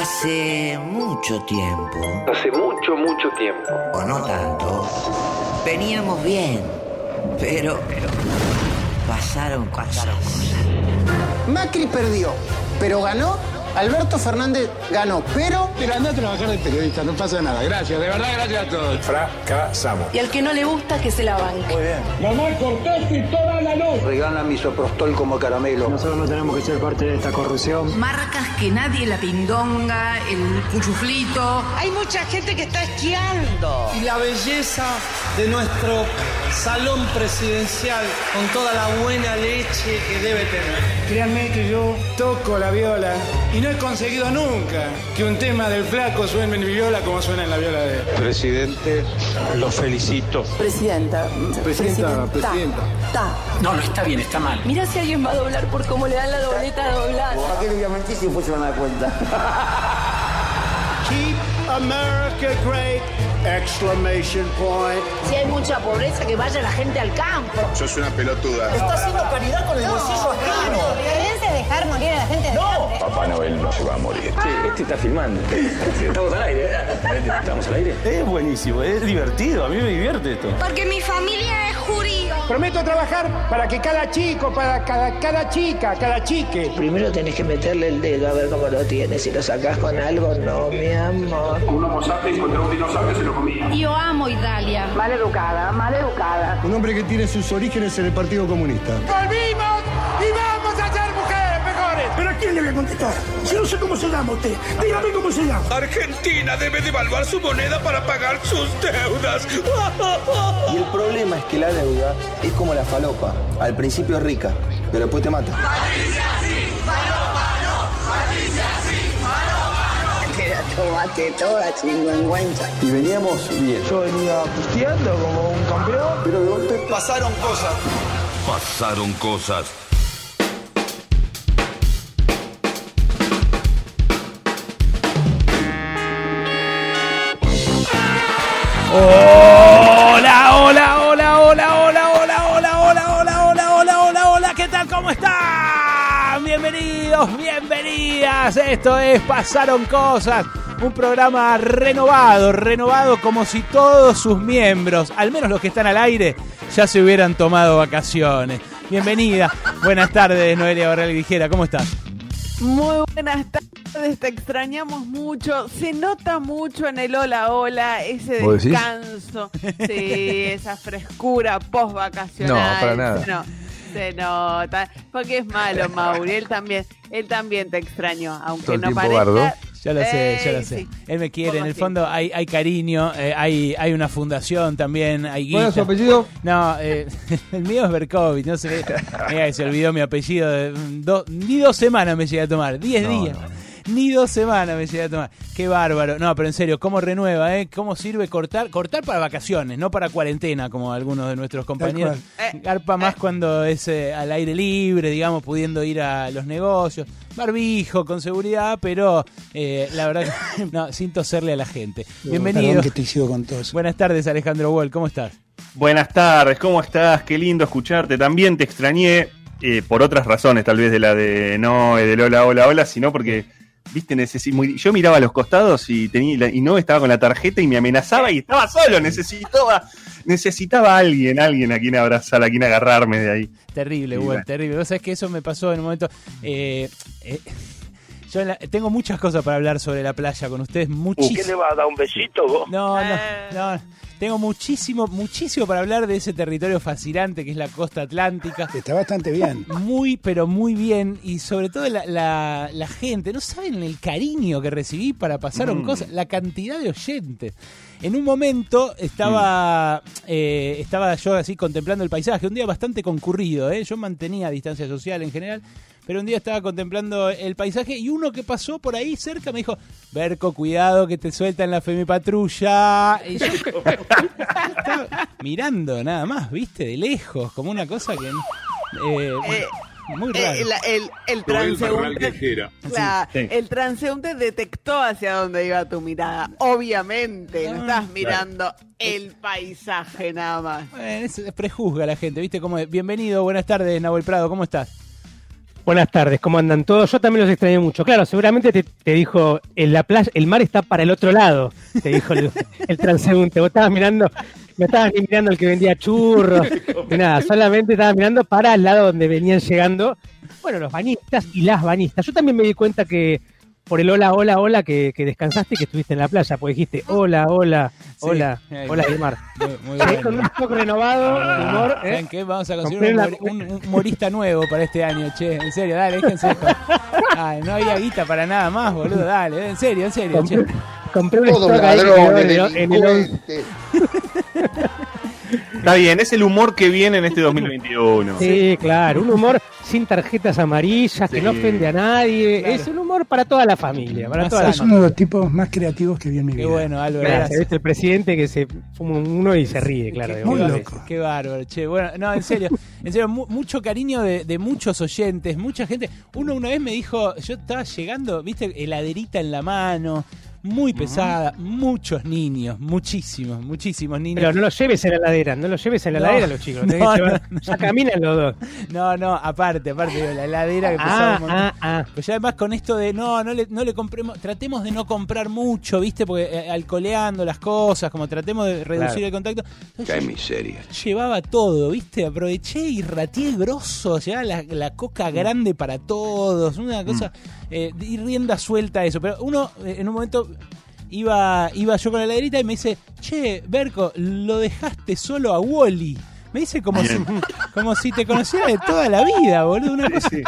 Hace mucho tiempo, Hace mucho, mucho tiempo. o no tanto, veníamos bien, pero, pasaron cosas. Macri perdió, pero ganó. Alberto Fernández ganó, pero Pero anda a trabajar de periodista, no pasa nada. Gracias, de verdad, gracias a todos. Fracasamos. Y al que no le gusta, que se la banque. regala misoprostol como caramelo. Nosotros no tenemos que ser parte de esta corrupción. Marcas que nadie, la pindonga, el cuchuflito. Hay mucha gente que está esquiando. y la belleza de nuestro salón presidencial con toda la buena leche que debe tener. Créanme que yo toco la viola y no he conseguido nunca que un tema del flaco suene en mi viola como suena en la viola de él. Presidente, lo felicito. Presidenta. Presidenta, presidenta. Ta. No, no está bien, está mal. Mira si alguien va a doblar por cómo le dan la dobleta doblada. ¿Para qué le voy a mentir si después se van a dar cuenta? Keep America great! Exclamation point. Si hay mucha pobreza, que vaya la gente al campo. Sos una pelotuda. Está haciendo caridad con el bolsillo ajeno. Dejar morir a la gente de hambre. Papá Noel no se va a morir. Este está filmando. Estamos al aire. Estamos al aire. Es buenísimo, es divertido, a mí me divierte esto. Porque mi familia es judío. Prometo trabajar para que cada chico, para cada, cada chica, cada chique. Primero tenés que meterle el dedo a ver cómo lo tienes. Si lo sacás con algo, no, mi amor. Un homo sapiens contra un dinosaurio se lo comía. Yo amo Italia. Mal educada, mal educada. Un hombre que tiene sus orígenes en el Partido Comunista. ¡Volvimos! Mejores! ¿Pero a quién le voy a contestar? Si no sé cómo se llama usted. Dígame cómo se llama. Argentina debe devaluar su moneda para pagar sus deudas. Y el problema es que la deuda es como la falopa. Al principio es rica, pero después te mata. Tomate toda chingüengüenza. Y veníamos bien. Yo venía pusteando como un campeón, pero de golpe pasaron cosas. Pasaron cosas. Hola, hola, hola, hola, hola, hola, hola, hola, hola, hola, hola, hola, hola, ¿qué tal? ¿Cómo están? Bienvenidos, bienvenidas. Esto es Pasaron Cosas, un programa renovado, renovado como si todos sus miembros, al menos los que están al aire, ya se hubieran tomado vacaciones. Bienvenida, buenas tardes, Noelia Barral Vigera, ¿cómo estás? Muy buenas tardes, te extrañamos mucho. Se nota mucho en el hola hola ese descanso, sí, esa frescura post vacacional. No, para nada. Se, no- se nota, porque es malo, Mauri. Él también, él también te extrañó, aunque no parezca. bardo. Ya lo sé, ya lo sé. sí. Él me quiere, en el fondo hay, hay cariño, eh, hay, hay una fundación también, hay guita. ¿Cuál es su apellido? No, eh, el mío es Berkovich, no sé. Mira que se olvidó mi apellido. de- do- ni dos semanas me llegué a tomar, diez días. Ni dos semanas me llegué a tomar. Qué bárbaro. No, pero en serio, ¿cómo renueva? Eh? ¿Cómo sirve cortar? Cortar para vacaciones, no para cuarentena, como algunos de nuestros compañeros. Eh, Garpa más cuando es eh, al aire libre, digamos, pudiendo ir a los negocios. Barbijo, con seguridad, pero eh, la verdad que no, sin toserle a la gente. Bienvenido. Perdón que te sigo con todo eso. Buenas tardes, Alejandro Wall, ¿cómo estás? Buenas tardes, ¿cómo estás? Qué lindo escucharte. También te extrañé eh, por otras razones, tal vez de la de no, eh, del hola, hola, hola, sino porque, viste, necesi- muy- yo miraba a los costados y, tenía, y no estaba con la tarjeta y me amenazaba y estaba solo, necesitaba, necesitaba a alguien, alguien a quien abrazar, a quien agarrarme de ahí. Terrible, Y Wall, bueno. terrible. Vos sabés que eso me pasó en un momento. eh, eh, yo en la- tengo muchas cosas para hablar sobre la playa con ustedes. Muchísimas. va a dar un besito vos? No, no, Eh. no. Tengo muchísimo, muchísimo para hablar de ese territorio fascinante que es la costa atlántica. Está bastante bien. Muy, pero muy bien. Y sobre todo la, la- la gente. No saben el cariño que recibí para pasaron Mm. cosas. La cantidad de oyentes. En un momento estaba, eh, estaba yo así contemplando el paisaje. Un día bastante concurrido. ¿eh? Yo mantenía distancia social en general. Pero un día estaba contemplando el paisaje y uno que pasó por ahí cerca me dijo, Berco, cuidado que te sueltan la femipatrulla. Y yo estaba mirando nada más, viste, de lejos, como una cosa que... eh, Eh, muy Eh, raro. el, el transeúnte, la- Sí. el transeúnte detectó hacia dónde iba tu mirada. Obviamente, no estás mirando el paisaje nada más. Bueno, es- prejuzga la gente, viste, como bienvenido, buenas tardes, Nahuel Prado, ¿cómo estás? Buenas tardes, ¿cómo andan todos? Yo también los extrañé mucho. Claro, seguramente te, te dijo, en la playa, el mar está para el otro lado, te dijo el, el transeúnte. Vos estabas mirando, no estabas ni mirando el que vendía churros, ni nada, solamente estabas mirando para el lado donde venían llegando, bueno, los bañistas y las bañistas. Yo también me di cuenta que por el hola, hola, hola, que, que descansaste y que estuviste en la playa, porque dijiste hola, hola, hola, ahí hola, va. el mar. Muy, muy Sí, con un poco renovado, humor, ¿eh? ¿Saben qué? Vamos a Compré conseguir un, un- un humorista nuevo para este año, che. En serio, dale, déjense esto. Ay, no había guita para nada más, boludo. Dale, en serio, en serio, che. Compré, compré un stock ahí en el- en el. Está bien, es el humor que viene en este 2021. Sí, claro, un humor sin tarjetas amarillas, que no ofende a nadie. Es un humor para toda la familia, para toda la Es familia. uno de los tipos más creativos que vi en mi Qué vida. bueno, Álvaro. Gracias, gracias. ¿viste? El presidente que se fuma uno y se ríe, claro. Qué, Muy qué loco. Qué bárbaro, che. Bueno, no, en serio, en serio, mu- mucho cariño de, de muchos oyentes, mucha gente. Uno una vez me dijo, yo estaba llegando, viste, heladerita en la mano, muy pesada, muchos niños, muchísimos, muchísimos niños. Pero no lo lleves en la heladera, no lo lleves en la No, heladera los chicos. no, llevar- ya caminan los dos. No, no, aparte, aparte la heladera que pesaba Ah, un montón. ah, ah. Pues ya además con esto de no, no le, no le compremos, tratemos de no comprar mucho, ¿viste? Porque eh, alcoleando las cosas, como tratemos de reducir Claro. el contacto. Entonces, Qué miseria. llevaba todo, ¿viste? Aproveché y rateé grosso, llevaba la, la coca grande para todos, una cosa, eh, y rienda suelta eso. Pero uno, eh, en un momento, iba, iba yo con la heladerita y me dice, che, Berco, lo dejaste solo a Wally. Me dice como si, como si te conociera de toda la vida, boludo. Una cosa, Sí.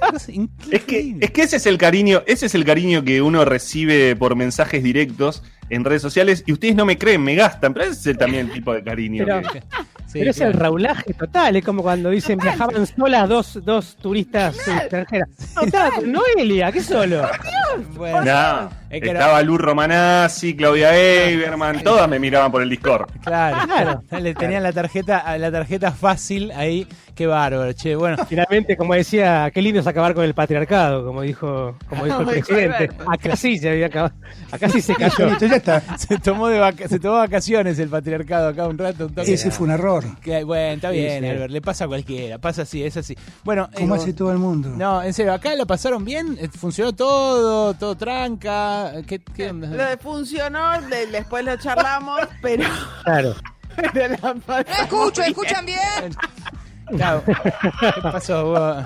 una cosa in- Es que, es que ese es el cariño, ese es el cariño que uno recibe por mensajes directos en redes sociales y ustedes no me creen, me gastan, pero ese es el- también el tipo de cariño. Pero- que- Sí, Pero es claro. el raulaje total, es como cuando dicen viajaban solas dos, dos turistas extranjeras. No, estaba con Noelia, ¿qué solo? Bueno, No, Es que era- estaba Luz Romanazzi, Claudia Eiberman, todas me miraban por el Discord. Claro, Claro. Le tenían la tarjeta, la tarjeta fácil ahí. Qué bárbaro, che. Bueno, Finalmente, como decía, qué lindo es acabar con el patriarcado, como dijo, como dijo el presidente. Acá sí se había acabado, acá sí se cayó. Listo, ya está. se tomó de vaca- se tomó vacaciones el patriarcado acá un rato, un toque. Ese fue un error. Que, bueno, está bien, sí. Albert, le pasa a cualquiera, pasa así, es así. Bueno, Como eh, hace todo el mundo. No, en serio, acá la pasaron bien, Eh, funcionó todo, todo tranca. ¿Qué, qué onda? Lo de funcionó, de- después lo charlamos, pero, Claro. pero la Escucho, ¿escuchan bien? Claro, ¿Qué pasó? vos?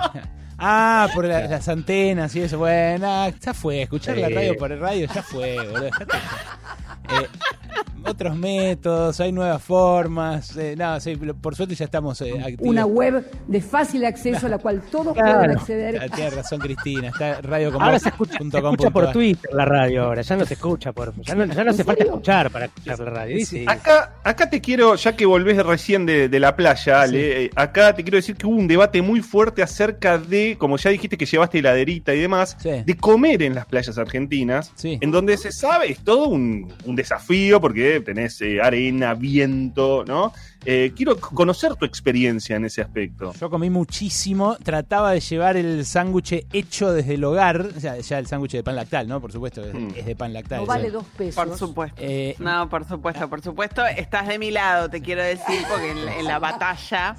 Ah, por la- las antenas y eso. Bueno, ah, ya fue. Escuchar la Sí. radio por el radio ya fue, boludo. ya está. Eh, otros métodos, hay nuevas formas. eh, no, sí, por suerte ya estamos eh, activos. Una web de fácil acceso a la cual todos Claro. pueden acceder. Ah, Tienes razón, Cristina. Está Ahora se escucha, se escucha por Twitter la radio ahora, ya no se escucha por, ya no, ya no hace falta escuchar para escuchar la radio. Acá, acá te quiero, ya que volvés recién de, de la playa, Ale, eh, acá te quiero decir que hubo un debate muy fuerte acerca de, como ya dijiste que llevaste heladerita y demás, de comer en las playas argentinas, en donde se sabe, es todo un, un desafío porque tenés eh, arena, viento, ¿no? Eh, quiero conocer tu experiencia en ese aspecto. Yo comí muchísimo, trataba de llevar el sándwich hecho desde el hogar, o sea, ya el sándwich de pan lactal, ¿no? Por supuesto, es, es de pan lactal. No vale dos pesos. Por supuesto. Eh, no, por supuesto, por supuesto. Estás de mi lado, te quiero decir, porque en, en la batalla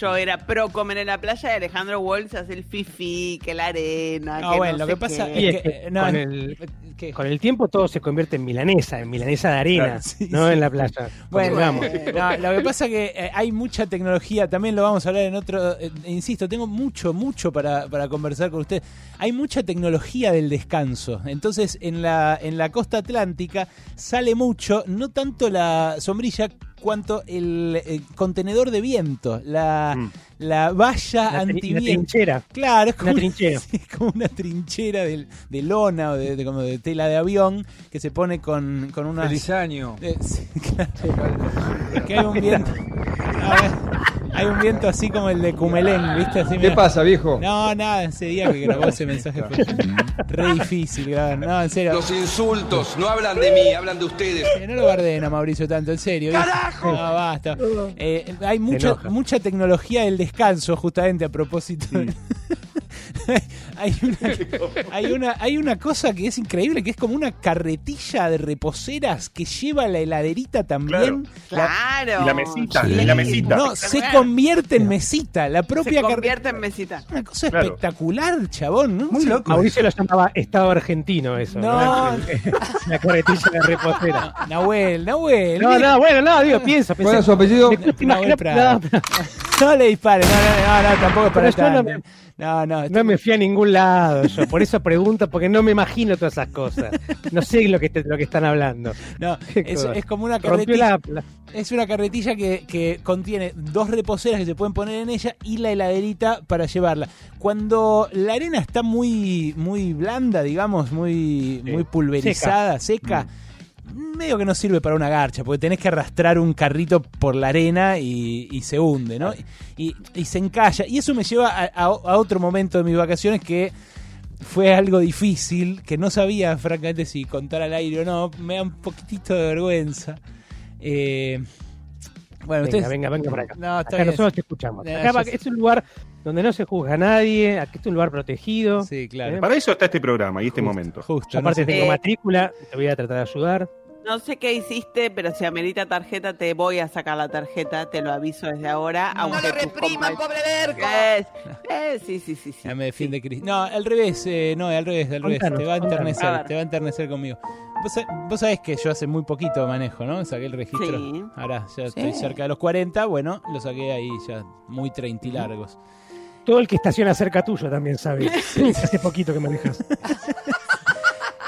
yo era pro comer en la playa y Alejandro Wolf hace el fifi, que la arena. No, que bueno, no lo sé que pasa qué. Es que, no, con, el, ¿qué? con el tiempo todo se convierte en milanesa, en milanesa de arena, Claro, sí, no sí. en la playa. Bueno, Convengamos. no, lo que pasa es que eh, hay mucha tecnología, también lo vamos a hablar en otro, eh, insisto, tengo mucho, mucho para, para conversar con usted. Hay mucha tecnología del descanso, entonces en la, en la costa atlántica sale mucho, no tanto la sombrilla cuanto el, eh, contenedor de viento, la, la valla Una tri- antiviento. una trinchera. Claro, es como Una trinchera. sí, como una trinchera de, de lona o de, de- como de tela de avión que se pone con, con una... Feliz año. Eh, sí, claro. Es que hay un viento. A ver, hay un viento así como el de Cumelén, ¿viste? Así, ¿Qué pasa, viejo? No, nada, ese día que grabó ese mensaje fue re difícil grabar. No, en serio. Los insultos no hablan de mí, hablan de ustedes. Eh, No lo guarden a Mauricio tanto, en serio. ¡Carajo! No, basta. Eh, hay mucha, mucha tecnología del descanso, justamente a propósito. de- hay, una, hay, una, hay una cosa que es increíble, que es como una carretilla de reposeras que lleva la heladerita también. Claro. Y la mesita, Sí. y la mesita. No, se convierte en mesita. La Se propia carretilla. convierte en mesita. Una cosa Claro. espectacular, chabón. ¿no? Muy loco. Mauricio lo llamaba Estado argentino eso. No. La carretilla de reposera. Nahuel, Nahuel. No, no, bueno, no, digo, piensa. ¿Cuál es su apellido? Nahuel Prada. No le dispare, no, no, no, no, tampoco es para yo no. No, no, No me fui a ningún lado yo, por eso pregunto, porque no me imagino todas esas cosas. No sé lo que, te- lo que están hablando. No, es, es como una carretilla. la- la- Es una carretilla que, que contiene dos reposeras que se pueden poner en ella y la heladerita para llevarla. Cuando la arena está muy, muy blanda, digamos, muy, muy pulverizada, seca, medio que no sirve para una garcha, porque tenés que arrastrar un carrito por la arena y, y se hunde, ¿no? Y, y se encalla. Y eso me lleva a, a- a otro momento de mis vacaciones que fue algo difícil, que no sabía francamente si contar al aire o no. Me da un poquitito de vergüenza. Eh, bueno, Venga, ustedes... venga, venga para acá. No, Acá nosotros te escuchamos. Eh, Acá va- es un lugar donde no se juzga a nadie, aquí es un lugar protegido. Sí, claro. Para eso está este programa y este momento. Justo. Yo aparte no sé. tengo Eh, matrícula, te voy a tratar de ayudar. No sé qué hiciste, pero si amerita tarjeta, te voy a sacar la tarjeta, te lo aviso desde ahora. aunque lo repriman, pobre Berco. Es- eh, sí, sí, sí, sí. Ya me defiende Cris. No, al revés, eh, no, al revés, al revés. Contanos, Te va a enternecer, A te va a enternecer conmigo. Vos, sa- vos sabés que yo hace muy poquito manejo, ¿no? Saqué el registro. Sí. Ahora ya estoy cerca de los 40, bueno, lo saqué ahí ya muy 30 y largos. Todo el que estaciona cerca tuyo también sabe. Hace poquito que manejas.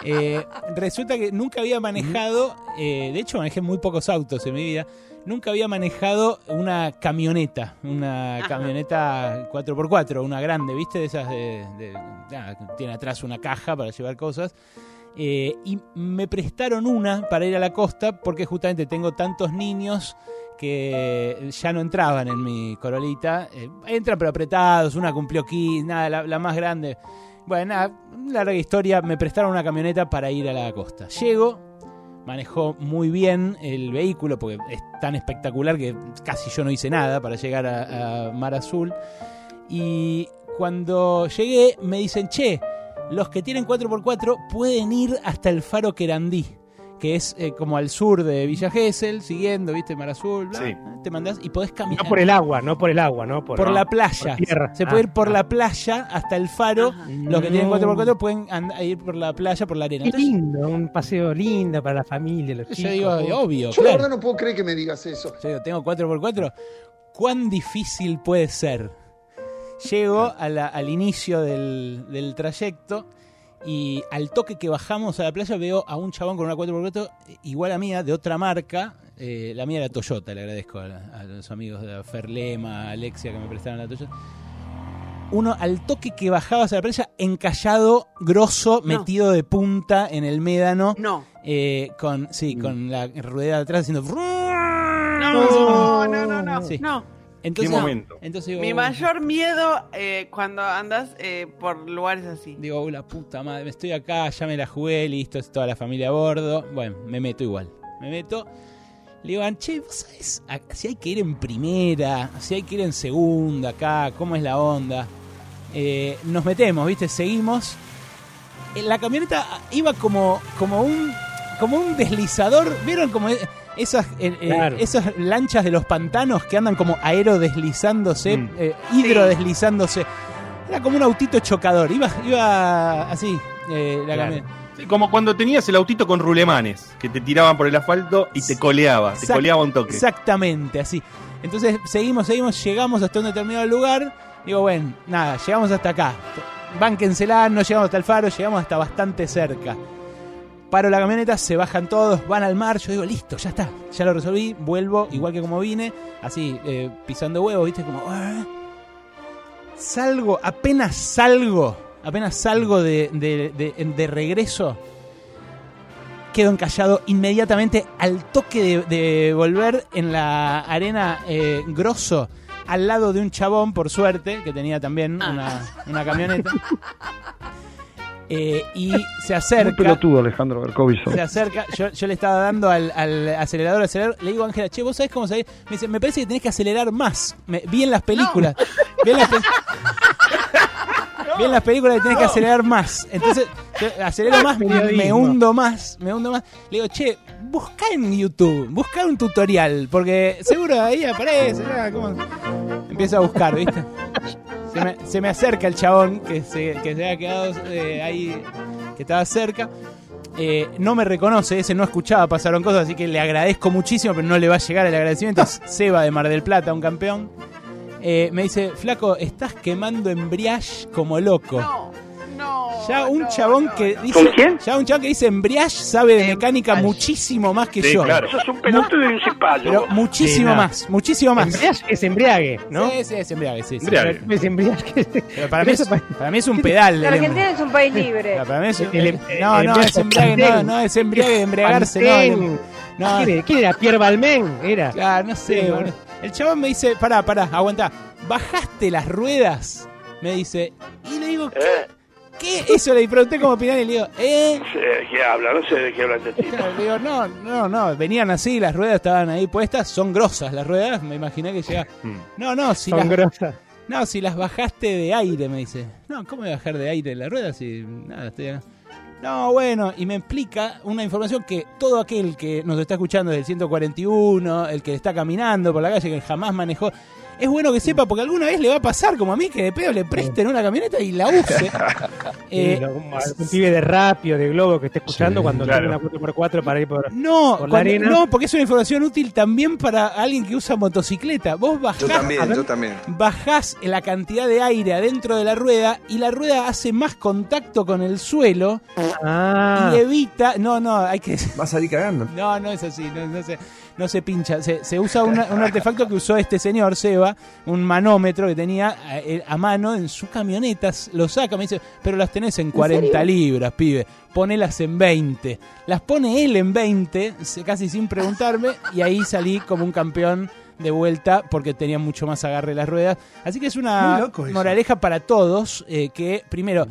Eh, resulta que nunca había manejado, eh, de hecho manejé muy pocos autos en mi vida, nunca había manejado una camioneta, una Ajá. camioneta 4x4, una grande, ¿viste? De esas de, que tiene atrás una caja para llevar cosas. Eh, y me prestaron una para ir a la costa porque justamente tengo tantos niños que ya no entraban en mi corolita. Eh, entran pero apretados, una cumplió 15, nada, la, más grande. Bueno, nada, larga historia, me prestaron una camioneta para ir a la costa. Llego, manejó muy bien el vehículo porque es tan espectacular que casi yo no hice nada para llegar a, a Mar Azul. Y cuando llegué me dicen, che, los que tienen 4x4 pueden ir hasta el faro Querandí, que es eh, como al sur de Villa Gesell, siguiendo, viste, Mar Azul, bla, Sí. te mandás y podés caminar. No por el agua, no por el agua, no por, Por no, la playa. por tierra. Se puede Ah, ir por ah. la playa hasta el faro. Los que tienen No. 4x4 pueden ir por la playa, por la arena. Qué Entonces, lindo, un paseo lindo para la familia, los yo chicos. digo, obvio, Yo la claro. verdad no puedo creer que me digas eso. Yo digo, tengo 4x4. ¿Cuán difícil puede ser? Llego a la- al inicio del, del trayecto y al toque que bajamos a la playa veo a un chabón con una 4x4 igual a mía, de otra marca. Eh, la mía era Toyota, le agradezco a, la- a los amigos de Ferlema, a Alexia que me prestaron la Toyota. Uno al toque que bajabas a la playa, encallado, grosso, metido de punta en el médano. No. eh, con, sí, con la rueda de atrás haciendo. No, no, no, no. Sí. no. Entonces, Qué momento. Entonces digo, Mi mayor miedo eh, cuando andas eh, por lugares así. Digo, "Oh, la puta madre, me estoy acá, ya me la jugué, listo, es toda la familia a bordo. Bueno, me meto igual. Me meto. Le digo, che, ¿vos sabés si hay que ir en primera, si hay que ir en segunda acá, cómo es la onda? Eh, nos metemos, ¿viste? Seguimos. La camioneta iba como, como un como un deslizador. ¿Vieron como esas, eh, eh, esas lanchas de los pantanos que andan como aerodeslizándose, Mm. eh, hidrodeslizándose? Era como un autito chocador. Iba, iba así eh, la Claro. Sí, como cuando tenías el autito con rulemanes, que te tiraban por el asfalto y te coleaba, te coleaba un toque. Exactamente, así. Entonces seguimos, seguimos, llegamos hasta un determinado lugar. Digo, bueno, nada, llegamos hasta acá. Bánquensela, no llegamos hasta el faro, llegamos hasta bastante cerca. Paro la camioneta, se bajan todos, van al mar. Yo digo, listo, ya está, ya lo resolví. Vuelvo igual que como vine, así, eh, pisando huevos, ¿viste? Como. "Ah". Salgo, apenas salgo, apenas salgo de, de- de- de regreso quedo encallado inmediatamente al toque de, volver en la arena eh, grosso al lado de un chabón, por suerte, que tenía también una, una camioneta. Eh, y se Muy acerca. pelotudo Alejandro Berkovich. Se acerca, yo, yo le estaba dando al, al acelerador, acelerador, le digo a Ángela, che, ¿vos sabés cómo salir? Me dice, me parece que tenés que acelerar más. Me, vi en las películas. Vi en las pe- Bien las películas que tenés que acelerar más. Entonces, acelero más, me, me hundo más, me hundo más. Le digo, che, busca en YouTube, busca un tutorial, porque seguro ahí aparece. ¿no? ¿Cómo? Empiezo a buscar, ¿viste? Se me, se me acerca el chabón que se, que se había quedado eh, ahí, que estaba cerca. Eh, no me reconoce, ese no escuchaba, pasaron cosas, así que le agradezco muchísimo, pero no le va a llegar el agradecimiento. Es Seba de Mar del Plata, un campeón. Eh, me dice, flaco, estás quemando embriage como loco. Ya un chabón que dice, ¿Con quién? ya un chabón que dice embriage sabe de mecánica muchísimo más que Sí, yo. claro. Eso es un pelotudo y un cipallo. Pero muchísimo Sí, no. más, muchísimo más. Embriague es embriague, ¿no? Sí, sí, es embriague, sí. sí. Embriague. Es embriague. Pero para, mí es, para mí es un pedal. el embriague. es un país libre. No, para mí es- El- el- no, el no, embriague es embriague, no, no, es embriague de embriagarse, no. No. ¿Quién era? ¿Quién era? Pierre Balmain, era. Claro, no sé, Sí, boludo. bueno. El chabón me dice, pará, pará, aguantá. ¿Bajaste las ruedas? Me dice. Y le digo, ¿qué? ¿Qué? Eso le pregunté como opinión y le digo, ¿eh? No sé de qué habla, no sé de qué habla este tipo. Le digo, no, no, no, venían así, las ruedas estaban ahí puestas, son grosas las ruedas, me imaginé que llega. No, no, si Son las, grosas. no, si las bajaste de aire, me dice. No, ¿cómo voy a bajar de aire las ruedas si nada, estoy acá? No, bueno, y me explica una información que todo aquel que nos está escuchando desde el 141, el que está caminando por la calle, que jamás manejó, es bueno que sepa porque alguna vez le va a pasar como a mí que de pedo le presten una camioneta y la use. Eh, lo- un, pibe de rapio, de globo que esté escuchando Sí, cuando claro. tiene una 4x4 para ir por, No, por la cuando- arena. no, porque es una información útil también para alguien que usa motocicleta. Vos bajás, Yo también, ver, yo también. bajás la cantidad de aire adentro de la rueda y la rueda hace más contacto con el suelo Ah, y evita. No, no, hay que. Va a salir cagando. No, no es así, no, no se, no se pincha. Se, se usa una- un artefacto que usó este señor, Seba, un manómetro que tenía a, a mano en su camioneta. Lo saca, me dice, pero las tenés en 40 libras, pibe. Ponelas en 20. Las pone él en 20, se- casi sin preguntarme, y ahí salí como un campeón de vuelta porque tenía mucho más agarre las ruedas. Así que es una moraleja para todos eh, que, primero,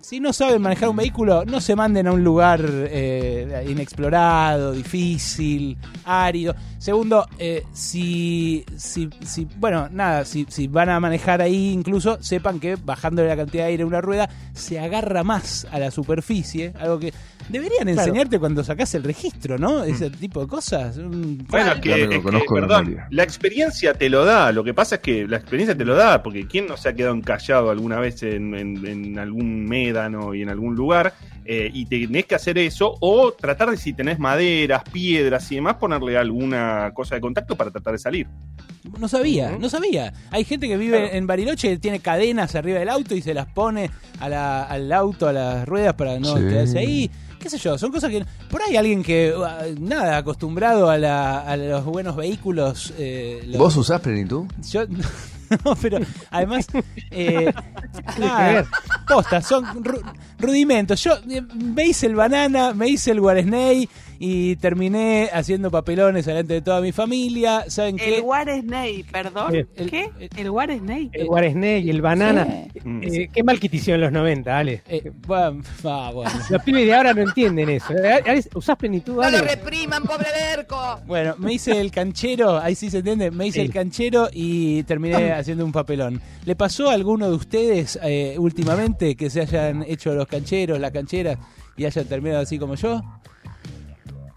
si no saben manejar un vehículo, no se manden a un lugar eh, inexplorado, difícil, árido. Segundo, eh, si, si, si- bueno, nada, si, si van a manejar ahí incluso, sepan que bajando la cantidad de aire a una rueda se agarra más a la superficie, algo que deberían Claro. enseñarte cuando sacas el registro, ¿no? Ese tipo de cosas. Bueno, Ya que, es que, conozco de perdón, memoria. la experiencia te lo da. Lo que pasa es que la experiencia te lo da, porque ¿quién no se ha quedado encallado alguna vez en, en- en algún médano y en algún lugar? Eh, y tenés que hacer eso, o tratar de si tenés maderas, piedras y demás, ponerle alguna cosa de contacto para tratar de salir. No sabía, no sabía. Hay gente que vive Claro. en Bariloche que tiene cadenas arriba del auto y se las pone a la- al auto, a las ruedas para no Sí. quedarse ahí. ¿Qué sé yo? Son cosas que. Por ahí alguien que, uh, nada, acostumbrado a, la- a los buenos vehículos. eh, los- ¿Vos usás plenitud? Yo. No, pero además. Eh, posta, son ru- rudimentos. Yo eh, me hice el banana, me hice el guaresney y terminé haciendo papelones delante de toda mi familia. ¿Saben qué? El Guaresney, perdón. ¿Qué? El Guaresney. el Guaresney, el banana. Sí. Eh, qué mal que te hicieron en los 90, Ale. Eh, bueno, ah, bueno. Los pibes de ahora no entienden eso. Eh, ¿Usás plenitud, Ale? repriman, pobre Berco! Bueno, me hice el canchero, ahí sí se entiende, me hice Sí. el canchero y terminé haciendo un papelón. ¿Le pasó a alguno de ustedes eh, últimamente que se hayan hecho los cancheros, la canchera y hayan terminado así como yo?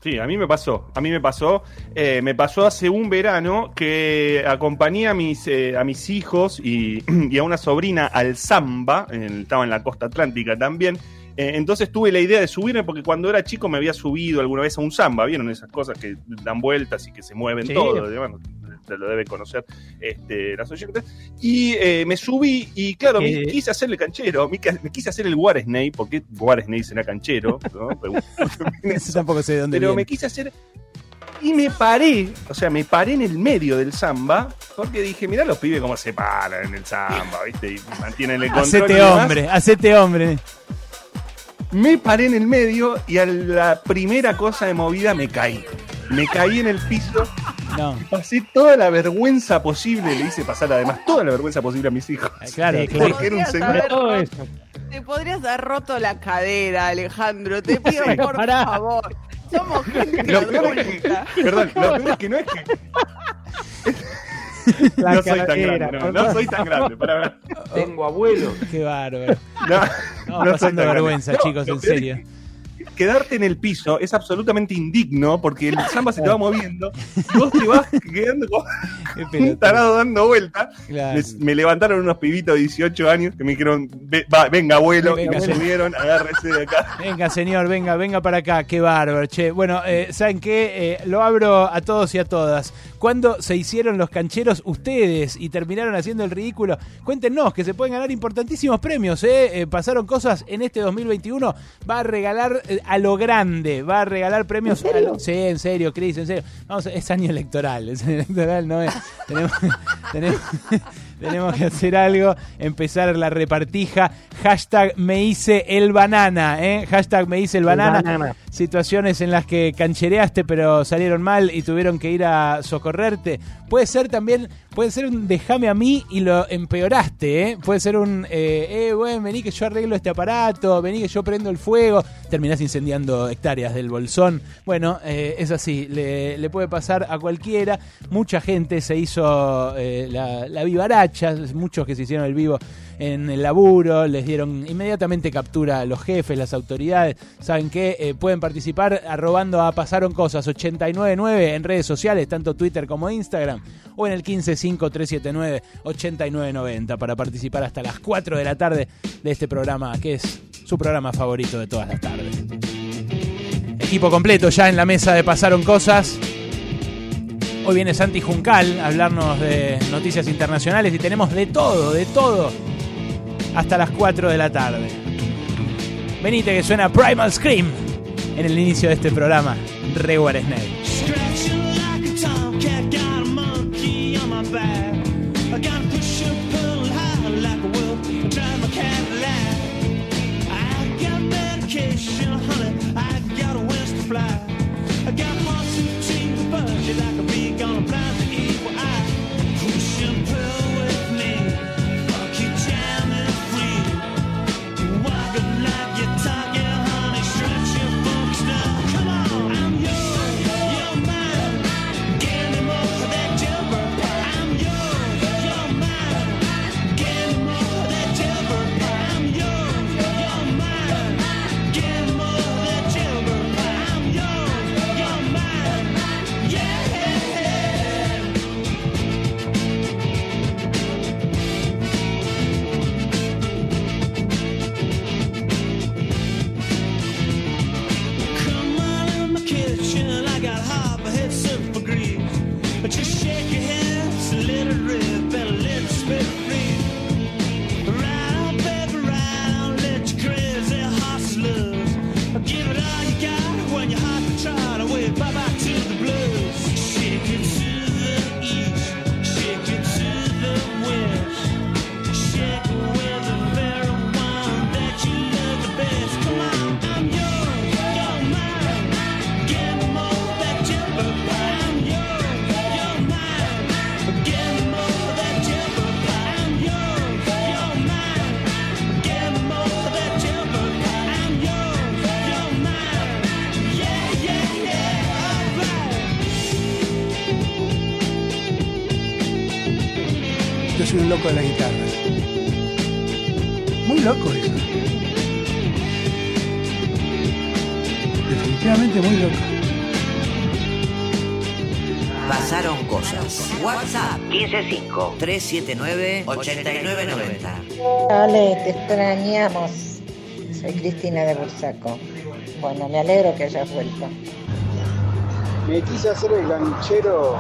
Sí, a mí me pasó. A mí me pasó. eh, me pasó hace un verano que acompañé a mis, eh, a mis hijos y, y a una sobrina al Zamba. en- estaba en la costa atlántica también. Eh, entonces tuve la idea de subirme porque cuando era chico me había subido alguna vez a un Zamba. ¿Vieron esas cosas que dan vueltas y que se mueven Sí. todo? Bueno, lo deben conocer este, las oyentes. Y eh, me subí y claro, me Eh. quise hacer el canchero. Me, quise hacer el Guaresney. porque Guaresney será canchero? ¿no? Eso tampoco sé de dónde Pero viene. me quise hacer. Y me paré, o sea, me paré en el medio del samba, porque dije, mirá los pibes cómo se paran en el samba, ¿viste? Y mantienen el control. y Hacete demás. hombre, hacete hombre. Me paré en el medio y a la primera cosa de movida me caí. Me caí en el piso, No, pasé toda la vergüenza posible, le hice pasar además toda la vergüenza posible a mis hijos. eh, claro, Sí, claro. Porque era un señor. Te podrías haber roto la cadera, Alejandro. Te pido Sí. por Pará. favor. Somos gente Lo peor es que, perdón, lo peor es que no es que. La no soy tan grande, no, soy tan grande. Para ver. Tengo abuelo. Qué bárbaro. No, no pasando vergüenza, grande. Chicos, en es serio. quedarte en el piso es absolutamente indigno porque el samba se te va moviendo y vos te vas quedando como un tarado dando vuelta. Claro. Me, me levantaron unos pibitos de 18 años que me dijeron, "Ve- va, venga abuelo, Venga, y me abuelo. subieron, agárrese de acá. Venga, señor, venga, venga para acá. Qué bárbaro, che. Bueno, eh, ¿saben qué? Eh, lo abro a todos y a todas. ¿Cuándo se hicieron los cancheros ustedes y terminaron haciendo el ridículo? Cuéntenos que se pueden ganar importantísimos premios, ¿eh? Eh, pasaron cosas en este 2021. Va a regalar eh, a lo grande, va a regalar premios. a lo- sí, en serio, Cris, en serio. Vamos, es año electoral, es año electoral, no es. Tenemos, tenemos, tenemos que hacer algo, empezar la repartija. Hashtag me hice el banana, ¿eh? Hashtag me hice el banana. banana. Situaciones en las que canchereaste pero salieron mal y tuvieron que ir a socorrerte. Puede ser también, puede ser un déjame a mí y lo empeoraste, ¿eh? Puede ser un, eh, eh, bueno, vení que yo arreglo este aparato, vení que yo prendo el fuego, terminás incendiando hectáreas del bolsón. Bueno, eh, es así, le, puede pasar a cualquiera. Mucha gente se hizo eh, la, la vivaracha, muchos que se hicieron el vivo en el laburo, les dieron inmediatamente captura a los jefes, las autoridades. ¿Saben qué? Eh, pueden participar arrobando a Pasaron Cosas 899 en redes sociales, tanto Twitter como Instagram, o en el 155379-8990 para participar hasta las 4 de la tarde de este programa, que es su programa favorito de todas las tardes. Equipo completo ya en la mesa de Pasaron Cosas. Hoy viene Santi Juncal a hablarnos de noticias internacionales y tenemos de todo, de todo, hasta las 4 de la tarde. Venite que suena Primal Scream en el inicio de este programa, Reward Snake. 155-379-8990. Ale, te extrañamos. Soy Cristina de Bursaco. Bueno, me alegro que hayas vuelto. Me quise hacer el ganchero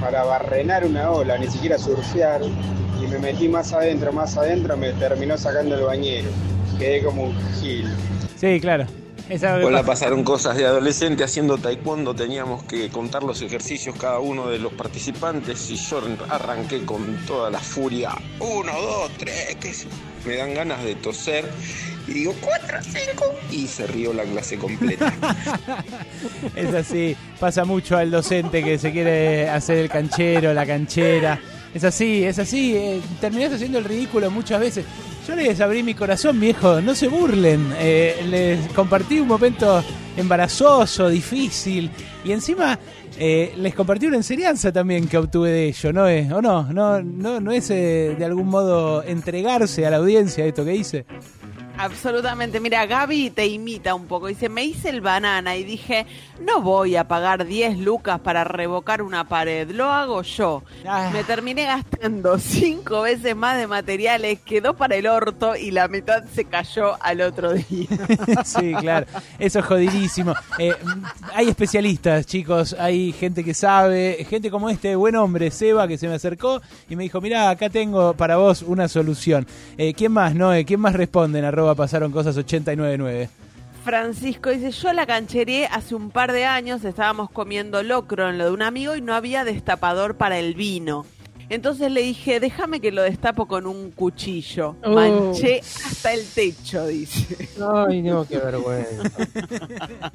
para barrenar una ola, ni siquiera surfear. Y me metí más adentro, más adentro, me terminó sacando el bañero. Quedé como un gil. Sí, claro. Hola, pasa. pasaron cosas de adolescente haciendo taekwondo. Teníamos que contar los ejercicios cada uno de los participantes y yo arranqué con toda la furia. Uno, dos, tres, que me dan ganas de toser. Y digo, cuatro, cinco. Y se rió la clase completa. Es así, pasa mucho al docente que se quiere hacer el canchero, la canchera. Es así, es así, eh, terminás haciendo el ridículo muchas veces. Yo les abrí mi corazón, viejo, no se burlen. Eh, les compartí un momento embarazoso, difícil. Y encima eh, les compartí una enseñanza también que obtuve de ello, ¿no es? ¿O no? ¿No, no, no es eh, de algún modo entregarse a la audiencia esto que hice? Absolutamente. Mira, Gaby te imita un poco. Dice, me hice el banana y dije, no voy a pagar 10 lucas para revocar una pared, lo hago yo. Ah. Me terminé gastando cinco veces más de materiales, quedó para el orto y la mitad se cayó al otro día. sí, claro. Eso es jodidísimo. Eh, hay especialistas, chicos. Hay gente que sabe. Gente como este buen hombre, Seba, que se me acercó y me dijo, mira, acá tengo para vos una solución. Eh, ¿Quién más, Noé? ¿Quién más responde en arroba pasaron cosas 899? Francisco dice, yo la cancheré hace un par de años, estábamos comiendo locro en lo de un amigo y no había destapador para el vino. Entonces le dije, déjame que lo destapo con un cuchillo. Oh. Manché hasta el techo, dice. Ay, no, qué vergüenza.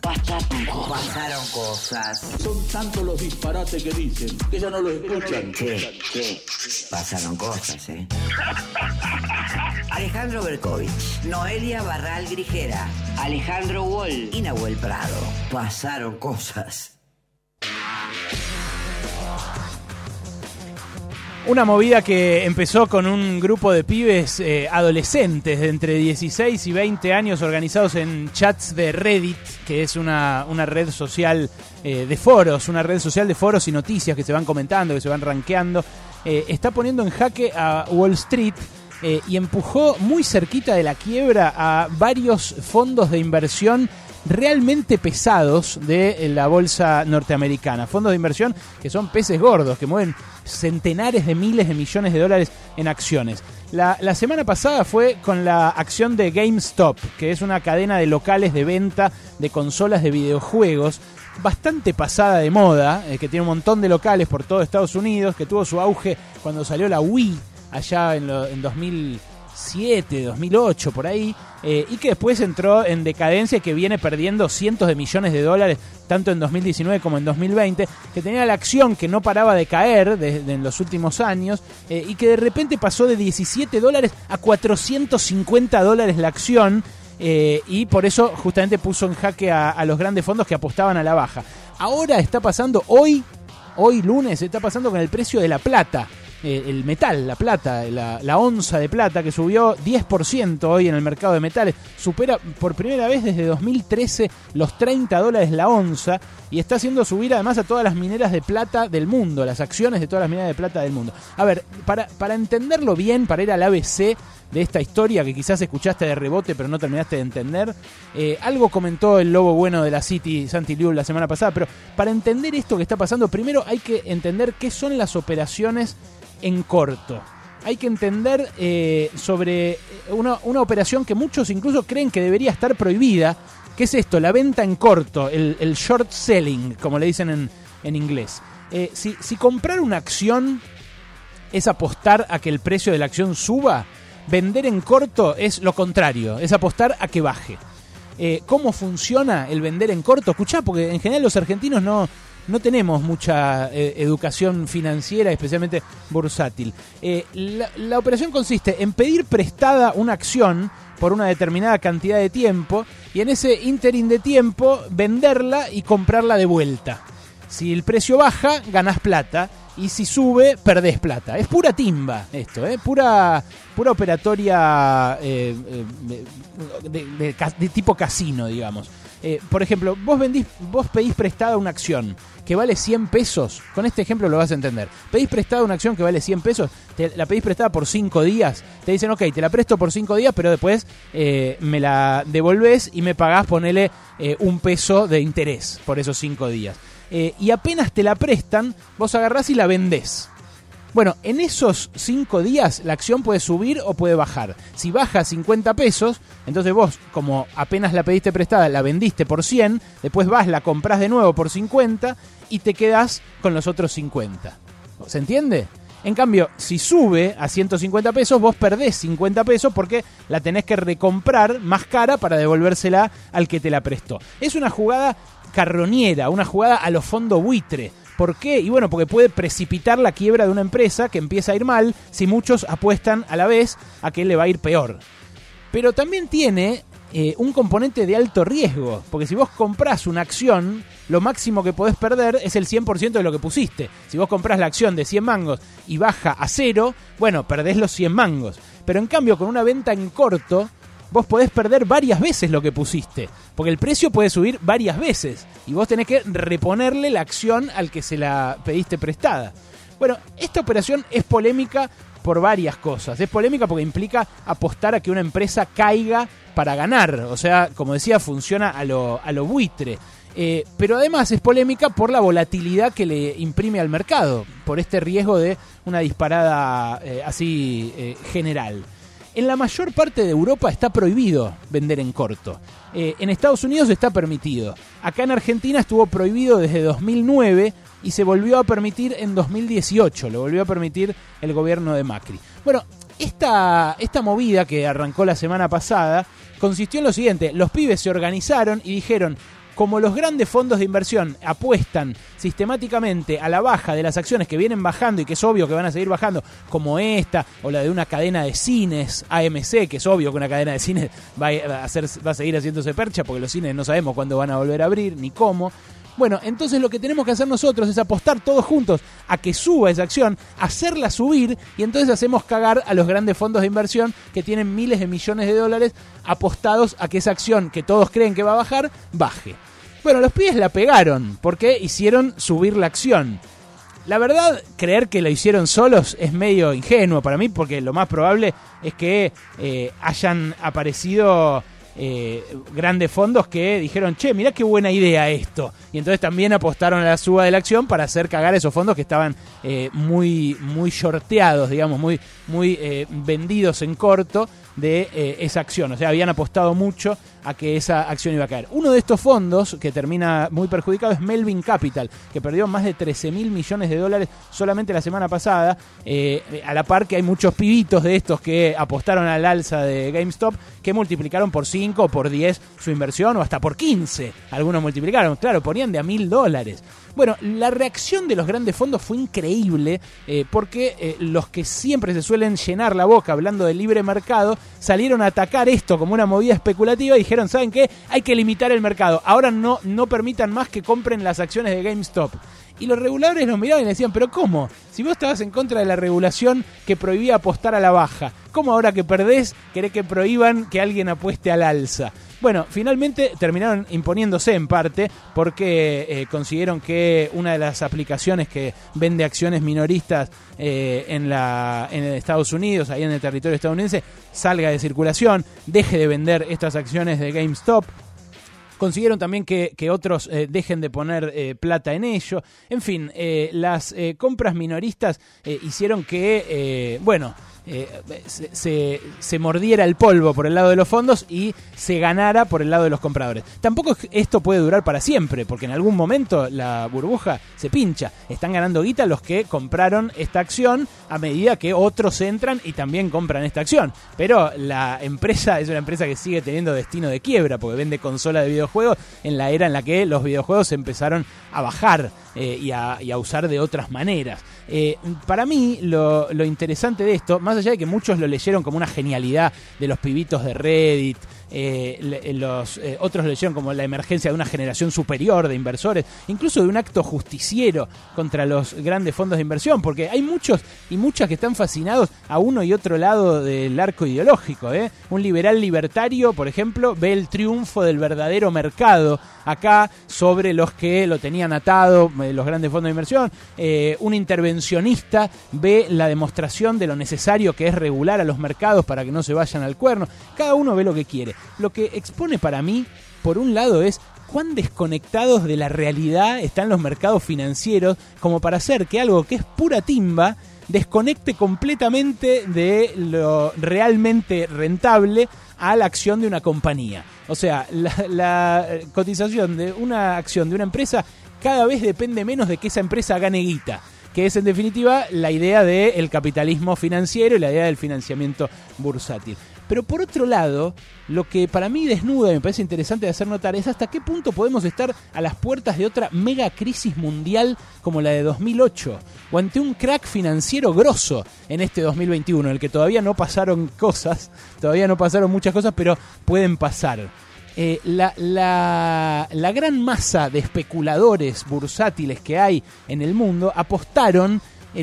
Pasaron cosas. Son tantos los disparates que dicen que ya no los escuchan. Che, che, pasaron cosas, ¿eh? Alejandro Berkovich, Noelia Barral Grijera, Alejandro Wall y Nahuel Prado. Pasaron cosas. Una movida que empezó con un grupo de pibes eh, adolescentes de entre 16 y 20 años organizados en chats de Reddit, que es una, una red social eh, de foros, una red social de foros y noticias que se van comentando, que se van rankeando. Eh, está poniendo en jaque a Wall Street y empujó muy cerquita de la quiebra a varios fondos de inversión realmente pesados de la bolsa norteamericana. Fondos de inversión que son peces gordos, que mueven centenares de miles de millones de dólares en acciones. La, la semana pasada fue con la acción de GameStop, que es una cadena de locales de venta de consolas de videojuegos bastante pasada de moda, eh, que tiene un montón de locales por todo Estados Unidos, que tuvo su auge cuando salió la Wii allá en, lo- en 2007, 2008, por ahí, eh, y que después entró en decadencia y que viene perdiendo cientos de millones de dólares, tanto en 2019 como en 2020, que tenía la acción que no paraba de caer desde en los últimos años, eh, y que de repente pasó de 17 dólares a 450 dólares la acción, eh, y por eso justamente puso en jaque a, a los grandes fondos que apostaban a la baja. Ahora está pasando, hoy, hoy lunes, está pasando con el precio de la plata. Eh, el metal, la plata, la, onza de plata que subió 10% hoy en el mercado de metales, supera por primera vez desde 2013 los 30 dólares la onza y está haciendo subir además a todas las mineras de plata del mundo, las acciones de todas las mineras de plata del mundo. A ver, para, para entenderlo bien, para ir al ABC de esta historia que quizás escuchaste de rebote pero no terminaste de entender. Eh, algo comentó el lobo bueno de la City, Santi Liu, la semana pasada, pero para entender esto que está pasando, primero hay que entender qué son las operaciones en corto. Hay que entender eh, sobre una, una operación que muchos incluso creen que debería estar prohibida, que es esto, la venta en corto, el, el short selling, como le dicen en, en inglés. Eh, si, si comprar una acción es apostar a que el precio de la acción suba, vender en corto es lo contrario, es apostar a que baje. Eh, ¿Cómo funciona el vender en corto? Escuchá, porque en general los argentinos no, no tenemos mucha eh, educación financiera, especialmente bursátil. Eh, la, operación consiste en pedir prestada una acción por una determinada cantidad de tiempo y en ese interín de tiempo venderla y comprarla de vuelta. Si el precio baja, ganás plata. Y si sube, perdés plata. Es pura timba esto, ¿eh? Pura, pura operatoria eh, eh, de, tipo casino, digamos. Eh, por ejemplo, vos, vendís, vos pedís prestada una acción que vale 100 pesos. Con este ejemplo lo vas a entender. Pedís prestada una acción que vale 100 pesos, te, la pedís prestada por 5 días. Te dicen, ok, te la presto por 5 días, pero después me la devolvés y me pagás, ponele un peso de interés por esos 5 días. Eh, y apenas te la prestan, vos agarrás y la vendés. Bueno, en esos 5 días la acción puede subir o puede bajar. Si baja 50 pesos, entonces vos, como apenas la pediste prestada, la vendiste por 100, después vas, la compras de nuevo por 50 y te quedás con los otros 50. ¿Se entiende? En cambio, si sube a 150 pesos, vos perdés 50 pesos porque la tenés que recomprar más cara para devolvérsela al que te la prestó. Es una jugada carroñera, una jugada a los fondo buitre. ¿Por qué? Y bueno, porque puede precipitar la quiebra de una empresa que empieza a ir mal si muchos apuestan a la vez a que le va a ir peor. Pero también tiene eh, un componente de alto riesgo. Porque si vos comprás una acción, lo máximo que podés perder es el 100% de lo que pusiste. Si vos comprás la acción de 100 mangos y baja a cero, bueno, perdés los 100 mangos. Pero en cambio, con una venta en corto, vos podés perder varias veces lo que pusiste. Porque el precio puede subir varias veces. Y vos tenés que reponerle la acción al que se la pediste prestada. Bueno, esta operación es polémica por varias cosas. Es polémica porque implica apostar a que una empresa caiga para ganar. O sea, como decía, funciona a lo, a lo buitre. Eh, pero además es polémica por la volatilidad que le imprime al mercado, por este riesgo de una disparada eh, así eh, general. En la mayor parte de Europa está prohibido vender en corto. Eh, en Estados Unidos está permitido. Acá en Argentina estuvo prohibido desde 2009 y se volvió a permitir en 2018. Lo volvió a permitir el gobierno de Macri. Bueno, esta, esta movida que arrancó la semana pasada consistió en lo siguiente. Los pibes se organizaron y dijeron, como los grandes fondos de inversión apuestan sistemáticamente a la baja de las acciones que vienen bajando y que es obvio que van a seguir bajando, como esta o la de una cadena de cines, AMC, que es obvio que una cadena de cines va a, hacer, va a seguir haciéndose percha porque los cines no sabemos cuándo van a volver a abrir ni cómo. Bueno, entonces lo que tenemos que hacer nosotros es apostar todos juntos a que suba esa acción, hacerla subir y entonces hacemos cagar a los grandes fondos de inversión que tienen miles de millones de dólares apostados a que esa acción que todos creen que va a bajar, baje. Bueno, los pibes la pegaron porque hicieron subir la acción. La verdad, creer que lo hicieron solos es medio ingenuo para mí porque lo más probable es que eh, hayan aparecido eh, grandes fondos que dijeron, che, mirá qué buena idea esto. Y entonces también apostaron a la suba de la acción para hacer cagar esos fondos que estaban eh, muy, muy shorteados, digamos, muy, muy vendidos en corto de eh, esa acción. O sea, habían apostado mucho a que esa acción iba a caer. Uno de estos fondos que termina muy perjudicado es Melvin Capital, que perdió más de 13 mil millones de dólares solamente la semana pasada. Eh, a la par que hay muchos pibitos de estos que apostaron al alza de GameStop que multiplicaron por 5 o por 10 su inversión o hasta por 15. Algunos multiplicaron, claro, ponían de a mil dólares. Bueno, la reacción de los grandes fondos fue increíble eh, porque eh, los que siempre se suelen llenar la boca hablando del libre mercado salieron a atacar esto como una movida especulativa y dijeron, ¿saben qué? Hay que limitar el mercado. Ahora no, no permitan más que compren las acciones de GameStop. Y los reguladores los miraban y le decían, pero ¿cómo? Si vos estabas en contra de la regulación que prohibía apostar a la baja, ¿cómo ahora que perdés querés que prohíban que alguien apueste al alza? Bueno, finalmente terminaron imponiéndose en parte porque eh, consiguieron que una de las aplicaciones que vende acciones minoristas eh, en, la, en Estados Unidos, ahí en el territorio estadounidense, salga de circulación, deje de vender estas acciones de GameStop, consiguieron también que, otros eh, dejen de poner eh, plata en ello. En fin, las compras minoristas hicieron que, bueno, eh, se, mordiera el polvo por el lado de los fondos y se ganara por el lado de los compradores. Tampoco esto puede durar para siempre, porque en algún momento la burbuja se pincha. Están ganando guita los que compraron esta acción a medida que otros entran y también compran esta acción. Pero la empresa es una empresa que sigue teniendo destino de quiebra, porque vende consola de videojuegos en la era en la que los videojuegos empezaron a bajar eh, y a usar de otras maneras. Eh, para mí, lo, lo interesante de esto, más allá de que muchos lo leyeron como una genialidad de los pibitos de Reddit, eh, los eh, otros lo leyeron como la emergencia de una generación superior de inversores, incluso de un acto justiciero contra los grandes fondos de inversión, porque hay muchos y muchas que están fascinados a uno y otro lado del arco ideológico. ¿eh? Un liberal libertario, por ejemplo, ve el triunfo del verdadero mercado acá sobre los que lo tenían atado, eh, los grandes fondos de inversión. Eh, un intervencionista ve la demostración de lo necesario que es regular a los mercados para que no se vayan al cuerno. Cada uno ve lo que quiere. Lo que expone para mí, por un lado, es cuán desconectados de la realidad están los mercados financieros como para hacer que algo que es pura timba desconecte completamente de lo realmente rentable a la acción de una compañía. O sea, la, cotización de una acción de una empresa cada vez depende menos de que esa empresa gane guita que es en definitiva la idea del capitalismo financiero y la idea del financiamiento bursátil. Pero por otro lado, lo que para mí desnuda y me parece interesante de hacer notar es hasta qué punto podemos estar a las puertas de otra mega crisis mundial como la de 2008 o ante un crack financiero grosso en este 2021, en el que todavía no pasaron cosas, todavía no pasaron muchas cosas, pero pueden pasar. Eh, la, gran masa de especuladores bursátiles que hay en el mundo apostaron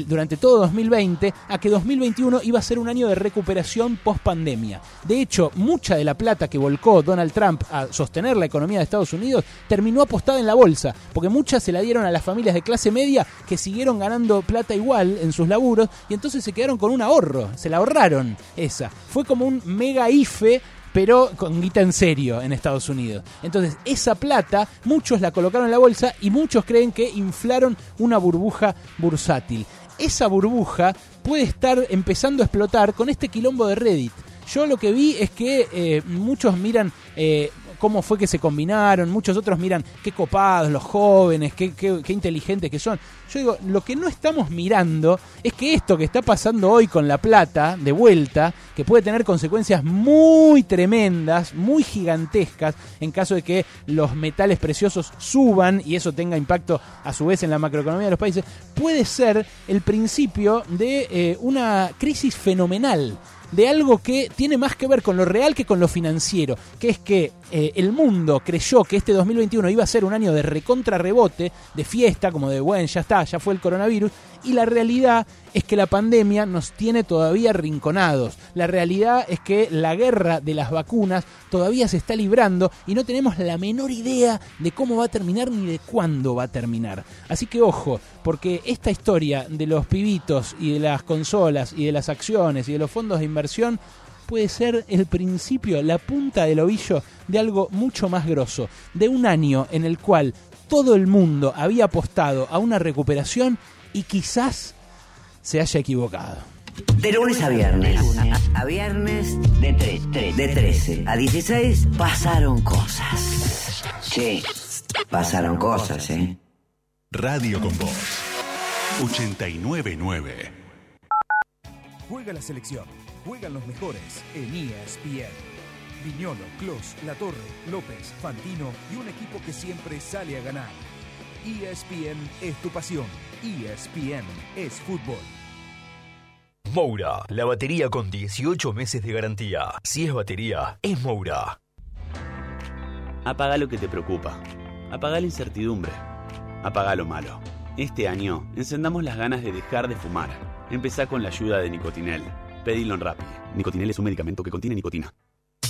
durante todo 2020 a que 2021 iba a ser un año de recuperación post pandemia. De hecho, mucha de la plata que volcó Donald Trump a sostener la economía de Estados Unidos terminó apostada en la bolsa, porque muchas se la dieron a las familias de clase media que siguieron ganando plata igual en sus laburos y entonces se quedaron con un ahorro, se la ahorraron esa. Fue como un mega IFE pero con guita en serio en Estados Unidos. Entonces, esa plata, muchos la colocaron en la bolsa y muchos creen que inflaron una burbuja bursátil. Esa burbuja puede estar empezando a explotar con este quilombo de Reddit. Yo lo que vi es que eh, muchos miran eh, cómo fue que se combinaron, muchos otros miran qué copados los jóvenes, qué, qué- qué inteligentes que son. Yo digo, lo que no estamos mirando es que esto que está pasando hoy con la plata de vuelta, que puede tener consecuencias muy tremendas, muy gigantescas, en caso de que los metales preciosos suban y eso tenga impacto a su vez en la macroeconomía de los países, puede ser el principio de eh, una crisis fenomenal de algo que tiene más que ver con lo real que con lo financiero, que es que eh, el mundo creyó que este 2021 iba a ser un año de recontra rebote, de fiesta, como de, bueno, ya está, ya fue el coronavirus, y la realidad es que la pandemia nos tiene todavía rinconados. La realidad es que la guerra de las vacunas todavía se está librando y no tenemos la menor idea de cómo va a terminar ni de cuándo va a terminar. Así que ojo, porque esta historia de los pibitos y de las consolas y de las acciones y de los fondos de inversión puede ser el principio, la punta del ovillo de algo mucho más grosso, de un año en el cual todo el mundo había apostado a una recuperación y quizás se haya equivocado. De lunes a viernes. A, a viernes de, tre- de 13 a 16 pasaron cosas. Sí, pasaron cosas, ¿eh? Radio con Voz 899. Juega la selección, juegan los mejores en ESPN. Viñolo, Clos, Latorre, López, Fantino y un equipo que siempre sale a ganar. ESPN es tu pasión. ESPN es fútbol. Moura, la batería con 18 meses de garantía. Si es batería, es Moura. Apaga lo que te preocupa. Apaga la incertidumbre. Apaga lo malo. Este año, encendamos las ganas de dejar de fumar. Empezá con la ayuda de Nicotinel. Pedilo en Rappi. Nicotinel es un medicamento que contiene nicotina.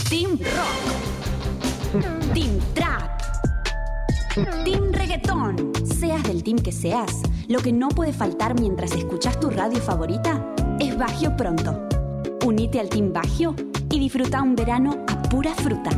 Team Rock. Team Trap. Team Reggaetón. Seas del team que seas, lo que no puede faltar mientras escuchas tu radio favorita es Bagio Pronto. Unite al Team Bagio y disfruta un verano a pura fruta.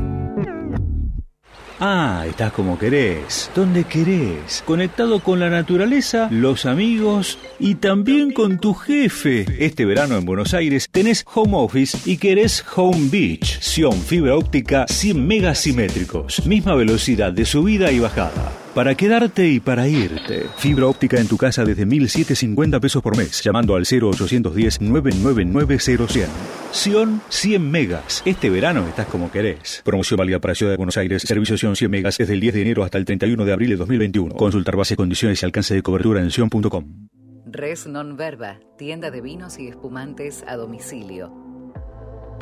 Ah, estás como querés, donde querés, conectado con la naturaleza, los amigos y también con tu jefe. Este verano en Buenos Aires tenés home office y querés home beach, Sion fibra óptica 100 megasimétricos, misma velocidad de subida y bajada. Para quedarte y para irte. Fibra óptica en tu casa desde 1.750 pesos por mes, llamando al 0810-999-0100. Sion 100 megas. Este verano estás como querés. Promoción válida para Ciudad de Buenos Aires. Servicio Sion 100 megas desde el 10 de enero hasta el 31 de abril de 2021. Consultar bases, condiciones y alcance de cobertura en sion.com. Res Non Verba, tienda de vinos y espumantes a domicilio.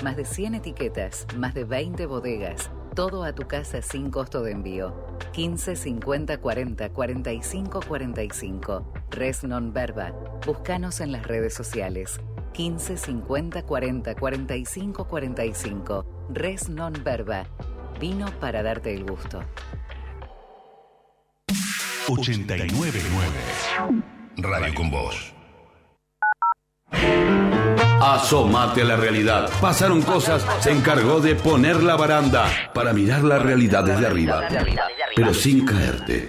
Más de 100 etiquetas, más de 20 bodegas, todo a tu casa sin costo de envío. 15 50 40 45 45. Res Non Verba. Búscanos en las redes sociales. 15 50 40 45 45. Res Non Verba. Vino para darte el gusto. 899. Radio con Voz. Asómate a la realidad. Pasaron cosas, se encargó de poner la baranda para mirar la realidad desde arriba, pero sin caerte.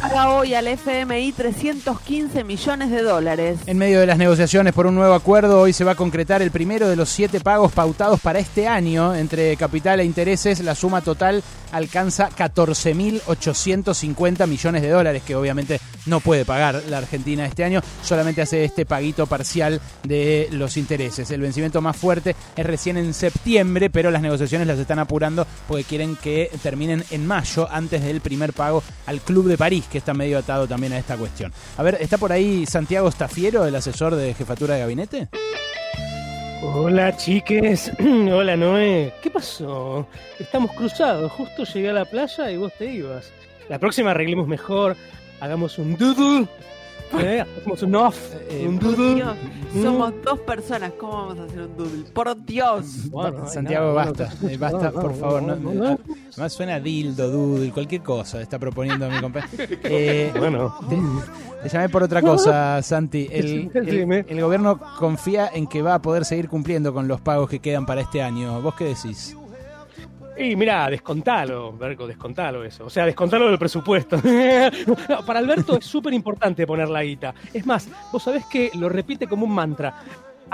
Paga hoy al FMI 315 millones de dólares. En medio de las negociaciones por un nuevo acuerdo, hoy se va a concretar el primero de los siete pagos pautados para este año. Entre capital e intereses, la suma total alcanza 14.850 millones de dólares, que obviamente no puede pagar la Argentina este año, solamente hace este paguito parcial de los intereses. El vencimiento más fuerte es recién en septiembre, pero las negociaciones las están apurando porque quieren que terminen en mayo, antes del primer pago al Club de París, que está medio atado también a esta cuestión. A ver, ¿está por ahí Santiago Stafiero, el asesor de jefatura de gabinete? Hola chiques, hola Noé, ¿qué pasó? Estamos cruzados, justo llegué a la playa y vos te ibas. La próxima arreglemos mejor, hagamos un doodle, ¿eh? hagamos un off, un Por doodle. Dios, somos dos personas, ¿cómo vamos a hacer un doodle? Por Dios. Bueno, Santiago, nada, basta, eh, basta, no, no, por favor. no, No, no, no. Además suena dildo, doodle, cualquier cosa está proponiendo mi compañero. Eh, Bueno. te, te llamé por otra cosa, Santi. El, el- Dime. el gobierno confía en que va a poder seguir cumpliendo con los pagos que quedan para este año. ¿Vos qué decís? Y mirá, descontalo, Berco, descontalo eso. O sea, descontalo del presupuesto. Para Alberto es súper importante poner la guita. Es más, vos sabés que lo repite como un mantra.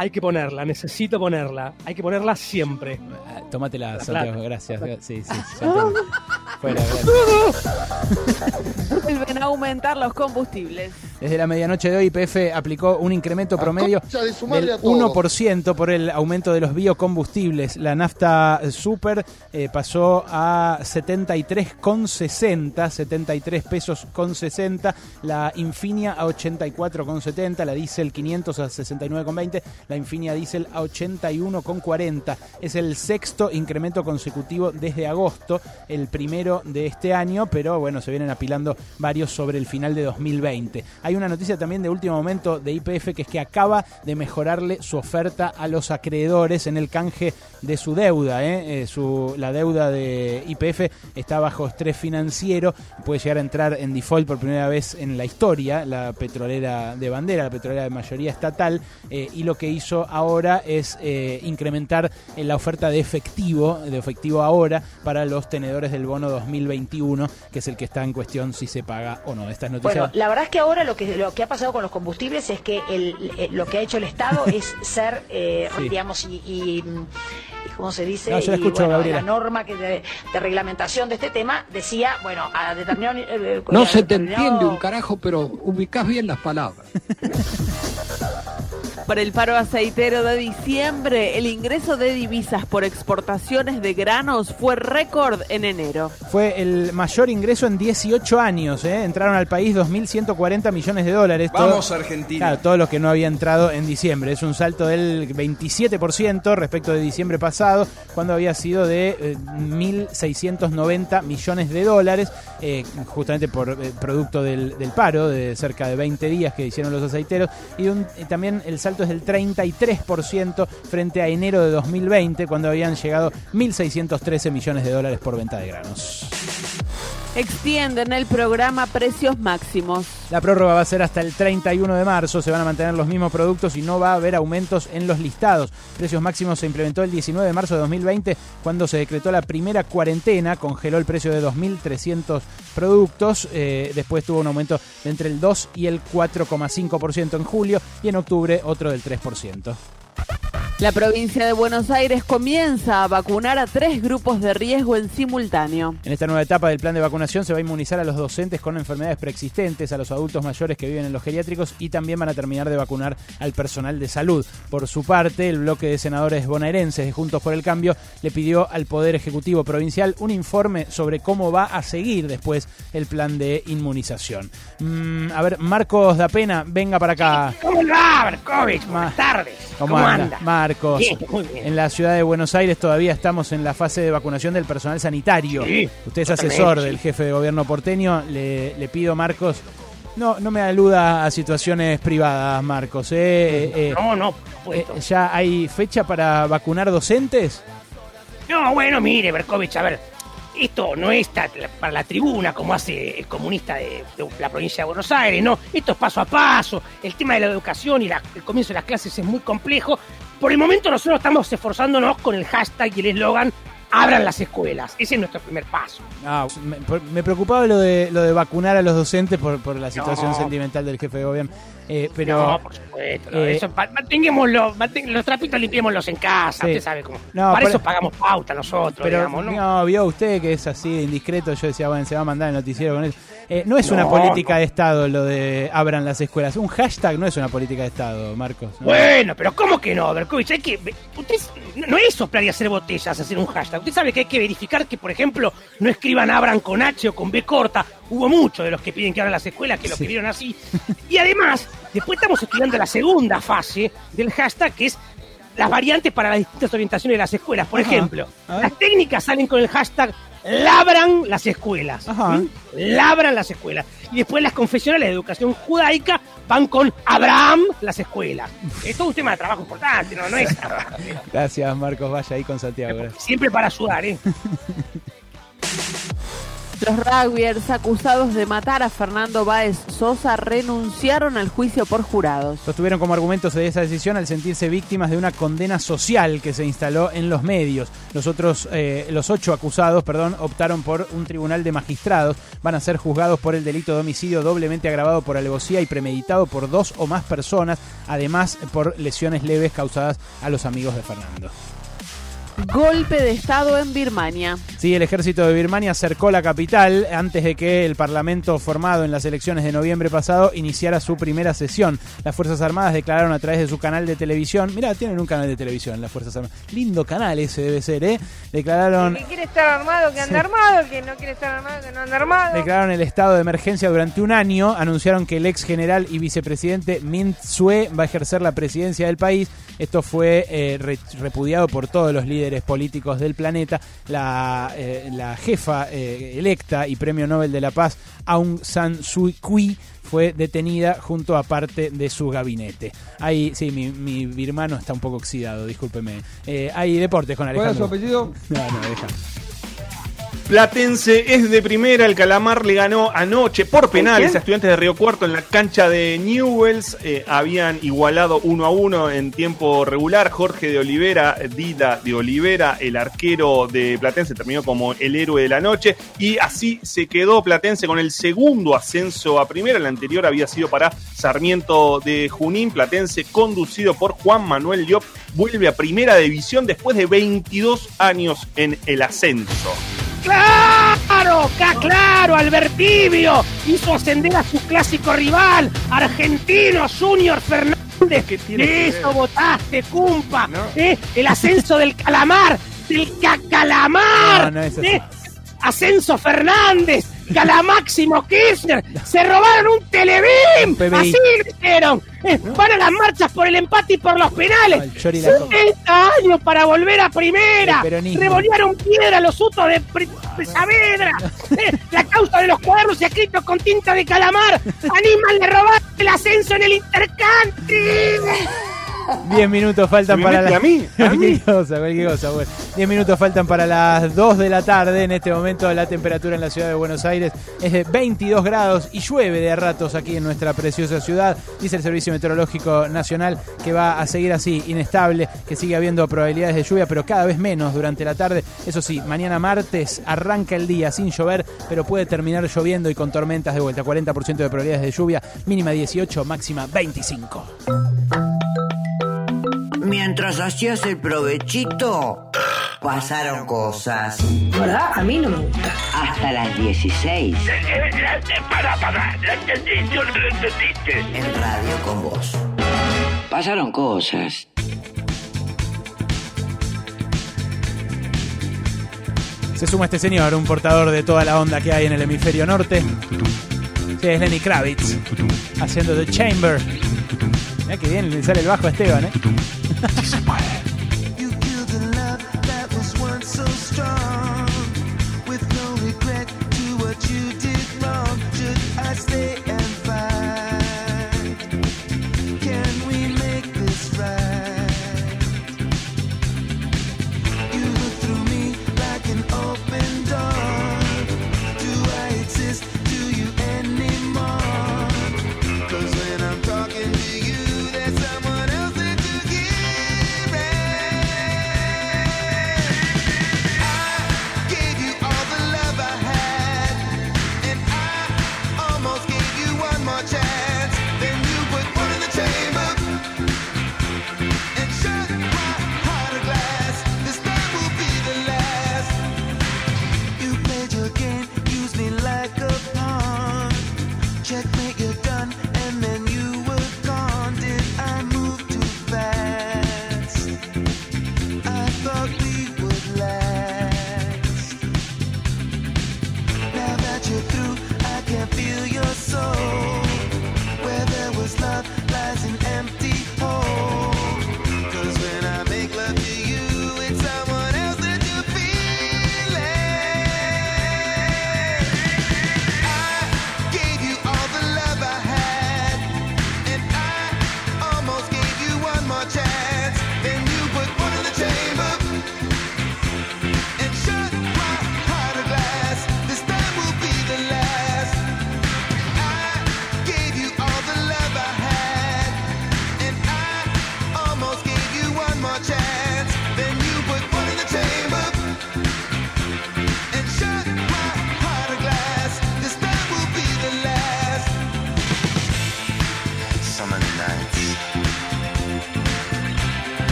Hay que ponerla, necesito ponerla. Hay que ponerla siempre. Ah, Tómatela, La Santiago, plata. gracias. Sí, sí, Santiago. Fuera, gracias. Vuelven a aumentar los combustibles. Desde la medianoche de hoy, IPF aplicó un incremento promedio de del a todos. 1% por el aumento de los biocombustibles. La nafta super eh, pasó a 73,60, 73 pesos con 60. La Infinia a 84,70. La Diesel 500 a 69,20. La Infinia Diesel a 81,40. Es el sexto incremento consecutivo desde agosto, el primero de este año, pero bueno, se vienen apilando varios sobre el final de 2020. Hay una noticia también de último momento de IPF que es que acaba de mejorarle su oferta a los acreedores en el canje de su deuda. ¿eh? Eh, la deuda de IPF está bajo estrés financiero, puede llegar a entrar en default por primera vez en la historia, la petrolera de bandera, la petrolera de mayoría estatal, eh, y lo que hizo ahora es eh, incrementar eh, la oferta de efectivo, de efectivo ahora, para los tenedores del bono 2021, que es el que está en cuestión si se paga o no. Estas noticias... Bueno, la verdad es que ahora lo que lo que ha pasado con los combustibles es que el, eh, lo que ha hecho el Estado es ser, eh, Sí. digamos, y, y, ¿cómo se dice? No, yo la Y, escucho, bueno, Gabriela. la norma que de, de reglamentación de este tema decía, bueno, a determinado... eh, No a se te entiende un carajo, pero ubicás bien las palabras. Para el paro aceitero de diciembre, el ingreso de divisas por exportaciones de granos fue récord en enero. Fue el mayor ingreso en 18 años. ¿eh? Entraron al país 2.140 millones de dólares. Vamos, Argentina. Claro, todo lo que no había entrado en diciembre. Es un salto del 27% respecto de diciembre pasado, cuando había sido de eh, 1.690 millones de dólares, eh, justamente por eh, producto del, del paro de cerca de 20 días que hicieron los aceiteros. Y un- y también el salto es del 33% frente a enero de 2020, cuando habían llegado 1.613 millones de dólares por venta de granos. Extienden el programa Precios Máximos. La prórroga va a ser hasta el 31 de marzo, se van a mantener los mismos productos y no va a haber aumentos en los listados. Precios máximos se implementó el 19 de marzo de 2020 cuando se decretó la primera cuarentena, congeló el precio de 2.300 productos, eh, después tuvo un aumento de entre el 2 y el 4,5% en julio y en octubre otro del 3%. La provincia de Buenos Aires comienza a vacunar a tres grupos de riesgo en simultáneo. En esta nueva etapa del plan de vacunación se va a inmunizar a los docentes con enfermedades preexistentes, a los adultos mayores que viven en los geriátricos y también van a terminar de vacunar al personal de salud. Por su parte, el bloque de senadores bonaerenses de Juntos por el Cambio le pidió al Poder Ejecutivo Provincial un informe sobre cómo va a seguir después el plan de inmunización. Mm, a ver, Marcos da Pena, venga para acá. ¿Cómo va? Buenas tardes. ¿Cómo, ¿Cómo, anda, anda? Marcos? Bien, muy bien. En la ciudad de Buenos Aires todavía estamos en la fase de vacunación del personal sanitario. Sí, Usted es asesor sí. del jefe de gobierno porteño. Le, le pido, Marcos, no, no me aluda a situaciones privadas, Marcos. ¿eh? Eh, eh, No, no, por supuesto. eh, ¿Ya hay fecha para vacunar docentes? No, bueno, mire, Berkovich, a ver, esto no es para la tribuna como hace el comunista de, de la provincia de Buenos Aires, no, esto es paso a paso, el tema de la educación y la- el comienzo de las clases es muy complejo. Por el momento nosotros estamos esforzándonos con el hashtag y el eslogan abran las escuelas. Ese es nuestro primer paso. Ah, me, preocupaba lo de, lo de vacunar a los docentes por, por la situación No. sentimental del jefe de gobierno. Eh, pero no, por supuesto. no, eh, eso, pa- mantengámoslo, manten- los trapitos limpiémoslos en casa. Sí. Usted sabe cómo. No, Para eso pagamos pauta nosotros, Pero digamos, ¿no? no, vio usted que es así de indiscreto. Yo decía, bueno, se va a mandar el noticiero con eso. Eh, no es una política de Estado lo de abran las escuelas. Un hashtag no es una política de Estado, Marcos. ¿no? Bueno, pero ¿cómo que no, Berkovich? Hay que. Usted no es soplar y hacer botellas, hacer un hashtag. Usted sabe que hay que verificar que, por ejemplo, no escriban abran con H o con B corta. Hubo muchos de los que piden que abran las escuelas que lo escribieron así. Y además, después estamos estudiando la segunda fase del hashtag, que es las variantes para las distintas orientaciones de las escuelas. Por Ajá. ejemplo, las técnicas salen con el hashtag labran las escuelas. Ajá. ¿Mm? Labran las escuelas. Y después las confesionales de educación judaica van con Abraham las escuelas. Es todo un tema de trabajo importante, no, no es Gracias, Marcos. Vaya ahí con Santiago. siempre para ayudar, ¿eh? Los rugbyers acusados de matar a Fernando Báez Sosa renunciaron al juicio por jurados. Sostuvieron como argumentos de esa decisión al sentirse víctimas de una condena social que se instaló en los medios. Los otros, eh, los ocho acusados, perdón, optaron por un tribunal de magistrados. Van a ser juzgados por el delito de homicidio doblemente agravado por alevosía y premeditado por dos o más personas, además por lesiones leves causadas a los amigos de Fernando. Golpe de Estado en Birmania. Sí, el ejército de Birmania cercó la capital antes de que el parlamento formado en las elecciones de noviembre pasado iniciara su primera sesión. Las Fuerzas Armadas declararon a través de su canal de televisión, mira, tienen un canal de televisión las Fuerzas Armadas, lindo canal ese debe ser, ¿eh? Declararon... El que quiere estar armado, que anda armado. El que no quiere estar armado, que no anda armado. Declararon el estado de emergencia durante un año, anunciaron que el ex general y vicepresidente Mint Sue va a ejercer la presidencia del país. Esto fue eh, re- repudiado por todos los líderes políticos del planeta. La, eh, la jefa eh, electa y premio Nobel de la Paz, Aung San Suu Kyi, fue detenida junto a parte de su gabinete. Ahí, sí, mi, mi birmano está un poco oxidado, discúlpeme. Eh, hay deportes con ¿Cuál es Alejandro. su apellido? No, no, deja. Platense es de primera, el Calamar le ganó anoche por penales a estudiantes de Río Cuarto en la cancha de Newells. Eh, habían igualado uno a uno en tiempo regular. Jorge de Olivera, Dida de Olivera, el arquero de Platense, terminó como el héroe de la noche. Y así se quedó Platense con el segundo ascenso a primera. El anterior había sido para Sarmiento de Junín. Platense, conducido por Juan Manuel Diop, vuelve a primera división después de 22 años en el ascenso. ¡Claro! ¡Ca- ¡Claro! Albertibio hizo ascender a su clásico rival, Argentino Junior Fernández. De eso votaste, cumpa. ¿eh? El ascenso del calamar, del cacalamar. No, no. ¿eh? Ascenso Fernández, Calamáximo Kirchner, se robaron un Televim, PBI. así lo hicieron. Eh, Van a las marchas por el empate y por los penales. Al Chori la Copa. 70 años para volver a primera. Revolearon piedra los utos de, de Saavedra. Eh, La causa de los cuadernos escritos con tinta de calamar. Animal le robaron el ascenso en el intercountry. 10 minutos faltan ¿Se me para mete la- a mí? ¿A mí? cualquier cosa, cualquier cosa. Bueno, 10 minutos faltan para las 2 de la tarde. En este momento la temperatura en la ciudad de Buenos Aires es de 22 grados y llueve de a ratos aquí en nuestra preciosa ciudad. Dice el Servicio Meteorológico Nacional que va a seguir así, inestable, que sigue habiendo probabilidades de lluvia, pero cada vez menos durante la tarde. Eso sí, mañana martes arranca el día sin llover, pero puede terminar lloviendo y con tormentas de vuelta. 40% de probabilidades de lluvia, mínima 18, máxima 25. Mientras hacías el provechito, pasaron cosas. ¿Verdad? A mí no me gusta. Hasta las 16 Para, para, la entendí, yo no lo entendiste. en radio con vos. Pasaron cosas. Se suma este señor, un portador de toda la onda que hay en el hemisferio norte. Sí, es Lenny Kravitz, haciendo The Chamber. Mira que bien le sale el bajo a Esteban, ¿eh? se puede. Stay.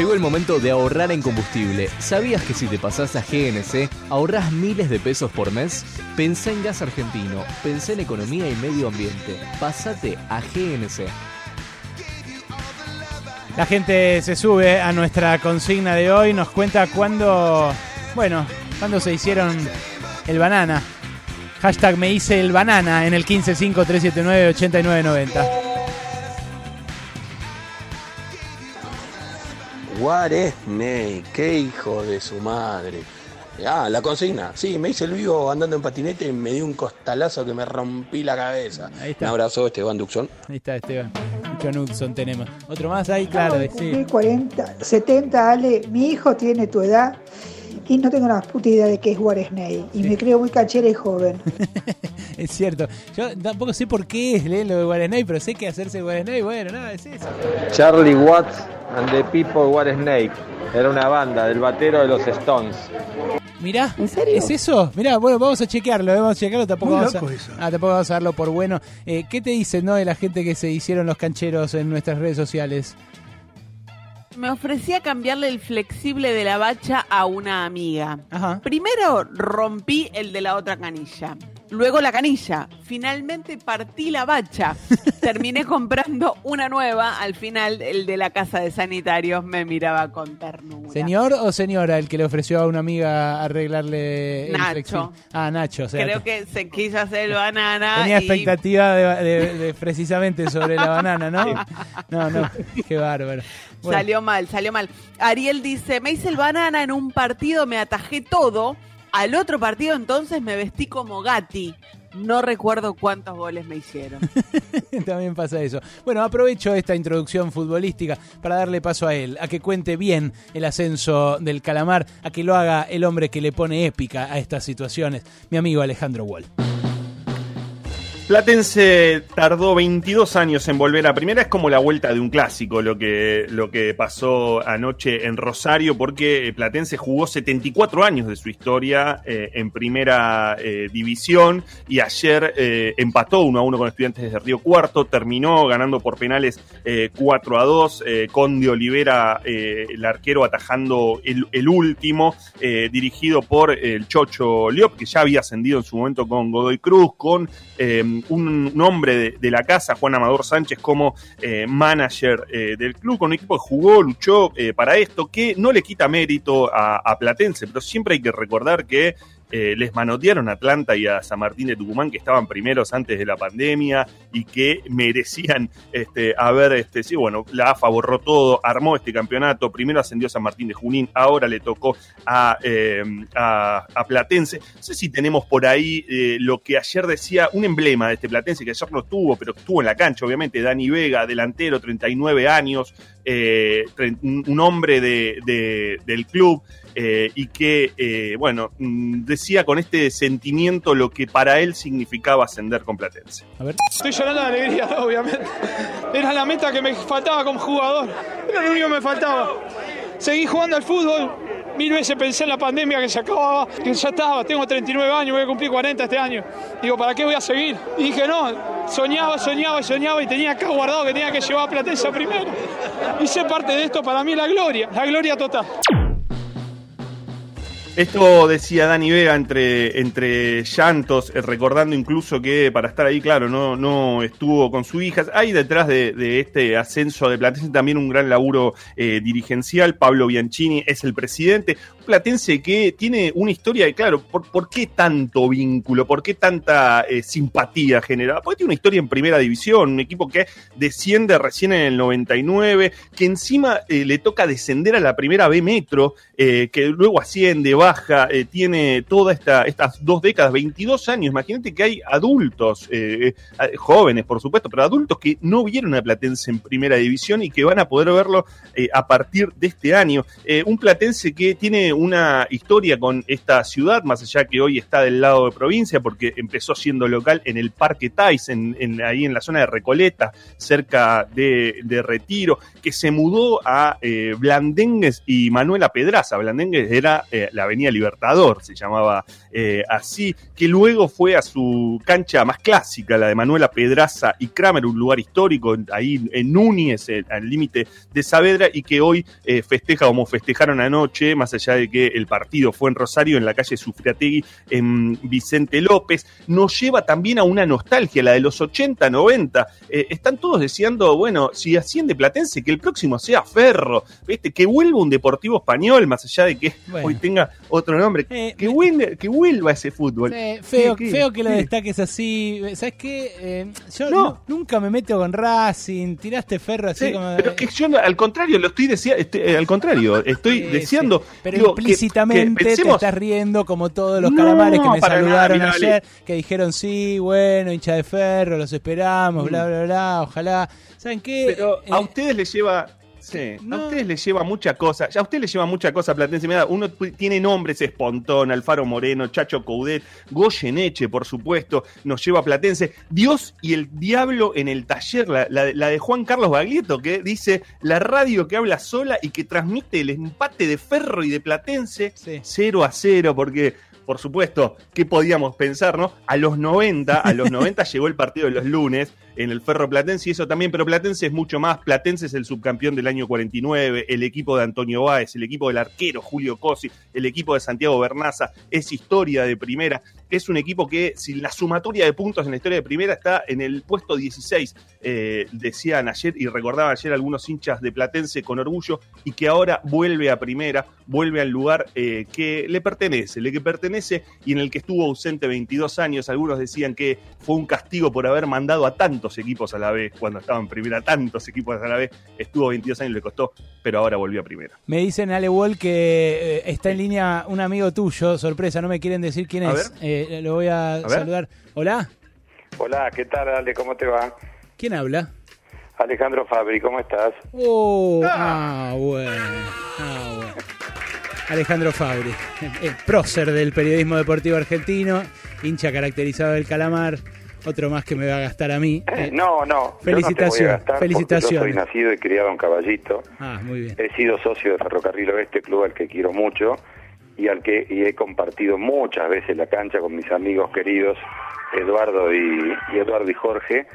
Llegó el momento de ahorrar en combustible. ¿Sabías que si te pasas a GNC ahorras miles de pesos por mes? Pensá en gas argentino, pensá en economía y medio ambiente. Pásate a GNC. La gente se sube a nuestra consigna de hoy, nos cuenta cuándo, bueno, cuándo se hicieron el banana. Hashtag me hice el banana en el 1553798990. Guaresme, qué hijo de su madre. Ah, la consigna. Sí, me hice el vivo andando en patinete y me dio un costalazo que me rompí la cabeza. Ahí está. Un abrazo, Esteban Duxon. Ahí está Esteban. Mucho Nudson tenemos. Otro más ahí, claro, sí. Cumplí 40, 70, Ale. Mi hijo tiene tu edad y no tengo la puta idea de qué es Guaresney. Y me creo muy canchera y joven. Es cierto. Yo tampoco sé por qué es ¿eh? lo de Guarenay, pero sé que hacerse Guarenay, bueno, nada, es eso. Charlie Watts and the People Were Snake. Era una banda del batero de los Stones. Mirá, ¿es eso? Mirá, bueno, vamos a chequearlo, ¿eh? vamos a chequearlo, tampoco Muy vamos, loco a, eso. ah, tampoco vamos a darlo por bueno. Eh, ¿Qué te dicen no, de la gente que se hicieron los cancheros en nuestras redes sociales? Me ofrecía cambiarle el flexible de la bacha a una amiga. Primero rompí el de la otra canilla. Luego la canilla. Finalmente partí la bacha. Terminé comprando una nueva. Al final, el de la casa de sanitarios me miraba con ternura. ¿Señor o señora el que le ofreció a una amiga arreglarle el Nacho. Ah, Nacho, o sea, Creo que se quiso hacer el banana. tenía y- expectativa de, de- de precisamente sobre la banana, ¿no? No, no, qué bárbaro. Bueno. Salió mal, salió mal. Ariel dice, me hice el banana en un partido, me atajé todo. Al otro partido entonces me vestí como Gatti. No recuerdo cuántos goles me hicieron. También pasa eso. Bueno, aprovecho esta introducción futbolística para darle paso a él, a que cuente bien el ascenso del calamar, a que lo haga el hombre que le pone épica a estas situaciones, mi amigo Alejandro Wall. Platense tardó 22 años en volver a primera. Es como la vuelta de un clásico lo que, lo que pasó anoche en Rosario, porque Platense jugó 74 años de su historia eh, en primera eh, división y ayer eh, empató 1 a 1 con estudiantes de Río Cuarto. Terminó ganando por penales eh, 4 a 2, eh, con de Olivera, eh, el arquero, atajando el, último, eh, dirigido por el Chocho Liop, que ya había ascendido en su momento con Godoy Cruz, con un, hombre de, la casa, Juan Amador Sánchez, como eh, manager eh, del club, con un equipo que jugó, luchó eh, para esto, que no le quita mérito a Platense, pero siempre hay que recordar que eh, les manotearon a Atlanta y a San Martín de Tucumán, que estaban primeros antes de la pandemia y que merecían este, haber, este, sí, bueno, la AFA borró todo, armó este campeonato, primero ascendió San Martín de Junín, ahora le tocó a, eh, a, Platense. No sé si tenemos por ahí eh, lo que ayer decía un emblema de este Platense, que ayer no estuvo, pero estuvo en la cancha, obviamente, Dani Vega, delantero, 39 años, eh, un hombre de, de- del club. eh, y que, eh, bueno, mm, decía con este sentimiento lo que para él significaba ascender con Platense. A ver. Estoy llorando de alegría, obviamente. Era la meta que me faltaba como jugador. Era lo único que me faltaba. Seguí jugando al fútbol. Mil veces pensé en la pandemia que se acababa, que ya estaba. Tengo 39 años, voy a cumplir 40 este año. Digo, ¿para qué voy a seguir? Y dije, no, soñaba, soñaba soñaba y tenía acá guardado que tenía que llevar a Platense primero. Hice parte de esto, para mí la gloria, la gloria total. Esto decía Dani Vega entre, entre llantos, eh, recordando incluso que para estar ahí, claro, no, no estuvo con su hija. Hay detrás de, este ascenso de Platense también un gran laburo eh, dirigencial. Pablo Bianchini es el presidente, Platense que tiene una historia de, claro, ¿por, por qué tanto vínculo? ¿Por qué tanta eh, simpatía generada? Porque tiene una historia en primera división, un equipo que desciende recién en el 99, que encima eh, le toca descender a la primera B Metro, eh, que luego asciende, baja, tiene todas esta, estas dos décadas, 22 años. Imagínate que hay adultos, jóvenes por supuesto, pero adultos que no vieron a Platense en primera división y que van a poder verlo a partir de este año. Un Platense que tiene una historia con esta ciudad, más allá que hoy está del lado de provincia, porque empezó siendo local en el Parque Tais, en, ahí en la zona de Recoleta, cerca de, Retiro, que se mudó a eh, Blandengues y Manuela Pedraza. Blandengues era eh, la Avenida Libertador, se llamaba eh, así, que luego fue a su cancha más clásica, la de Manuela Pedraza y Kramer, un lugar histórico ahí en Núñez, al límite de Saavedra, y que hoy eh, festeja como festejaron anoche, más allá de que el partido fue en Rosario, en la calle Sufriategui, en Vicente López, nos lleva también a una nostalgia, la de los 80, 90. Eh, están todos deseando, bueno, si asciende Platense, que el próximo sea Ferro, ¿viste? que vuelva un deportivo español, más allá de que Bueno. hoy tenga otro nombre, que, vuelva, que vuelva ese fútbol. Eh, feo, ¿Qué, qué? feo que lo ¿Qué? destaques así. ¿Sabes qué? Eh, yo nu- nunca me meto con Racing. Tiraste ferro así Sí, como. pero que yo al contrario lo estoy deseando, al contrario, estoy deseando. Pero digo, que- implícitamente que pensemos- te estás riendo como todos los No, calamares que me nada, saludaron ayer, que dijeron sí, bueno, hincha de ferro, los esperamos, Mm. bla, bla, bla, ojalá. ¿Saben qué? Pero a Eh, ustedes les lleva. Sí, a ustedes les lleva mucha cosa. Ya a ustedes les lleva mucha cosa Platense. Mirá, uno tiene nombres: Espontón, Alfaro Moreno, Chacho Coudet, Goyeneche, por supuesto. Nos lleva a Platense. Dios y el diablo en el taller. La, la- la de Juan Carlos Baglietto, que dice: La radio que habla sola y que transmite el empate de Ferro y de Platense 0 a 0. Porque. Por supuesto, ¿qué podíamos pensar, no? A los 90, a los 90 llegó el partido de los lunes en el Ferro Platense y eso también, pero Platense es mucho más. Platense es el subcampeón del año 49, el equipo de Antonio Báez, el equipo del arquero Julio Cosi, el equipo de Santiago Bernaza, es historia de primera. Es un equipo que, sin la sumatoria de puntos en la historia de primera, está en el puesto 16, eh, decían ayer y recordaban ayer algunos hinchas de Platense con orgullo, y que ahora vuelve a primera, vuelve al lugar eh, que le pertenece, le que pertenece y en el que estuvo ausente 22 años. Algunos decían que fue un castigo por haber mandado a tantos equipos a la vez cuando estaba en primera, tantos equipos a la vez. Estuvo 22 años, le costó, pero ahora volvió a primera. Me dicen, Ale Wall, que eh, está en línea un amigo tuyo, sorpresa, no me quieren decir quién A es. Eh, lo voy a, ver. saludar. Hola, Hola, ¿qué tal, Ale? ¿Cómo te va? ¿quién habla? Alejandro Fabri, ¿cómo estás? Oh, ah, bueno. Ah, bueno. Alejandro Fabri, el, el prócer del periodismo deportivo argentino, hincha caracterizado del calamar, otro más que me va a gastar a mí. Eh, No, no. felicitaciones, no te voy a gastar porque felicitaciones. Yo soy nacido y criado en Caballito. Ah, muy bien. He sido socio de Ferrocarril Oeste, club al que quiero mucho y al que y he compartido muchas veces la cancha con mis amigos queridos Eduardo y, y Eduardo y Jorge,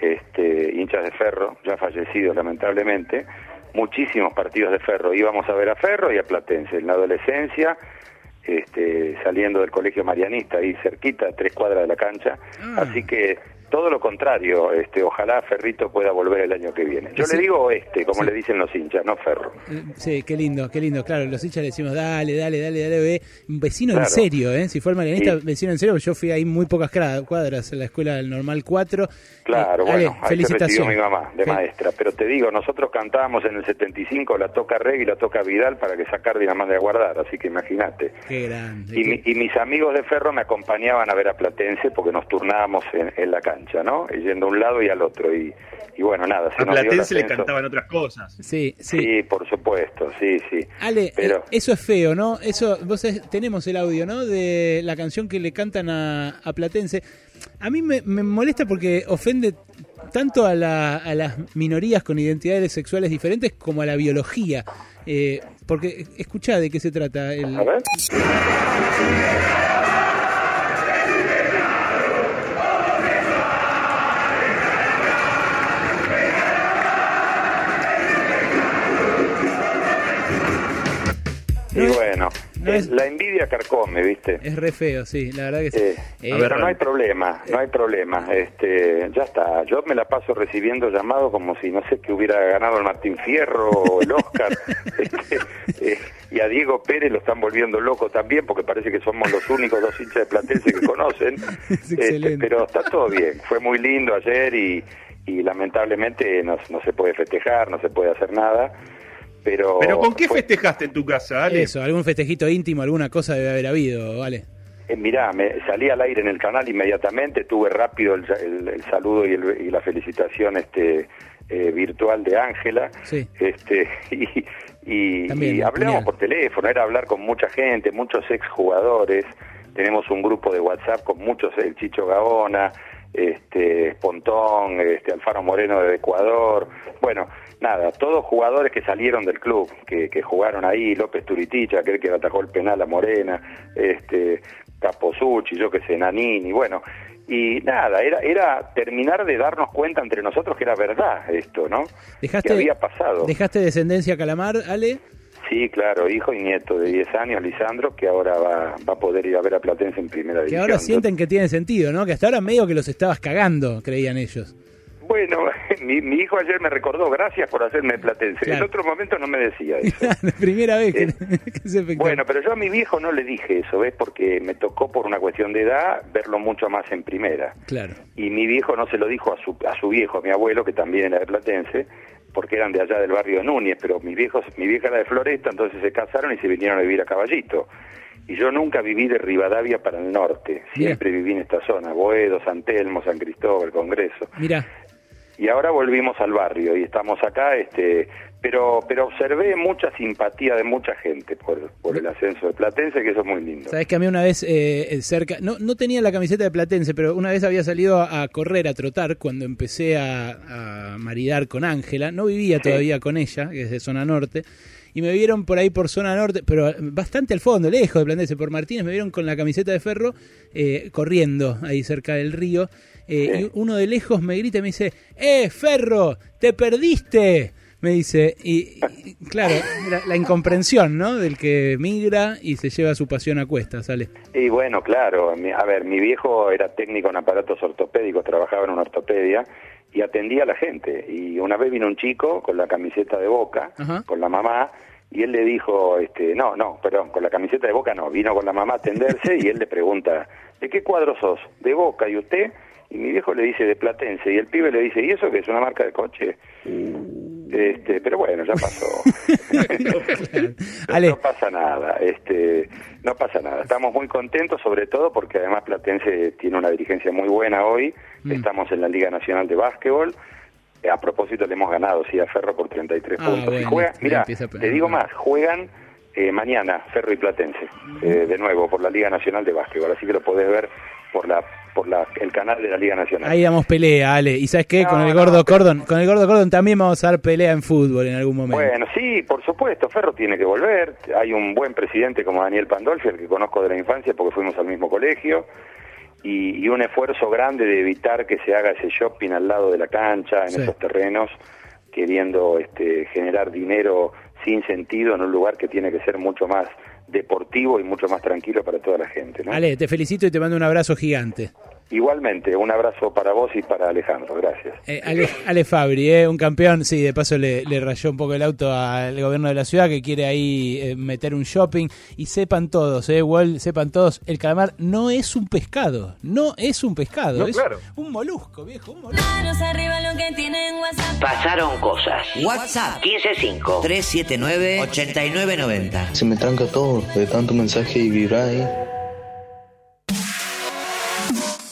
este, hinchas de Ferro, ya fallecidos lamentablemente. Muchísimos partidos de Ferro. Íbamos a ver a Ferro y a Platense en la adolescencia. Este, saliendo del colegio marianista ahí cerquita, a tres cuadras de la cancha, así que todo lo contrario, este, ojalá Ferrito pueda volver el año que viene. Yo Sí. le digo este, como Sí. le dicen los hinchas, no Ferro. Eh, Sí, qué lindo, qué lindo. Claro, los hinchas le decimos, dale, dale, dale, dale, ve. Vecino Claro. en serio, ¿eh? Si fue el marianista, Sí. vecino en serio, yo fui ahí muy pocas cuadras en la escuela del Normal 4. Claro, Eh, Ale, bueno, felicitaciones. mi mamá de maestra. Pero te digo, nosotros cantábamos en el 75, la toca Reg y la toca Vidal para que Sacardi la mande a guardar, así que imagínate. Qué grande. Y, mi- y mis amigos de Ferro me acompañaban a ver a Platense porque nos turnábamos en, en la cancha, ¿no? Y Yendo a un lado y al otro. Y, y bueno, nada, se A Platense le cantaban otras cosas. Sí, sí. Sí, por supuesto, sí, sí. Ale, Pero- eh, eso es feo, ¿no? Eso, vos tenemos el audio, ¿no? De la canción que le cantan a, a Platense. A mí me, me molesta porque ofende tanto a, la- a las minorías con identidades sexuales diferentes como a la biología. Eh, porque, escuchá de qué se trata. El... A ver. Y bueno, no eh, es- la envidia carcome, ¿viste? Es re feo, sí, la verdad que sí. Eh, Eh, pero no hay problema, no hay problema. Este, ya está. Yo me la paso recibiendo llamados como si no sé que hubiera ganado el Martín Fierro o el Oscar. Este, eh, y y a Diego Pérez lo están volviendo loco también, porque parece que somos los únicos dos hinchas de Platense que conocen. Este, pero está todo bien. Fue muy lindo ayer y, y lamentablemente no, no se puede festejar, no se puede hacer nada. Pero, ¿Pero con qué fue- festejaste en tu casa, Ale? Eso, algún festejito íntimo, alguna cosa debe haber habido, ¿vale? Eh, mirá, me salí al aire en el canal inmediatamente, tuve rápido el, el- el saludo y, el- y la felicitación este eh, virtual de Ángela. Sí. Este, y, y, También, y hablamos genial. por teléfono, era hablar con mucha gente, muchos exjugadores. Tenemos un grupo de WhatsApp con muchos, el Chicho Gaona, este Pontón, este Alfaro Moreno de Ecuador. Bueno, nada, todos jugadores que salieron del club, que, que jugaron ahí, López Turiticha, aquel que atajó el penal a Morena, este Caposucci, yo que sé, Nanini, bueno, y nada, era era terminar de darnos cuenta entre nosotros que era verdad esto, ¿no? ¿Dejaste, que había pasado. ¿Dejaste descendencia Calamar, Ale? Sí, claro, hijo y nieto de 10 años, Lisandro, que ahora va, va a poder ir a ver a Platense en primera Que división. ahora sienten que tiene sentido, ¿no? Que hasta ahora medio que los estabas cagando, creían ellos. Bueno, mi, mi hijo ayer me recordó, gracias por hacerme Platense. En otro momento no me decía eso. Primera vez que, Eh, que se. Bueno, pero yo a mi viejo no le dije eso, ¿ves? Porque me tocó por una cuestión de edad verlo mucho más en primera. Claro. Y mi viejo no se lo dijo a su, a su viejo, a mi abuelo, que también era de Platense, porque eran de allá del barrio de Núñez, pero mi, viejo, mi vieja era de Floresta, entonces se casaron y se vinieron a vivir a Caballito. Y yo nunca viví de Rivadavia para el norte, siempre viví en esta zona, Boedo, San Telmo, San Cristóbal, Congreso. Mira, Y ahora volvimos al barrio y estamos acá, este, pero pero observé mucha simpatía de mucha gente por, por el ascenso de Platense, que eso es muy lindo. sabes que a mí una vez eh, cerca, no, no tenía la camiseta de Platense, pero una vez había salido a, a correr, a trotar, cuando empecé a, a maridar con Ángela. No vivía todavía con ella, que es de zona norte. Y me vieron por ahí por zona norte, pero bastante al fondo, lejos de Platense, por Martínez, me vieron con la camiseta de ferro eh, corriendo ahí cerca del río. eh, Y uno de lejos me grita y me dice, ¡Eh, Ferro! ¡Te perdiste! Me dice, y, y, claro, la, la incomprensión, ¿no? Del que migra y se lleva su pasión a cuestas, sale. Y bueno, claro, a ver, mi viejo era técnico en aparatos ortopédicos, trabajaba en una ortopedia y atendía a la gente. Y una vez vino un chico con la camiseta de boca, Ajá. con la mamá, y él le dijo, este, no, no, perdón, con la camiseta de boca no, vino con la mamá a atenderse y él le pregunta, ¿de qué cuadro sos? ¿De boca? ¿Y usted? Y mi viejo le dice de Platense, y el pibe le dice, ¿y eso que es una marca de coche? Este, pero bueno, ya pasó. No, no pasa nada, este, no pasa nada. Estamos muy contentos, sobre todo porque además Platense tiene una dirigencia muy buena hoy. Mm. Estamos en la Liga Nacional de Básquetbol. Eh, A propósito, le hemos ganado, sí, a Ferro por 33 Ah, puntos. y juega, mira, te digo más, juegan eh, mañana Ferro y Platense, eh, de nuevo, por la Liga Nacional de Básquetbol. Así que lo podés ver por la por la, el canal de la Liga Nacional. Ahí damos pelea, Ale. ¿Y sabes qué? No, con el no, gordo Cordon, con el gordo Cordon también vamos a dar pelea en fútbol en algún momento. Bueno, sí, por supuesto, Ferro tiene que volver. Hay un buen presidente como Daniel Pandolfi, el que conozco de la infancia porque fuimos al mismo colegio, y, y un esfuerzo grande de evitar que se haga ese shopping al lado de la cancha, en Sí. esos terrenos, queriendo este, generar dinero sin sentido en un lugar que tiene que ser mucho más deportivo y mucho más tranquilo para toda la gente. Ale, te felicito y te mando un abrazo gigante. Igualmente, un abrazo para vos y para Alejandro, gracias. Eh, Ale, Ale Fabri, eh, un campeón, sí, de paso le, le rayó un poco el auto al gobierno de la ciudad que quiere ahí eh, meter un shopping. Y sepan todos, eh, igual sepan todos, el calamar no es un pescado, no es un pescado, No, es claro. un molusco, viejo, un molusco. Manos arriba lo que tienen WhatsApp. Pasaron cosas. WhatsApp 155-379-8990. Se me tranca todo de tanto mensaje y vibrar ahí.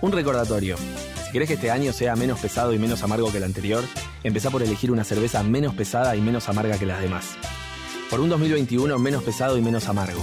Un recordatorio. Si querés que este año sea menos pesado y menos amargo que el anterior, empezá por elegir una cerveza menos pesada y menos amarga que las demás. Por un 2021 menos pesado y menos amargo.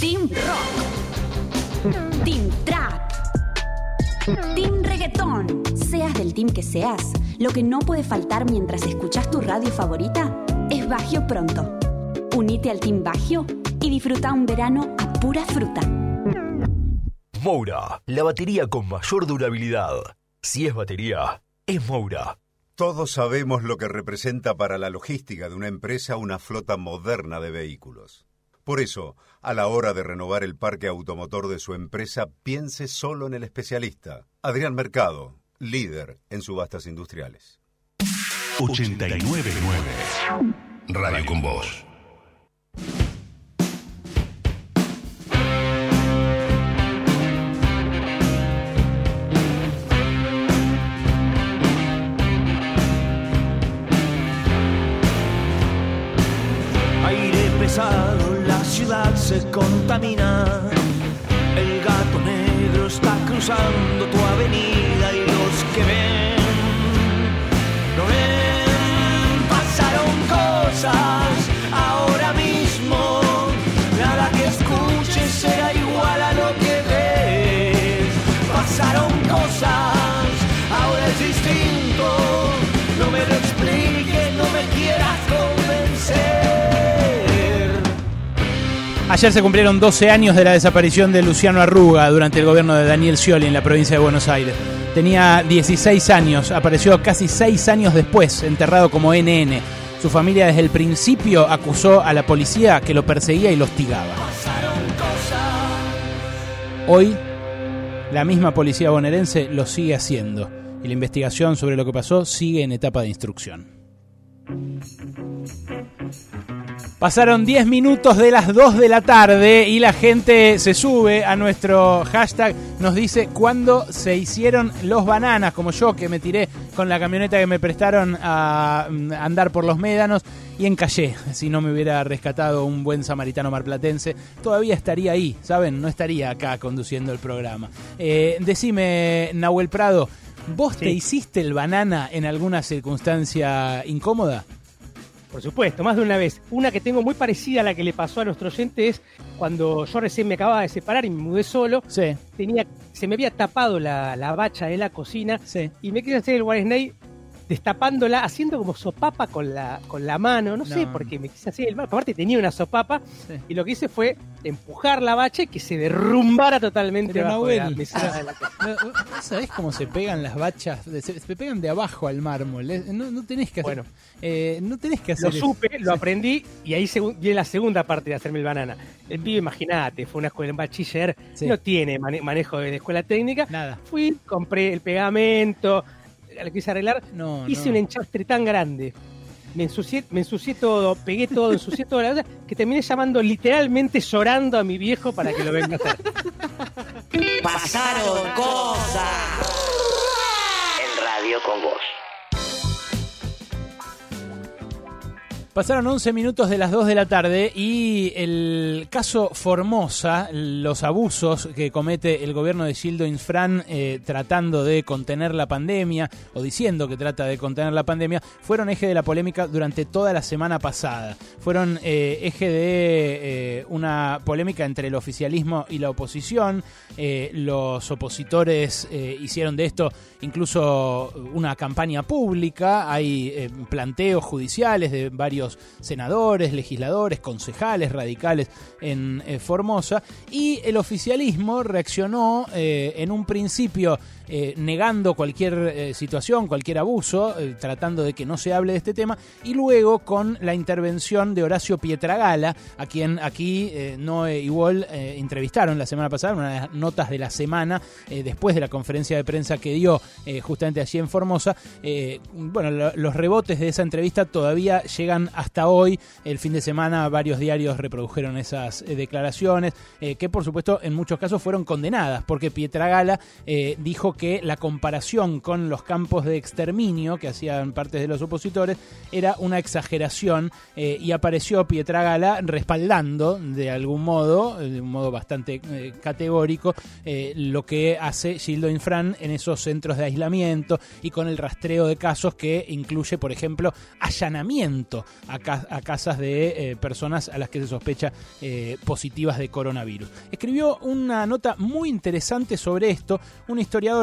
Team Rock. Team Trap. Team Reggaetón. Seas del team que seas, lo que no puede faltar mientras escuchas tu radio favorita es Bagio Pronto. Unite al Team Bagio y disfruta un verano a pura fruta. Moura, la batería con mayor durabilidad. Si es batería, es Moura. Todos sabemos lo que representa para la logística de una empresa una flota moderna de vehículos. Por eso, a la hora de renovar el parque automotor de su empresa, piense solo en el especialista, Adrián Mercado, líder en subastas industriales. 899 Radio con Voz. Aire pesado, se contamina. El gato negro está cruzando tu avenida y los que ven, Ayer se cumplieron 12 años de la desaparición de Luciano Arruga durante el gobierno de Daniel Scioli en la provincia de Buenos Aires. Tenía 16 años, apareció casi 6 años después, enterrado como NN. Su familia desde el principio acusó a la policía que lo perseguía y lo hostigaba. Hoy, la misma policía bonaerense lo sigue haciendo y la investigación sobre lo que pasó sigue en etapa de instrucción. Pasaron 10 minutos de las 2 de la tarde y la gente se sube a nuestro hashtag, nos dice cuándo se hicieron los bananas, como yo que me tiré con la camioneta que me prestaron a mm, andar por los médanos y encallé. Si no me hubiera rescatado un buen samaritano marplatense, todavía estaría ahí, ¿saben? No estaría acá conduciendo el programa. Eh, decime, Nahuel Prado, ¿vos te hiciste el banana en alguna circunstancia incómoda? Por supuesto, más de una vez. Una que tengo muy parecida a la que le pasó a nuestro oyente es cuando yo recién me acababa de separar y me mudé solo. Sí. Tenía, se me había tapado la, la bacha de la cocina y me quise hacer el Snake destapándola, haciendo como sopapa con la, con la mano. No, sé, No. porque me quise hacer el mal. Aparte tenía una sopapa y lo que hice fue empujar la bacha y que se derrumbara totalmente bajo de la mesada de la cocina. ¿no, no sabés cómo se pegan las bachas? Se, se pegan de abajo al mármol. eh, No, no tenés que hacer, Bueno. eh, no tenés que hacer Lo eso. supe, lo aprendí y ahí viene la segunda parte de hacerme el banana. El pibe, imagínate, fue una escuela en bachiller, Sí. no tiene mane- manejo de escuela técnica. Nada. Fui, compré el pegamento, lo quise arreglar, No, hice no. un enchastre tan grande. Me ensucié, me ensucié todo, pegué todo, ensucié toda la cosa, que terminé llamando literalmente llorando a mi viejo para que lo venga a hacer. Pasaron cosas. En Radio con Voz. Pasaron 11 minutos de las 2 de la tarde y el caso Formosa, los abusos que comete el gobierno de Gildo Infran eh, tratando de contener la pandemia o diciendo que trata de contener la pandemia, fueron eje de la polémica durante toda la semana pasada. Fueron eh, eje de eh, una polémica entre el oficialismo y la oposición. Los opositores hicieron de esto incluso una campaña pública. Hay planteos judiciales de varios senadores, legisladores, concejales radicales en eh, Formosa. Y el oficialismo reaccionó eh, en un principio eh, negando cualquier eh, situación, cualquier abuso, eh, tratando de que no se hable de este tema, y luego con la intervención de Horacio Pietragala, a quien aquí Noé y Wall entrevistaron la semana pasada, una de las notas de la semana, después de la conferencia de prensa que dio justamente allí en Formosa. Bueno, lo- los rebotes de esa entrevista todavía llegan hasta hoy. El fin de semana varios diarios reprodujeron esas declaraciones, que por supuesto en muchos casos fueron condenadas, porque Pietragala dijo que la comparación con los campos de exterminio que hacían partes de los opositores era una exageración eh, y apareció Pietragala respaldando de algún modo, eh, de un modo bastante eh, categórico, lo que hace Gildo Infran en esos centros de aislamiento y con el rastreo de casos que incluye, por ejemplo, allanamiento a, a casas de personas a las que se sospecha positivas de coronavirus. Escribió una nota muy interesante sobre esto, un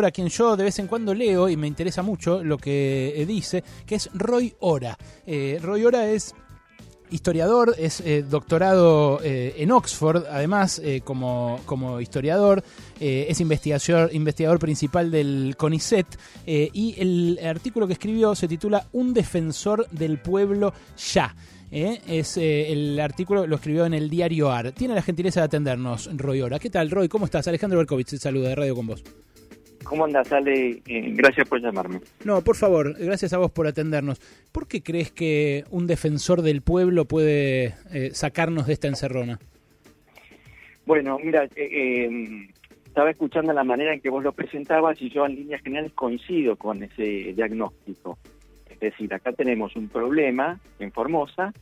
a quien yo de vez en cuando leo y me interesa mucho lo que eh, dice, que es Roy Ora. Eh, Roy Ora es historiador, es eh, doctorado en Oxford, además como, historiador, es investigador, investigador principal del CONICET y el artículo que escribió se titula Un defensor del pueblo ya. Es el artículo lo escribió en el diario AR. Tiene la gentileza de atendernos, Roy Ora. ¿Qué tal, Roy? ¿Cómo estás? Alejandro Berkovich te saluda de Radio con vos. ¿Cómo andas, Ale? Eh, gracias por llamarme. No, por favor, gracias a vos por atendernos. ¿Por qué crees que un defensor del pueblo puede eh, sacarnos de esta encerrona? Bueno, mira, eh, eh, estaba escuchando la manera en que vos lo presentabas y yo en líneas generales coincido con ese diagnóstico. Es decir, acá tenemos un problema en Formosa,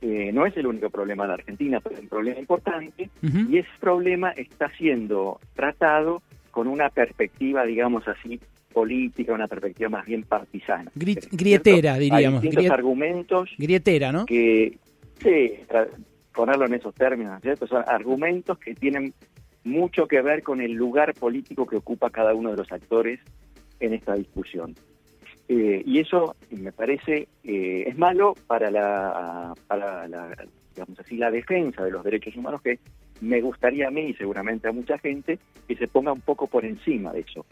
eh, no es el único problema de Argentina, pero es un problema importante, y ese problema está siendo tratado con una perspectiva, digamos así, política, una perspectiva más bien partisana. Grietera, Hay diríamos. distintos Griet- argumentos grietera, ¿no? que, sí, ponerlo en esos términos, ¿cierto? Son argumentos que tienen mucho que ver con el lugar político que ocupa cada uno de los actores en esta discusión. Eh, y eso me parece eh, es malo para la para la digamos así la defensa de los derechos humanos que me gustaría a mí y seguramente a mucha gente que se ponga un poco por encima de eso.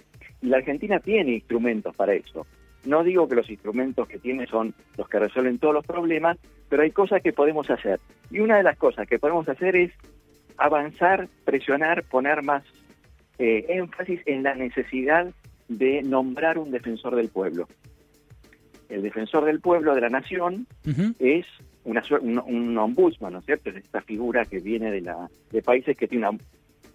Y la Argentina tiene instrumentos para eso. No digo que los instrumentos que tiene son los que resuelven todos los problemas pero hay cosas que podemos hacer. Y una de las cosas que podemos hacer es avanzar presionar poner más eh, énfasis en la necesidad de nombrar un defensor del pueblo. El defensor del pueblo de la nación es una, un, un ombudsman, ¿no es cierto? Es esta figura que viene de, la, de países que tienen una,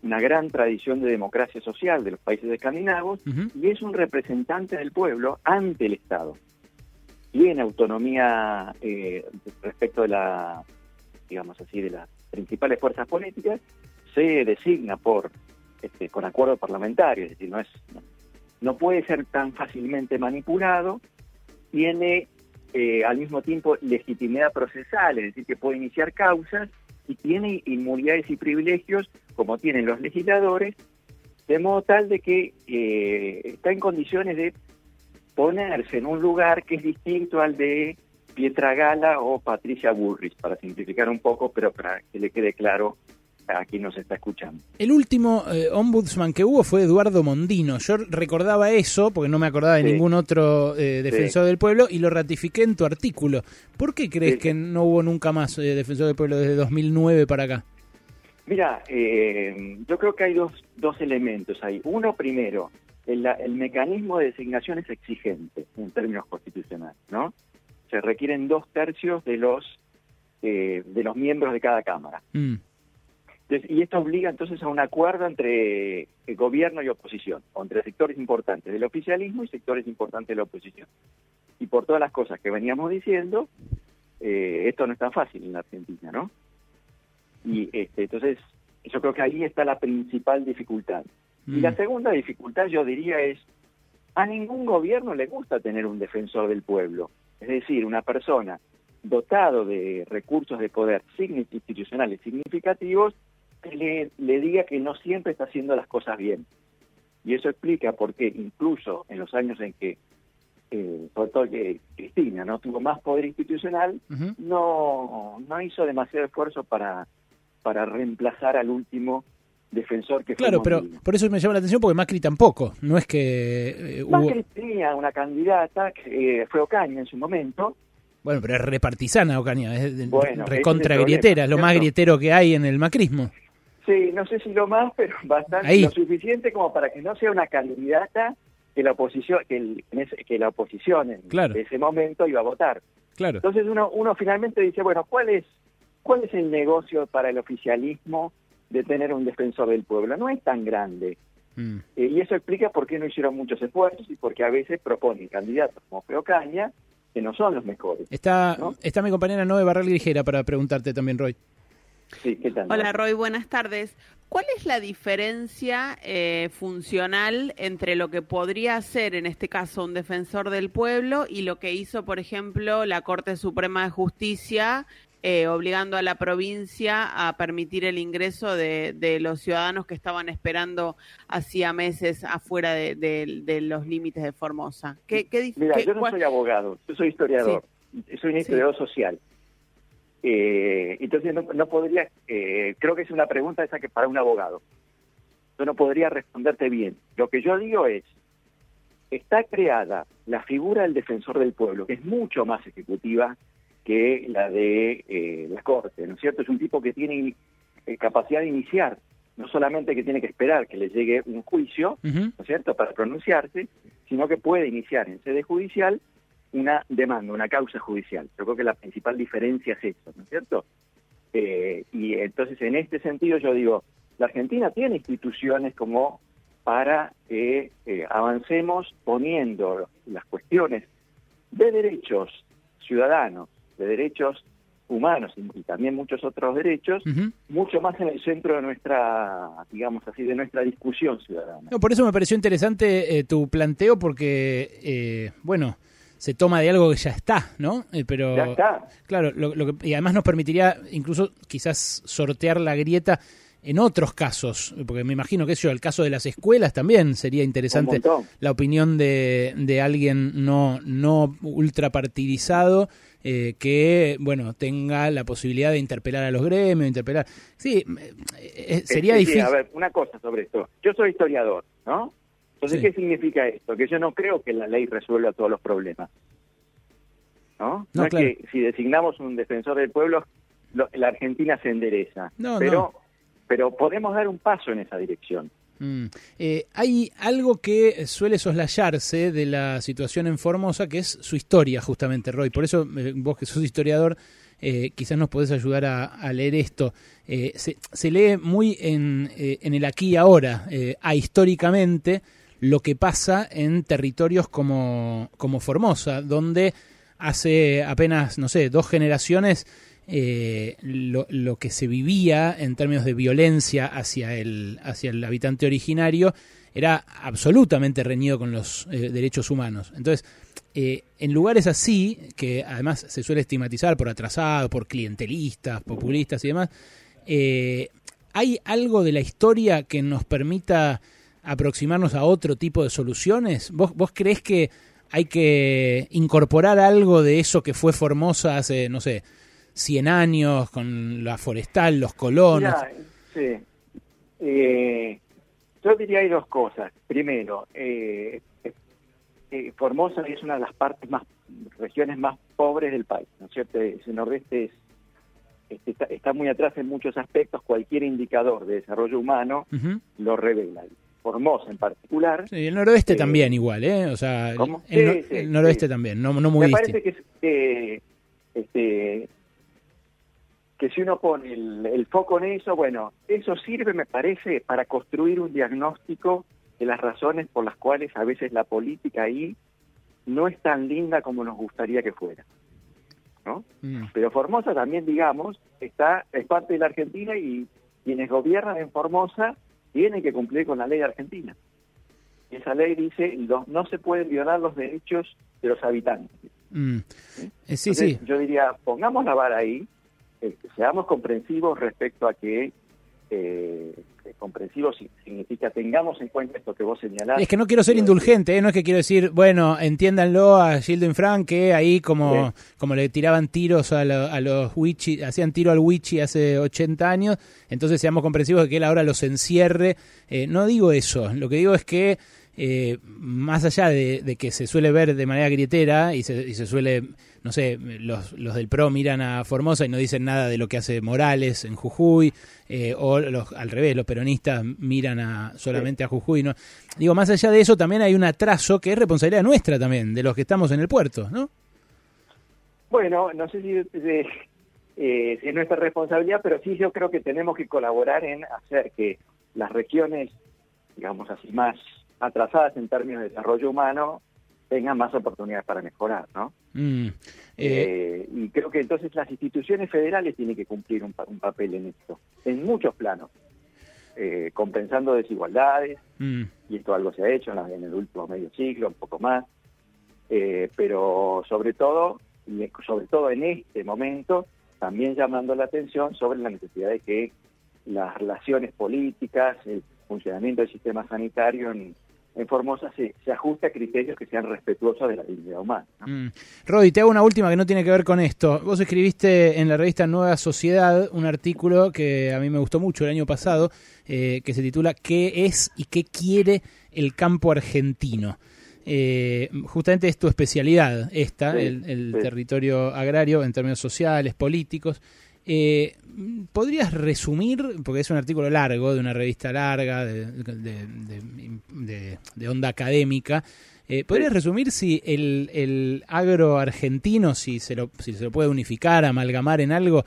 una gran tradición de democracia social, de los países escandinavos, y es un representante del pueblo ante el Estado. Tiene autonomía eh, respecto de la, digamos así, de las principales fuerzas políticas, se designa por este, con acuerdo parlamentario, es decir, no es no, no puede ser tan fácilmente manipulado, tiene eh, al mismo tiempo legitimidad procesal, es decir, que puede iniciar causas y tiene inmunidades y privilegios como tienen los legisladores, de modo tal de que eh, está en condiciones de ponerse en un lugar que es distinto al de Pietragala o Patricia Burris, para simplificar un poco, pero para que le quede claro a quien nos está escuchando. El último eh, ombudsman que hubo fue Eduardo Mondino. Yo recordaba eso, porque no me acordaba de Sí. ningún otro eh, defensor Sí. del pueblo, y lo ratifiqué en tu artículo. ¿Por qué crees Sí. que no hubo nunca más eh, defensor del pueblo desde 2009 para acá? Mira, eh, yo creo que hay dos, dos elementos ahí. Uno, primero, el, el mecanismo de designación es exigente en términos constitucionales, ¿no? Se requieren dos tercios de los eh, de los miembros de cada cámara. Mm. Y esto obliga entonces a un acuerdo entre el gobierno y oposición, o entre sectores importantes del oficialismo y sectores importantes de la oposición. Y por todas las cosas que veníamos diciendo, eh, esto no es tan fácil en la Argentina, ¿no? Y este, entonces, yo creo que ahí está la principal dificultad. Y la segunda dificultad, yo diría, es a ningún gobierno le gusta tener un defensor del pueblo. Es decir, una persona dotado de recursos de poder institucionales significativos que le, le diga que no siempre está haciendo las cosas bien. Y eso explica por qué incluso en los años en que, eh, sobre todo que Cristina no tuvo más poder institucional, no, no hizo demasiado esfuerzo para, para reemplazar al último defensor que Claro, fue pero por eso me llama la atención, porque Macri tampoco. No es que eh, hubo... Macri tenía una candidata que eh, fue Ocaña en su momento, Bueno, pero es repartisana, Ocaña. Es Bueno, recontra es grietera, es lo más grietero que hay en el macrismo. Sí, no sé si lo más, pero bastante Ahí. lo suficiente como para que no sea una candidata que la oposición que, el- en ese- que la oposición en Claro. ese momento iba a votar. claro. Entonces uno, uno finalmente dice, bueno, ¿cuál es, ¿cuál es el negocio para el oficialismo de tener un defensor del pueblo? No es tan grande. Mm. Eh, y eso explica por qué no hicieron muchos esfuerzos y porque a veces proponen candidatos como Feocaña que no son los mejores. Está, está mi compañera Noé Barral Grijera para preguntarte también, Roy. Sí, ¿qué tal? Hola Roy, buenas tardes. ¿Cuál es la diferencia eh, funcional entre lo que podría hacer en este caso un defensor del pueblo y lo que hizo, por ejemplo, la Corte Suprema de Justicia, eh, obligando a la provincia a permitir el ingreso de, de los ciudadanos que estaban esperando hacía meses afuera de, de- de los límites de Formosa? ¿Qué, qué Mira, qué- yo no cuál- soy abogado, yo soy historiador, soy un historiador social. Eh, entonces no, no podría, eh, creo que es una pregunta esa que para un abogado. Yo no podría responderte bien. Lo que yo digo es, está creada la figura del defensor del pueblo, que es mucho más ejecutiva que la de eh, la Corte, ¿no es cierto? Es un tipo que tiene eh, capacidad de iniciar, no solamente que tiene que esperar que le llegue un juicio, ¿no es cierto?, para pronunciarse, sino que puede iniciar en sede judicial una demanda, una causa judicial. Yo creo que la principal diferencia es eso, ¿no es cierto? Eh, y entonces, en este sentido, yo digo, la Argentina tiene instituciones como para que eh, avancemos poniendo las cuestiones de derechos ciudadanos, de derechos humanos y, también muchos otros derechos, mucho más en el centro de nuestra, digamos así, de nuestra discusión ciudadana. No, por eso me pareció interesante eh, tu planteo porque, eh, bueno, se toma de algo que ya está, ¿no? Eh, pero Ya está. Claro, lo, lo que, y además nos permitiría incluso quizás sortear la grieta en otros casos, porque me imagino que eso, el caso de las escuelas también sería interesante la opinión de, de alguien no, no ultrapartidizado eh, que, bueno, tenga la posibilidad de interpelar a los gremios, interpelar... Sí, eh, eh, sería Sí, sí, difícil... a ver, una cosa sobre esto. Yo soy historiador, ¿no? Entonces, Sí. ¿qué significa esto? Que yo no creo que la ley resuelva todos los problemas. ¿No? No, es claro. que si designamos un defensor del pueblo, lo- la Argentina se endereza. No, pero, no. pero podemos dar un paso en esa dirección. Mm. Eh, hay algo que suele soslayarse de la situación en Formosa, que es su historia, justamente, Roy. Por eso, eh, vos que sos historiador, eh, quizás nos podés ayudar a, a leer esto. Se, se lee muy en, en el aquí y ahora, ahistóricamente, lo que pasa en territorios como, como Formosa, donde hace apenas, no sé, dos generaciones eh, lo, que se vivía en términos de violencia hacia el, hacia el habitante originario era absolutamente reñido con los eh, derechos humanos. Entonces, eh, en lugares así, que además se suele estigmatizar por atrasados, por clientelistas, populistas y demás, eh, ¿hay algo de la historia que nos permita aproximarnos a otro tipo de soluciones? ¿Vos, vos creés que hay que incorporar algo de eso que fue Formosa hace, no sé, 100 años, con la forestal, los colonos? Mirá, sí. Eh, yo diría hay dos cosas. Primero, eh, eh, Formosa es una de las partes más, regiones más pobres del país, ¿no es cierto? Ese nordeste es, este, está, está muy atrás en muchos aspectos. Cualquier indicador de desarrollo humano lo revela. Formosa en particular. Sí, el noroeste Eh, también igual, ¿eh? O sea, el, ¿Cómo? el no- Sí, sí, el noroeste sí. también, no, no muy Me parece distinto. que, que, este, que si uno pone el, el foco en eso, bueno, eso sirve, me parece, para construir un diagnóstico de las razones por las cuales a veces la política ahí no es tan linda como nos gustaría que fuera. ¿no? Mm. Pero Formosa también, digamos, está es parte de la Argentina y quienes gobiernan en Formosa tienen que cumplir con la ley argentina. Y esa ley dice los, no se pueden violar los derechos de los habitantes. Mm. Eh, sí, Entonces, sí. Yo diría, pongamos la vara ahí, eh, seamos comprensivos respecto a que eh, que comprensivos si- significa tengamos en cuenta esto que vos señalás. Es que no quiero ser indulgente, ¿eh? no es que quiero decir, bueno, entiéndanlo a Gilden Frank que ahí como, como le tiraban tiros a, lo- a los Wichi, hacían tiro al Wichi hace 80 años, entonces seamos comprensivos de que él ahora los encierre. Eh, no digo eso, lo que digo es que eh, más allá de, de que se suele ver de manera grietera y se, y se suele, no sé, los, los del PRO miran a Formosa y no dicen nada de lo que hace Morales en Jujuy, eh, o los, al revés, los peronistas miran a, solamente a Jujuy. ¿no? Digo, más allá de eso, también hay un atraso que es responsabilidad nuestra también, de los que estamos en el puerto, ¿no? Bueno, no sé si eh, es nuestra responsabilidad, pero sí yo creo que tenemos que colaborar en hacer que las regiones, digamos así, más atrasadas en términos de desarrollo humano tengan más oportunidades para mejorar, ¿no? Mm, eh, Eh, y creo que entonces las instituciones federales tienen que cumplir un, un papel en esto, en muchos planos, eh, compensando desigualdades, mm. y esto algo se ha hecho en, la- en el último medio siglo, un poco más, eh, pero sobre todo, y sobre todo en este momento, también llamando la atención sobre la necesidad de que las relaciones políticas, el funcionamiento del sistema sanitario en, en Formosa se, se ajuste a criterios que sean respetuosos de la dignidad humana. ¿no? Mm. Rodi, te hago una última que no tiene que ver con esto. Vos escribiste en la revista Nueva Sociedad un artículo que a mí me gustó mucho el año pasado, eh, que se titula ¿Qué es y qué quiere el campo argentino? Eh, justamente es tu especialidad esta, Sí, el, el sí. territorio agrario en términos sociales, políticos. Eh, ¿Podrías resumir, porque es un artículo largo, de una revista larga, de, de- de- de- de onda académica, eh, ¿podrías resumir si el, el agro argentino, si se, lo, si se lo puede unificar, amalgamar en algo,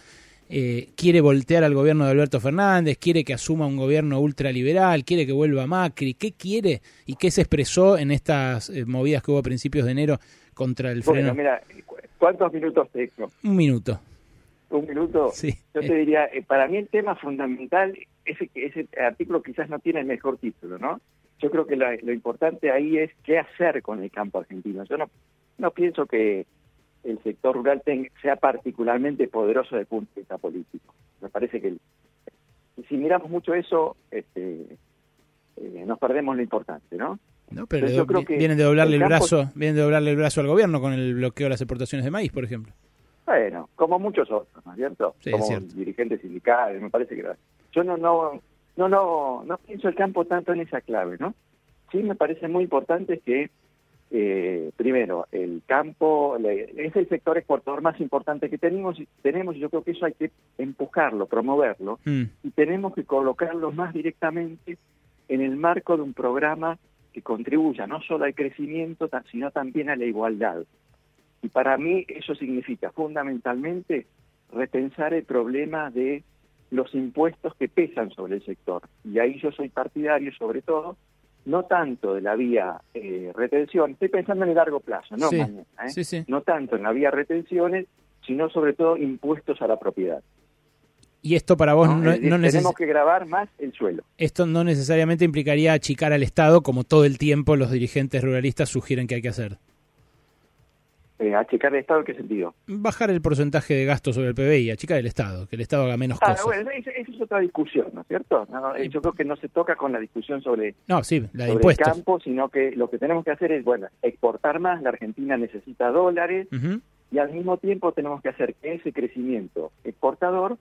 eh, quiere voltear al gobierno de Alberto Fernández, quiere que asuma un gobierno ultraliberal, quiere que vuelva Macri? ¿Qué quiere y qué se expresó en estas eh, movidas que hubo a principios de enero contra el freno? Bueno, mira, ¿cu- ¿cuántos minutos tengo? Un minuto. Un minuto. Sí. Yo te diría, eh, para mí el tema fundamental, ese, ese artículo quizás no tiene el mejor título, ¿no? Yo creo que la- lo importante ahí es qué hacer con el campo argentino. Yo no, no pienso que el sector rural ten- sea particularmente poderoso desde el punto de vista político. Me parece que el- si miramos mucho eso, este, eh, nos perdemos lo importante, ¿no? No, pero Entonces yo creo vi- que vienen de doblarle el, el campo- brazo, vienen de doblarle el brazo al gobierno con el bloqueo de las exportaciones de maíz, por ejemplo. Bueno, como muchos otros, ¿no es cierto? Sí, como dirigentes sindicales, me parece que yo no no no no no pienso el campo tanto en esa clave, ¿no? Sí me parece muy importante que eh, primero el campo es el sector exportador más importante que tenemos y tenemos y yo creo que eso hay que empujarlo, promoverlo Mm. y tenemos que colocarlo más directamente en el marco de un programa que contribuya no solo al crecimiento, sino también a la igualdad. Y para mí eso significa fundamentalmente repensar el problema de los impuestos que pesan sobre el sector. Y ahí yo soy partidario, sobre todo, no tanto de la vía eh, retención, estoy pensando en el largo plazo, no Sí, mañana, ¿eh? sí, sí. no tanto en la vía retenciones, sino sobre todo impuestos a la propiedad. Y esto para vos ¿no? no, neces- tenemos que grabar más el suelo. esto no necesariamente implicaría achicar al Estado como todo el tiempo los dirigentes ruralistas sugieren que hay que hacer. Eh, ¿Achicar el Estado en qué sentido? Bajar el porcentaje de gasto sobre el PBI, achicar el Estado, que el Estado haga menos Ah, cosas. bueno, esa es otra discusión, ¿no es cierto? No, yo creo que no se toca con la discusión sobre, No, sí, la de sobre el campo, sino que lo que tenemos que hacer es, bueno, exportar más, la Argentina necesita dólares, y al mismo tiempo tenemos que hacer que ese crecimiento exportador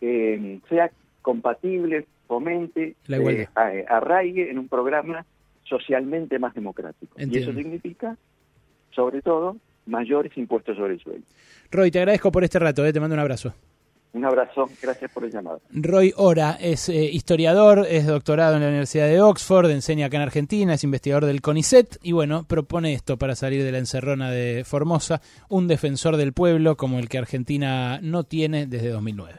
eh, sea compatible, fomente, La eh, a- arraigue en un programa socialmente más democrático. Y eso significa, sobre todo, mayores impuestos sobre el suelo. Roy, te agradezco por este rato, eh, te mando un abrazo. Un abrazo, gracias por el llamado. Roy Ora es eh, historiador, es doctorado en la Universidad de Oxford, enseña acá en Argentina, es investigador del CONICET y bueno, propone esto para salir de la encerrona de Formosa, un defensor del pueblo como el que Argentina no tiene desde 2009.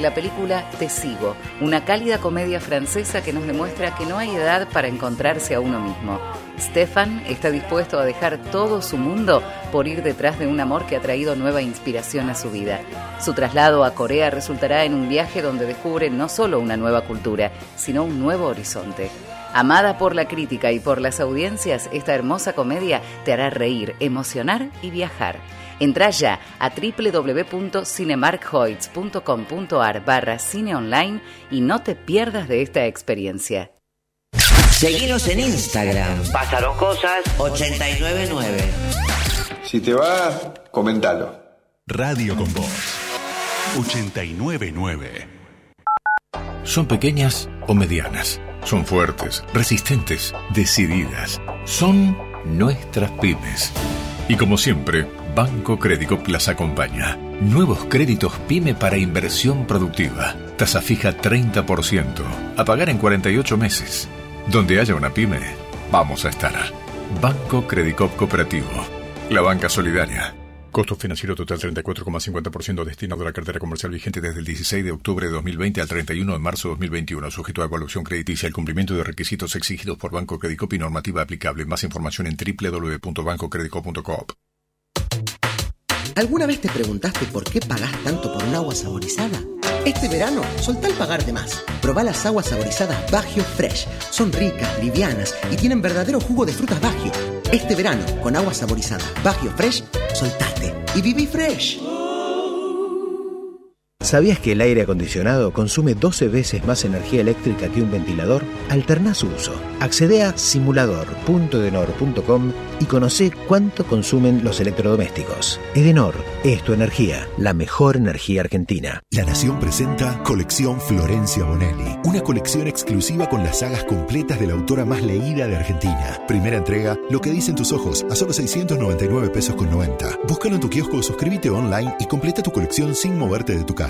La película Te sigo, una cálida comedia francesa que nos demuestra que no hay edad para encontrarse a uno mismo. Stefan está dispuesto a dejar todo su mundo por ir detrás de un amor que ha traído nueva inspiración a su vida. Su traslado a Corea resultará en un viaje donde descubre no solo una nueva cultura, sino un nuevo horizonte. Amada por la crítica y por las audiencias, esta hermosa comedia te hará reír, emocionar y viajar. Entra ya a www.cinemarkhoits.com.ar barra cine online y no te pierdas de esta experiencia. Seguinos en Instagram. Pasaron cosas 899. Si te va, comentalo. Radio con Voz. 899. Son pequeñas o medianas. Son fuertes, resistentes, decididas. Son nuestras pymes. Y como siempre, Banco Crédito las acompaña. Nuevos créditos PYME para inversión productiva. Tasa fija 30%. A pagar en 48 meses. Donde haya una pyme, vamos a estar. Banco Credicop Cooperativo. La banca solidaria. Costo financiero total 34,50% destinado a la cartera comercial vigente desde el 16 de octubre de 2020 al 31 de marzo de 2021, sujeto a evaluación crediticia el cumplimiento de requisitos exigidos por Banco Credicop y normativa aplicable. Más información en www.bancocredicop.coop. ¿Alguna vez te preguntaste por qué pagás tanto por un agua saborizada? Este verano, soltá el pagar de más. Probá las aguas saborizadas Bagio Fresh. Son ricas, livianas y tienen verdadero jugo de frutas Bagio. Este verano, con agua saborizada Bagio Fresh, soltate y viví fresh. ¿Sabías que el aire acondicionado consume 12 veces más energía eléctrica que un ventilador? Alterná su uso. Accede a simulador.edenor.com y conoce cuánto consumen los electrodomésticos. Edenor es tu energía, la mejor energía argentina. La Nación presenta Colección Florencia Bonelli, una colección exclusiva con las sagas completas de la autora más leída de Argentina. Primera entrega, Lo que dicen tus ojos, a solo 699 pesos con 90. Búscalo en tu kiosco suscríbete online y completa tu colección sin moverte de tu casa.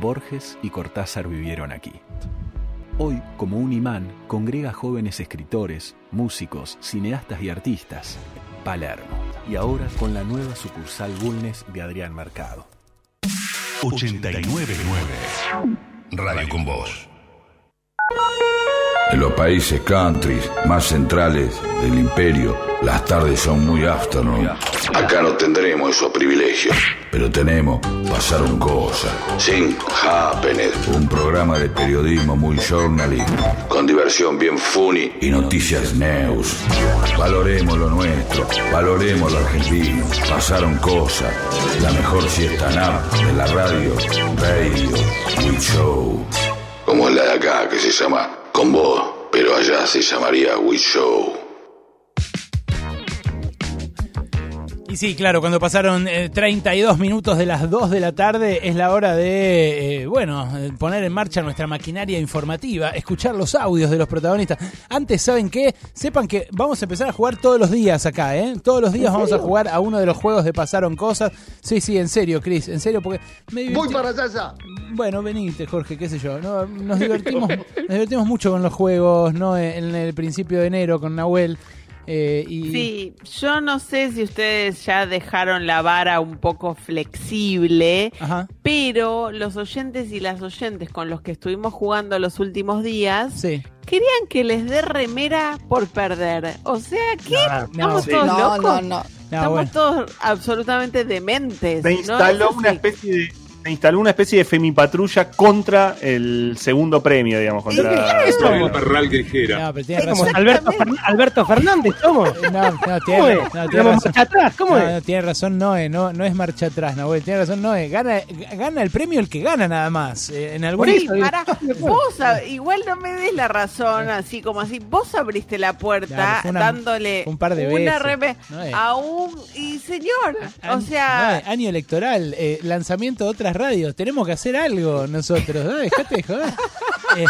Borges y Cortázar vivieron aquí. Hoy, como un imán, congrega jóvenes escritores, músicos, cineastas y artistas. Palermo. Y ahora con la nueva sucursal Bulnes de Adrián Mercado. 899. Radio con Voz. En los países countries más centrales del imperio, las tardes son muy afternoon. Acá no tendremos esos privilegios, pero tenemos Pasaron Cosas, Sin Happened, un programa de periodismo muy journalism, con diversión bien funny y noticias news. Valoremos lo nuestro, valoremos lo argentino. Pasaron Cosas, la mejor siesta nap de la radio, Radio We Show. Como la de acá, que se llama Con Vos, pero allá se llamaría We Show. Y sí, claro, cuando pasaron eh, 32 minutos de las 2 de la tarde es la hora de, eh, bueno, eh, poner en marcha nuestra maquinaria informativa, escuchar los audios de los protagonistas. Antes, ¿saben qué? Sepan que vamos a empezar a jugar todos los días acá, ¿eh? Todos los días vamos a jugar a uno de los juegos de Pasaron Cosas. Sí, sí, en serio, Chris, en serio, porque... Me Voy divirtió- para allá. Bueno, venite, Jorge, qué sé yo. ¿no? Nos, divertimos, nos divertimos mucho con los juegos, ¿no? En el principio de enero con Nahuel. Eh, y Sí, yo no sé si ustedes ya dejaron la vara un poco flexible, Ajá. pero los oyentes y las oyentes con los que estuvimos jugando los últimos días Sí. querían que les dé remera por perder. O sea, ¿qué? Estamos sí. todos No, locos. no, no. Estamos bueno. todos absolutamente dementes. Se ¿no? instaló una especie de se instaló una especie de femipatrulla contra el segundo premio, digamos, contra Isabel Parral Grijera. No. Alberto, Alberto Fernández, somos. No, no, ¿Cómo tiene, es? no, tiene ¿Tenemos razón. marcha atrás? ¿Cómo no, es? no, tiene razón Noé, no, no es marcha atrás, Nahuel, tiene razón Noé, gana, gana el premio el que gana nada más. Eh, en algún Sí, pará, vos igual no me des la razón, así como así. Vos abriste la puerta Claro, fue una- dándole un par de una veces. es. a un. Y señor, o sea. no, año electoral, eh, lanzamiento de otras radios, tenemos que hacer algo nosotros, ¿no? dejate de joder. Eh,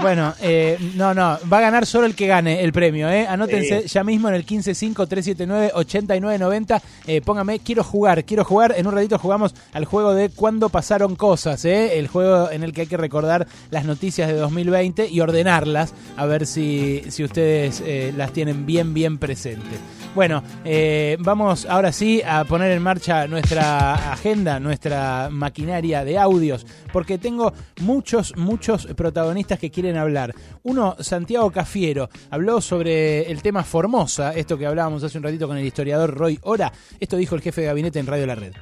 bueno, eh, no, no, va a ganar solo el que gane el premio, ¿eh? Anótense Sí. ya mismo en el 155-379-8990. Eh, póngame, quiero jugar, quiero jugar. En un ratito jugamos al juego de cuando pasaron cosas, ¿eh? El juego en el que hay que recordar las noticias de 2020 y ordenarlas, a ver si, si ustedes eh, las tienen bien, bien presentes. Bueno, eh, vamos ahora sí a poner en marcha nuestra agenda, nuestra maquinaria de audios, porque tengo muchos, muchos protagonistas que quieren hablar. Uno, Santiago Cafiero, habló sobre el tema Formosa, esto que hablábamos hace un ratito con el historiador Roy Ora. Esto dijo el jefe de gabinete en Radio La Red.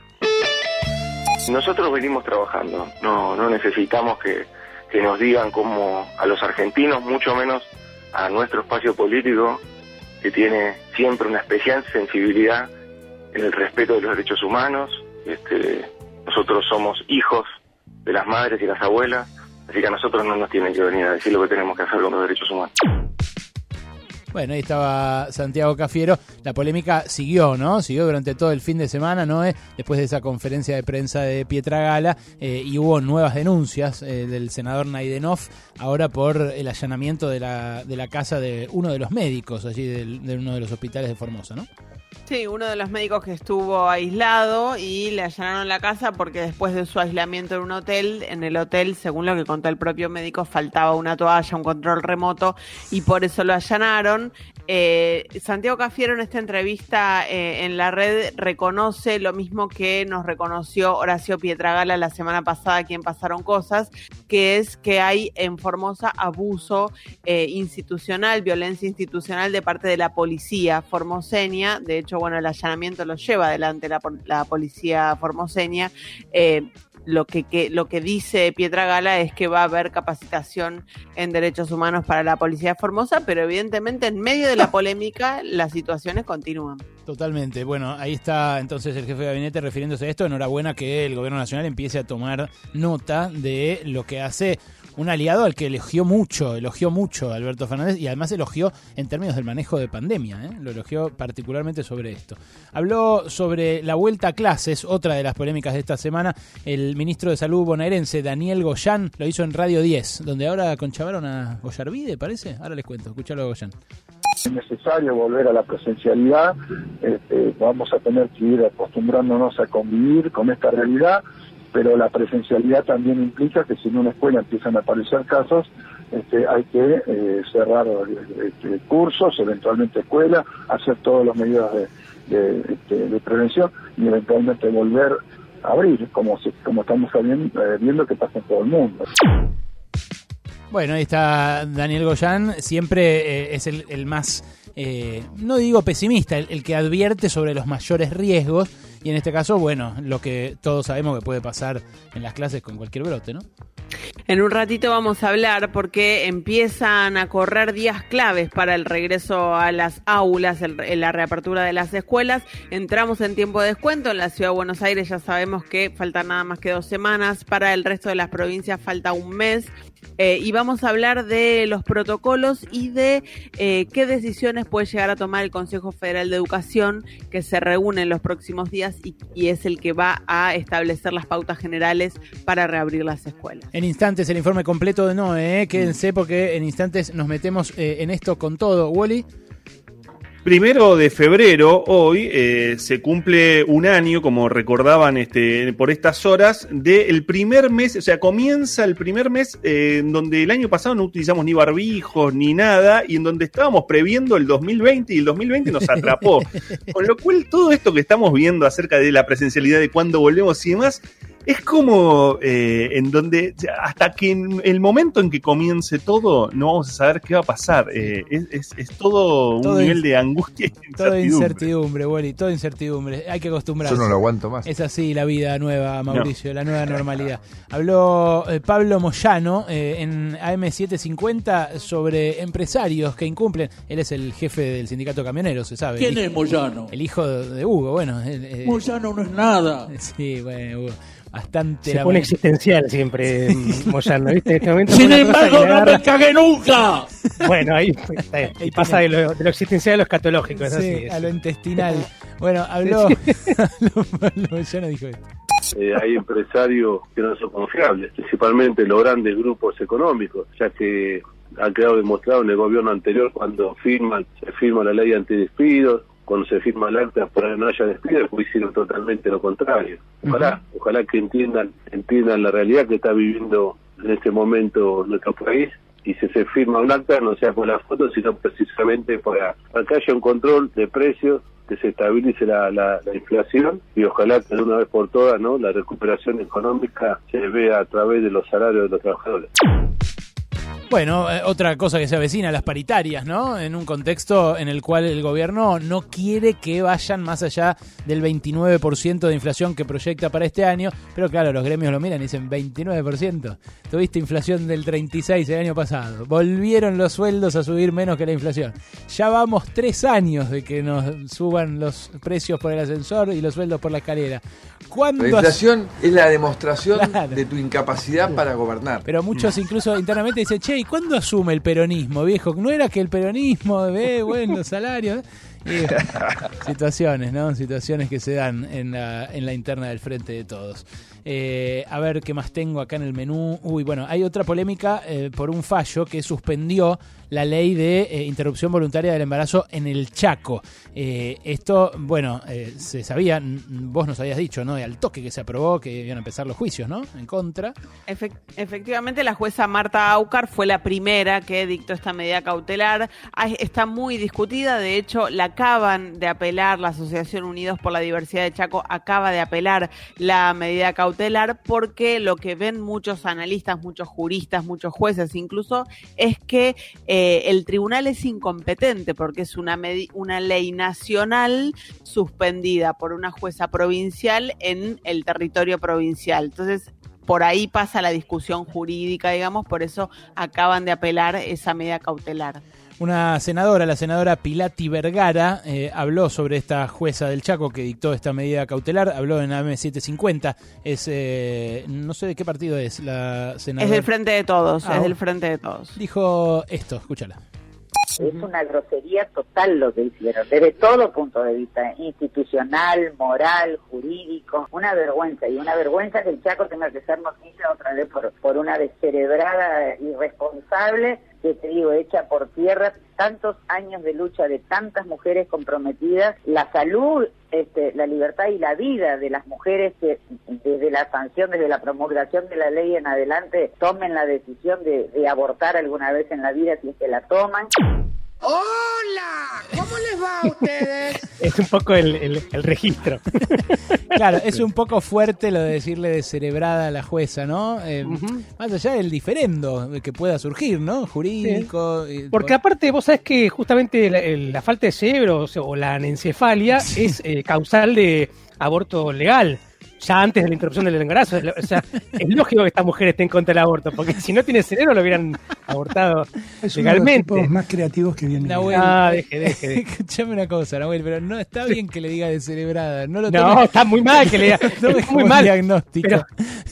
Nosotros venimos trabajando, no, no necesitamos que, que nos digan cómo a los argentinos, mucho menos a nuestro espacio político, que tiene siempre una especial sensibilidad en el respeto de los derechos humanos. Este, nosotros somos hijos de las madres y las abuelas, así que a nosotros no nos tienen que venir a decir lo que tenemos que hacer con los derechos humanos. Bueno, ahí estaba Santiago Cafiero. La polémica siguió, ¿no? Siguió durante todo el fin de semana, ¿no? Eh, Después de esa conferencia de prensa de Pietra Gala eh, y hubo nuevas denuncias eh, del senador Naidenov ahora por el allanamiento de la, de la casa de uno de los médicos allí de uno de los hospitales de Formosa, ¿no? Sí, uno de los médicos que estuvo aislado y le allanaron la casa porque después de su aislamiento en un hotel, en el hotel, según lo que contó el propio médico, faltaba una toalla, un control remoto y por eso lo allanaron. Eh, Santiago Cafiero en esta entrevista eh, en la red reconoce lo mismo que nos reconoció Horacio Pietragala la semana pasada, quien pasaron cosas, que es que hay en Formosa abuso eh, institucional, violencia institucional de parte de la policía formoseña. De hecho, bueno, el allanamiento lo lleva adelante la, la policía formoseña. Eh, lo que, que- lo que dice Pietra Gala es que va a haber capacitación en derechos humanos para la policía de Formosa, pero evidentemente en medio de la polémica las situaciones continúan. Totalmente. Bueno, ahí está entonces el jefe de gabinete refiriéndose a esto. Enhorabuena que el gobierno nacional empiece a tomar nota de lo que hace un aliado al que elogió mucho, elogió mucho a Alberto Fernández y además elogió en términos del manejo de pandemia, ¿eh? lo elogió particularmente sobre esto. Habló sobre la vuelta a clases, otra de las polémicas de esta semana. El ministro de Salud bonaerense, Daniel Goyán, lo hizo en Radio 10, donde ahora conchavaron a Goyarvide, parece. Ahora les cuento, escuchalo a Goyán. es necesario volver a la presencialidad, este, vamos a tener que ir acostumbrándonos a convivir con esta realidad, pero la presencialidad también implica que si en una escuela empiezan a aparecer casos, este, hay que eh, cerrar este, cursos, eventualmente escuela, hacer todas las medidas de, de, este, de prevención y eventualmente volver a abrir, como, como estamos eh, viendo que pasa en todo el mundo. Bueno, ahí está Daniel Goyán, siempre eh, es el, el más, eh, no digo pesimista, el que advierte sobre los mayores riesgos y en este caso, bueno, lo que todos sabemos que puede pasar en las clases con cualquier brote, ¿no? En un ratito vamos a hablar porque empiezan a correr días claves para el regreso a las aulas, la reapertura de las escuelas. Entramos en tiempo de descuento en la ciudad de Buenos Aires, ya sabemos que faltan nada más que dos semanas. Para el resto de las provincias falta un mes. Eh, y vamos a hablar de los protocolos y de eh, qué decisiones puede llegar a tomar el Consejo Federal de Educación, que se reúne en los próximos días y, es el que va a establecer las pautas generales para reabrir las escuelas. En instantes el informe completo de Noé, ¿eh? quédense porque en instantes nos metemos eh, en esto con todo. Wally. Primero de febrero, hoy, eh, se cumple un año, como recordaban este, por estas horas, del primer mes, o sea, comienza el primer mes eh, en donde el año pasado no utilizamos ni barbijos ni nada, y en donde estábamos previendo el 2020 y el 2020 nos atrapó. Con lo cual, todo esto que estamos viendo acerca de la presencialidad, de cuándo volvemos y demás, es como eh, en donde hasta que en el momento en que comience todo no vamos a saber qué va a pasar. Eh, es, es- es todo un Todo nivel de angustia y Todo incertidumbre. incertidumbre, Wally, todo incertidumbre. Hay que acostumbrarse. Yo no lo aguanto más. Es así la vida nueva, Mauricio, la nueva normalidad. Habló eh, Pablo Moyano eh, en AM750 sobre empresarios que incumplen. Él es el jefe del sindicato camionero, se sabe. ¿Quién El es Moyano? El hijo de Hugo, bueno. el- eh, Moyano no es nada. Sí, bueno, Hugo. Bastante. Se pone existencial siempre Moyano, ¿viste? En este momento Sin embargo, no me cagué nunca. Bueno, ahí pasa de lo, de lo existencial a lo escatológico. Es Sí, así. es. a lo intestinal. Bueno, habló. Moyano dijo esto. Eh, hay empresarios que no son confiables, principalmente los grandes grupos económicos, ya que ha quedado demostrado en el gobierno anterior cuando firman, se firma la ley antidespidos, cuando se firma el acta para que no haya despidos, pues hicieron totalmente lo contrario. Ojalá, ojalá que entiendan, entiendan la realidad que está viviendo en este momento nuestro país y si se firma un acta no sea por la foto, sino precisamente para, para que haya un control de precios, que se estabilice la, la, la inflación y ojalá que de una vez por todas no la recuperación económica se vea a través de los salarios de los trabajadores. Bueno, eh, otra cosa que se avecina, las paritarias, ¿no? En un contexto en el cual el gobierno no quiere que vayan más allá del 29% de inflación que proyecta para este año, pero claro, los gremios lo miran y dicen 29%. Tuviste inflación del 36 el año pasado. Volvieron los sueldos a subir menos que la inflación. Ya vamos tres años de que nos suban los precios por el ascensor y los sueldos por la escalera. ¿Cuándo La inflación es la demostración Claro. de tu incapacidad para gobernar. Pero muchos incluso internamente dicen, che, ¿y cuándo asume el peronismo, viejo? ¿No era que el peronismo ve, bueno, los salarios? Y, situaciones, ¿no? Situaciones que se dan en la, en la interna del frente de todos. Eh, a ver qué más tengo acá en el menú. Uy, bueno, hay otra polémica eh, por un fallo que suspendió la ley de eh, interrupción voluntaria del embarazo en el Chaco. Esto, bueno, se sabía, vos nos habías dicho, ¿no? Al toque que se aprobó, que iban a empezar los juicios, ¿no? En contra. Efec- efectivamente, la jueza Marta Aucar fue la primera que dictó esta medida cautelar. Ay, Está muy discutida, de hecho, la acaban de apelar, la Asociación Unidos por la Diversidad de Chaco acaba de apelar la medida cautelar porque lo que ven muchos analistas, muchos juristas, muchos jueces incluso, es que eh, el tribunal es incompetente porque es una, una ley nacional suspendida por una jueza provincial en el territorio provincial. Entonces, por ahí pasa la discusión jurídica, digamos, por eso acaban de apelar esa medida cautelar. Una senadora, la senadora Pilati Vergara, eh, habló sobre esta jueza del Chaco que dictó esta medida cautelar, habló en AM750, es, eh, no sé de qué partido es la senadora. Es del frente de todos, Ah, es del frente de todos. Dijo esto, escúchala. Es una grosería total lo que hicieron, desde todo punto de vista, institucional, moral, jurídico, una vergüenza, y una vergüenza que el Chaco tenga que ser noticia otra vez por, por una descerebrada irresponsable, que te digo, hecha por tierra, tantos años de lucha de tantas mujeres comprometidas, la salud, este, la libertad y la vida de las mujeres que desde la sanción, desde la promulgación de la ley en adelante, tomen la decisión de, de abortar alguna vez en la vida si es que la toman. ¡Hola! ¿Cómo les va a ustedes? es un poco el, el- el registro. Claro, es un poco fuerte lo de decirle descerebrada a la jueza, ¿no? Eh, Más allá del diferendo que pueda surgir, ¿no? Jurídico. y- Porque aparte, vos sabés que justamente la, el- la falta de cerebro o, sea, o la anencefalia es eh, causal de aborto legal. Ya antes de la interrupción del embarazo. O sea, es lógico que esta mujer esté en contra del aborto, porque si no tiene cerebro lo hubieran abortado Es uno de los legalmente. más creativos que viene. Nahuel, Ah, deje, deje, deje. Escuchame una cosa, Nahuel, pero no está bien que le diga descerebrada. No, lo No, está muy mal que le diga. No está muy mal. diagnóstico. Pero,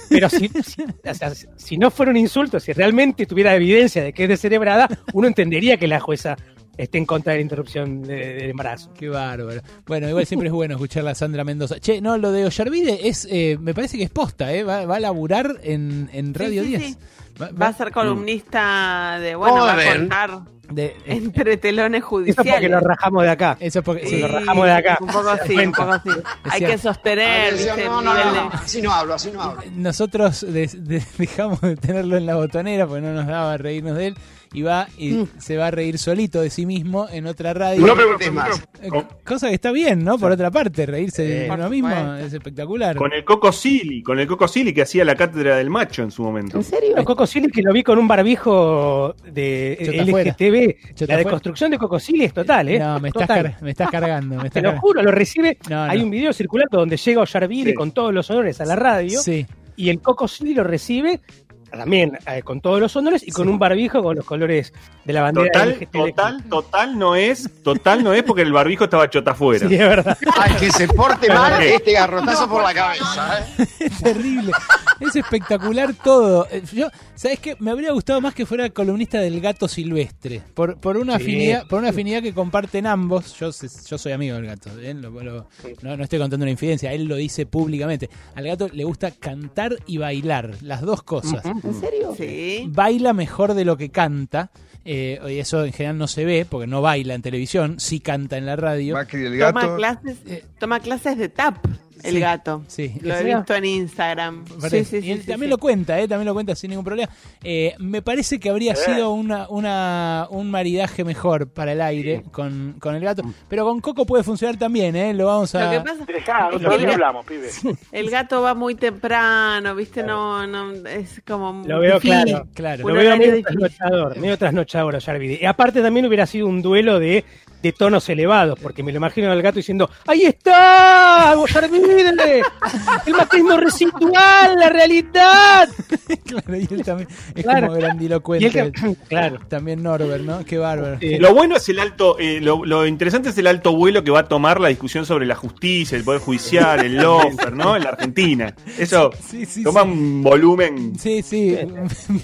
pero si, si- o sea, si no fuera un insulto, si realmente tuviera evidencia de que es descerebrada, uno entendería que la jueza esté en contra de la interrupción de- del embarazo. Qué bárbaro. Bueno, igual siempre es bueno escuchar a Sandra Mendoza. Che, no, lo de Ollarvide es, eh, me parece que es posta, ¿eh? Va, va a laburar en, en Radio sí, 10. sí. Va- Va a ser columnista de, bueno, va a contar. De, Entre telones Eso judiciales. porque lo rajamos de acá. Eso porque Sí, lo rajamos de acá. Un poco así, un poco así. Hay que sostener. No, no, no, de- así no hablo, así no hablo. Nosotros de- de- dejamos de tenerlo en la botonera porque no nos daba reírnos de él y va y se va a reír solito de sí mismo en otra radio. No preguntes más. Eh, Cosa que está bien, ¿no? Por otra parte, reírse de uno mismo es espectacular. Con el Coco Silly, con el Coco Silly que hacía la cátedra del macho en su momento. No, Coco Silly que lo vi con un barbijo de Chota afuera. LGTB. Chota La deconstrucción de Coco Silly es total, ¿eh? No, me estás, car- me estás cargando. Me Te lo juro, lo recibe. No, Hay un video circulando donde llega Ollarville Sí. con todos los honores a la radio. Sí. Y el Coco Silly lo recibe también eh, con todos los honores y con un barbijo con los colores de la bandera Total, total, total no es, total no es porque el barbijo estaba chota afuera. Sí, es verdad. Al que se porte mal, este garrotazo por la cabeza. ¿eh? Es terrible. Es espectacular todo. Eh, Yo, ¿sabes qué? Me habría gustado más que fuera columnista del gato silvestre. Por, por una Sí. afinidad, por una afinidad que comparten ambos. Yo, sé- yo soy amigo del gato. ¿eh? Lo- lo- no, no estoy contando una infidencia. Él lo dice públicamente. Al gato le gusta cantar y bailar. Las dos cosas. ¿En serio? Sí. Baila mejor de lo que canta. eh, y eso en general no se ve porque no baila en televisión, sí canta en la radio. Macri el Toma gato. clases, toma clases de tap, el Sí, gato. sí. Lo he ¿En visto en Instagram. Sí, sí, y él sí, también sí. lo cuenta, ¿eh? también lo cuenta sin ningún problema. Eh, me parece que habría sido una, una, un maridaje mejor para el aire con, con el gato. Pero con Coco puede funcionar también, ¿eh? Lo vamos a... Lo que pasa Dejá, el- hablamos, pibe. El gato va muy temprano, ¿viste? No, no, es como. Lo veo difícil. claro. claro. Lo veo medio trasnochador, medio trasnochador a Yarvide. Y aparte también hubiera sido un duelo de, de tonos elevados, porque me lo imagino al gato diciendo, ¡Ahí está! Yarvide! ¡El macrismo residual! ¡La realidad! claro, y él también es Claro. como grandilocuente. Y él claro. También Norbert, ¿no? Qué bárbaro. Lo bueno es el alto, eh, lo, lo interesante es el alto vuelo que va a tomar la discusión sobre la justicia, el poder judicial, el lawfare, ¿no? En la Argentina. Eso Sí, sí, toma sí. un volumen. Sí, sí,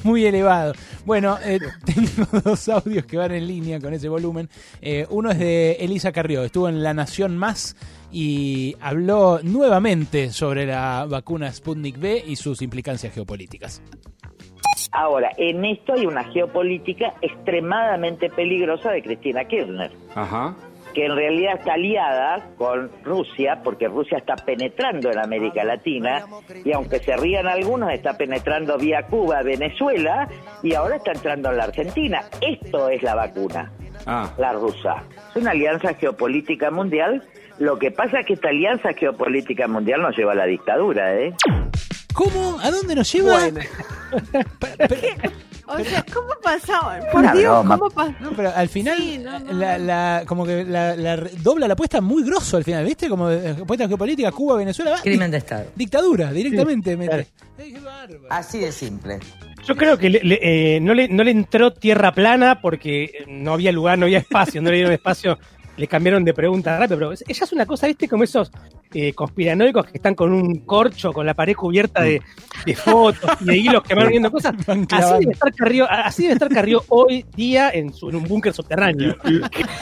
muy elevado. Bueno, eh, tengo dos audios que van en línea con ese volumen. Eh, uno es de Elisa Carrió, estuvo en La Nación Más y habló nuevamente sobre la vacuna Sputnik V y sus implicancias geopolíticas. Ahora, en esto hay una geopolítica extremadamente peligrosa de Cristina Kirchner, Ajá. que en realidad está aliada con Rusia, porque Rusia está penetrando en América Latina, y aunque se rían algunos, está penetrando vía Cuba, Venezuela, y ahora está entrando en la Argentina. Esto es la vacuna, Ah. la rusa. Es una alianza geopolítica mundial. Lo que pasa es que esta alianza geopolítica mundial nos lleva a la dictadura, ¿eh? ¿Cómo? ¿A dónde nos lleva? O sea, ¿cómo pasó? Por Una Dios, broma. ¿cómo pasó? No, pero al final, La, la- como que la, la dobla la apuesta muy grosso al final, ¿viste? Como eh, apuesta geopolítica, Cuba, Venezuela. va, Crimen de Estado. Dictadura, directamente mete. Así de simple. Yo creo que le- le- eh, no, le, no le entró tierra plana porque no había lugar, no había espacio, no le dieron espacio. Le cambiaron de pregunta rápido, pero ella es una cosa, ¿viste? Como esos eh, conspiranoicos que están con un corcho, con la pared cubierta de, de fotos y de hilos que van viendo cosas. Así debe, estar Carrió, así debe estar Carrió hoy día en, su- en un búnker subterráneo.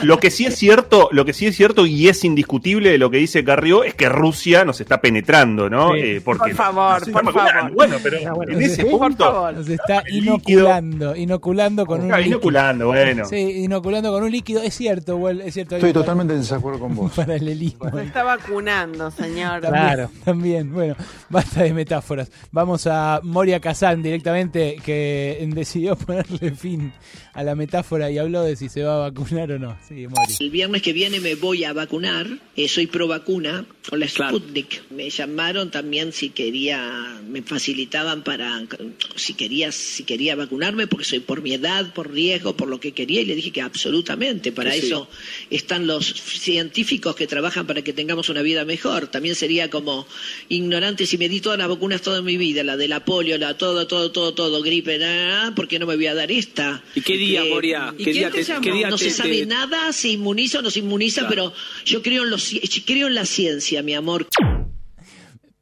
Lo que sí es cierto, lo que sí es cierto y es indiscutible de lo que dice Carrió es que Rusia nos está penetrando, ¿no? Sí. Eh, porque Por favor, nos por. Bueno, pero bueno, en ese punto. Nos está inoculando, inoculando con un Está líquido. inoculando, bueno. Sí, inoculando con un líquido. Es cierto, es cierto. Estoy totalmente en desacuerdo con vos. paralelismo. Se está vacunando, señor. También, Claro. También, bueno, basta de metáforas. Vamos a Moria Kazan directamente, que decidió ponerle fin a la metáfora y habló de si se va a vacunar o no. Sí, Moria. El viernes que viene me voy a vacunar, eh, soy pro vacuna con la Sputnik. Me llamaron también si quería, me facilitaban para, si quería, si quería vacunarme porque soy por mi edad, por riesgo, por lo que quería y le dije que absolutamente, para sí. eso están los científicos que trabajan para que tengamos una vida mejor. También sería como ignorante si me di todas las vacunas toda mi vida, la de la polio, la todo, todo, todo, todo, gripe, nada, ¿por qué no me voy a dar esta? ¿Y qué día, Moria? ¿Y ¿Qué día te qué día no te- se sabe te- nada, se inmuniza o no se inmuniza, Claro. pero yo creo en, los, creo en la ciencia, mi amor.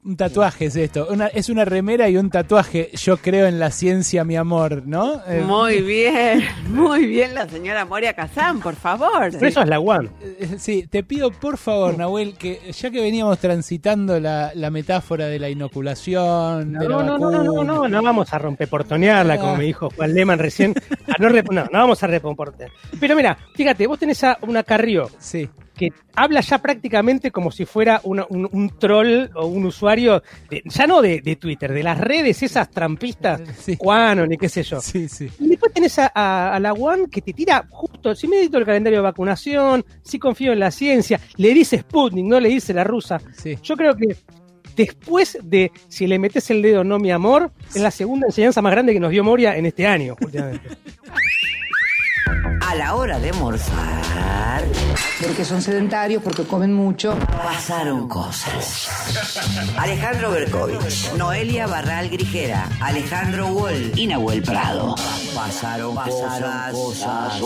Un tatuaje es esto. Una, es una remera y un tatuaje. Yo creo en la ciencia, mi amor, ¿no? Eh, Muy bien, muy bien la señora Moria Kazán, por favor. Pero eso es la One. eh, Sí, te pido por favor, Nahuel, que ya que veníamos transitando la, la metáfora de la inoculación, de la No, no, no, no, no, vacuna. no, no vamos a rompeportonearla, como me dijo Juan Leman recién. Ah, no, rep- no, no vamos a rompeportonear. Pero mira, fíjate, vos tenés a una Carrió Sí. Que habla ya prácticamente como si fuera una- un, un troll o un usuario, de- ya no de, de Twitter, de las redes esas trampistas, Juan ni qué sé yo. Sí, sí. Y después tenés a, a- a la One que te tira justo, si medito el calendario de vacunación, si confío en la ciencia, le dice Sputnik, no le dice la rusa. Yo creo que después de si le metes el dedo no mi amor, es la segunda enseñanza más grande que nos dio Moria en este año, últimamente. A la hora de morfar, Porque son sedentarios, porque comen mucho. pasaron cosas. Alejandro Berkovich, Noelia Barral Grijera, Alejandro Wall y Nahuel Prado. Pasaron, cosas, cosas,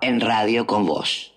en radio con vos.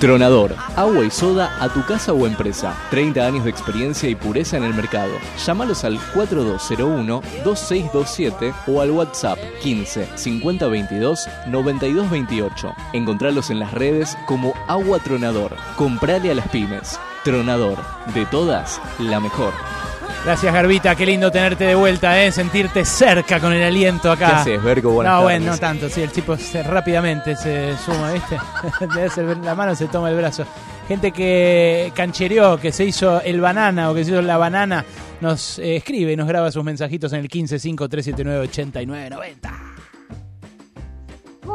Tronador, agua y soda a tu casa o empresa. 30 años de experiencia y pureza en el mercado. Llámalos al 4201-2627 o al WhatsApp 15 50 22 92 28. Encontralos en las redes como Agua Tronador. Comprale a las pymes. Tronador, de todas, la mejor. Gracias, Garbita. Qué lindo tenerte de vuelta, ¿eh? Sentirte cerca con el aliento acá. ¿Qué haces, Berco? Buenas no, tardes. bueno, no tanto. Sí, el tipo se- rápidamente se suma, ¿viste? La mano, se toma el brazo. Gente que canchereó, que se hizo el banana o que se hizo la banana, nos eh, escribe y nos graba sus mensajitos en el 1553798990.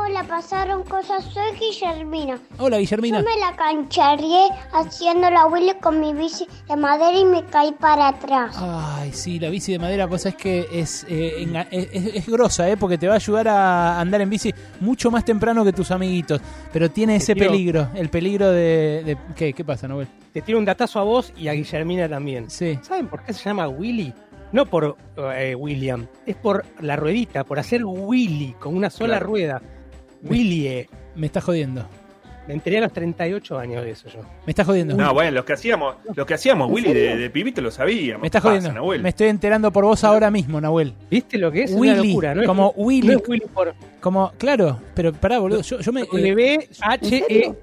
Hola, pasaron cosas. Soy Guillermina. Hola, Guillermina. Yo me la canchareé haciendo la Willy con mi bici de madera y me caí para atrás. Ay, sí, la bici de madera, pues es que es, eh, es, es- es grosa, ¿eh? Porque te va a ayudar a andar en bici mucho más temprano que tus amiguitos. Pero tiene ese tiro- peligro, el peligro de... de- ¿Qué, ¿Qué pasa, Noel? Te tiro un datazo a vos y a Guillermina también. Sí. ¿Saben por qué se llama Willy? No por eh, William, es por la ruedita, por hacer Willy con una sola Claro. rueda. Willy. Me está jodiendo. Me enteré a los 38 años de eso yo. Me está jodiendo. No, bueno, los que hacíamos, los que hacíamos, ¿En Willy, de, pibito lo sabíamos. Me está ¿Qué pasa, jodiendo. Nahuel? Me estoy enterando por vos ahora mismo, Nahuel. ¿Viste lo que es? Willy, Una locura, ¿no? es- como Willy. no es Willy por, Como, claro, pero pará, boludo, yo, yo me... eh,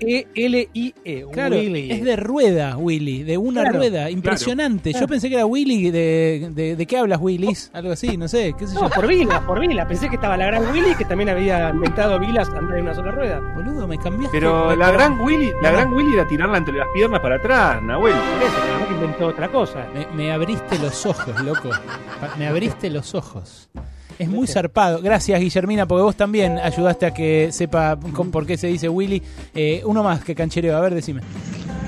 W-H-E-E-L-I-E. Claro, Willy. es de rueda, Willy, de una Claro, rueda, impresionante. claro. Yo pensé que era Willy de, de, de qué hablas, Willis, algo así, no sé, qué sé No, yo. por Vila, por Vila. Pensé que estaba la gran Willy que también había inventado Vilas andar en una sola rueda. Boludo, me cambiaste. Pero la gran Willy, la gran Willy era tirarla entre las piernas para atrás, Nahuel. Por eso, que que inventó otra cosa. Me, me abriste los ojos, loco. Me abriste los ojos. Es muy zarpado. Gracias, Guillermina, porque vos también ayudaste a que sepa con- por qué se dice Willy. Eh, uno más que canchereo, a ver, decime.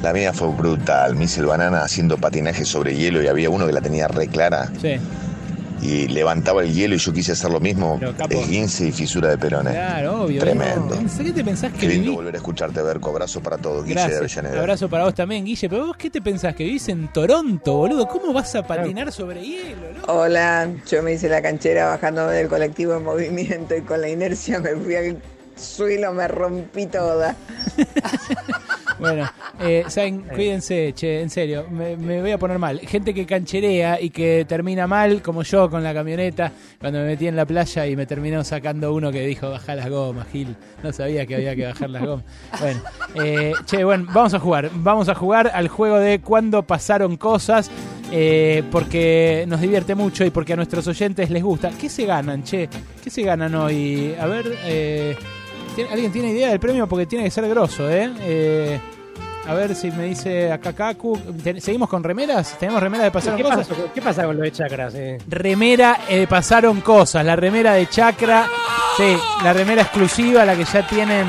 La mía fue brutal. Me hice el banana haciendo patinaje sobre hielo y había uno que la tenía re clara. Sí. Y levantaba el hielo y yo quise hacer lo mismo. Esguince y fisura de perones. Claro, obvio. Tremendo. ¿Qué te pensás que Qué lindo viví? volver a escucharte, Berco. Abrazo para todos. Guille de Gracias. Avellaneda. Abrazo para vos también, Guille. Pero vos, ¿qué te pensás? ¿Que vivís en Toronto, boludo? ¿Cómo vas a patinar sobre hielo? loco? Hola, yo me hice la canchera bajándome del colectivo en movimiento y con la inercia me fui al suelo, me rompí toda. Bueno, eh, saben, cuídense, che, en serio, me, me voy a poner mal. Gente que cancherea y que termina mal, como yo con la camioneta, cuando me metí en la playa y me terminó sacando uno que dijo, baja las gomas, Gil. No sabía que había que bajar las gomas. Bueno, eh, che, bueno, vamos a jugar. Vamos a jugar al juego de cuando pasaron cosas, eh, porque nos divierte mucho y porque a nuestros oyentes les gusta. ¿Qué se ganan, che? ¿Qué se ganan hoy? A ver, eh, ¿tiene- ¿alguien tiene idea del premio? Porque tiene que ser grosso, ¿eh? eh a ver si me dice acá Kaku. ¿Seguimos con remeras? ¿Tenemos remeras de pasaron ¿Qué cosas? ¿Qué pasa con lo de chakras? Eh? Remera eh, pasaron cosas. La remera de Chakra. Sí, la remera exclusiva, la que ya tienen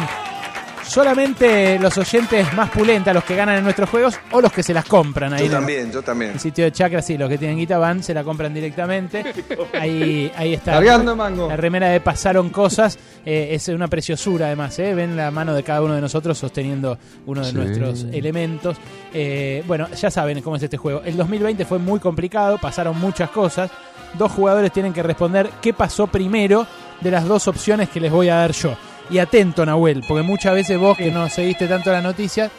solamente los oyentes más pulentas, los que ganan en nuestros juegos o los que se las compran ahí. Yo también, yo también. El sitio de Chakra, sí, los que tienen guita van, se la compran directamente. Ahí, ahí está. Cargando mango. La remera de Pasaron Cosas eh, es una preciosura además, ¿eh? ven la mano de cada uno de nosotros sosteniendo uno de Sí. nuestros elementos. Eh, bueno, ya saben cómo es este juego. El 2020 fue muy complicado, pasaron muchas cosas. Dos jugadores tienen que responder qué pasó primero de las dos opciones que les voy a dar yo. Y atento, Nahuel, porque muchas veces vos que no seguiste tanto la noticia,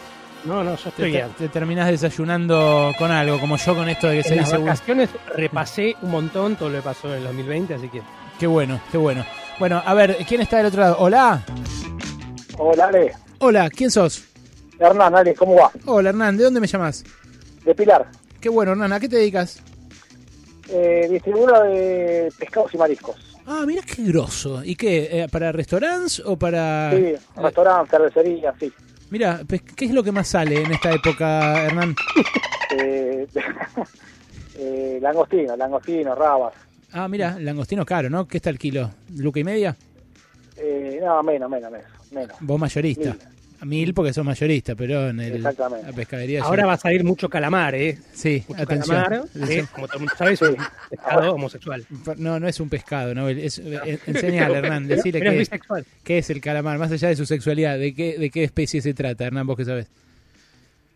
No, no, yo te, estoy te- bien. te terminás desayunando con algo, como yo con esto de que se En las dice... vacaciones repasé un montón todo lo que pasó en el 2020, así que... Qué bueno, qué bueno. Bueno, a ver, ¿quién está del otro lado? Hola. Hola, Ale. Hola, ¿quién sos? Hernán, Ale, ¿cómo va? Hola, Hernán, ¿de dónde me llamas? De Pilar. Qué bueno, Hernán, ¿a qué te dedicas? Eh, distribuidora de pescados y mariscos. Ah, mira qué grosso. ¿Y qué? eh, ¿Para restaurantes o para...? Sí, restaurante, cervecería, sí. Mira, pues, ¿qué es lo que más sale en esta época, Hernán? Eh, eh, langostino, langostino, rabas. Ah, mira, langostino caro, ¿no? ¿Qué está el kilo? ¿Luca y media? Eh, no, menos, menos, menos. menos. Vos mayorista. Mil. A mil porque sos mayorista, pero en el, la pescadería... Ahora ya- va a salir mucho calamar, ¿eh? Sí, Mucho atención. calamar, que, Atención. como todo el mundo sabe, es un pescado homosexual. No, no es un pescado, no. Es, eh, enseñale, Hernán, decirle Pero es qué, es el calamar, más allá de su sexualidad, de qué, de qué especie se trata, Hernán, vos que sabés.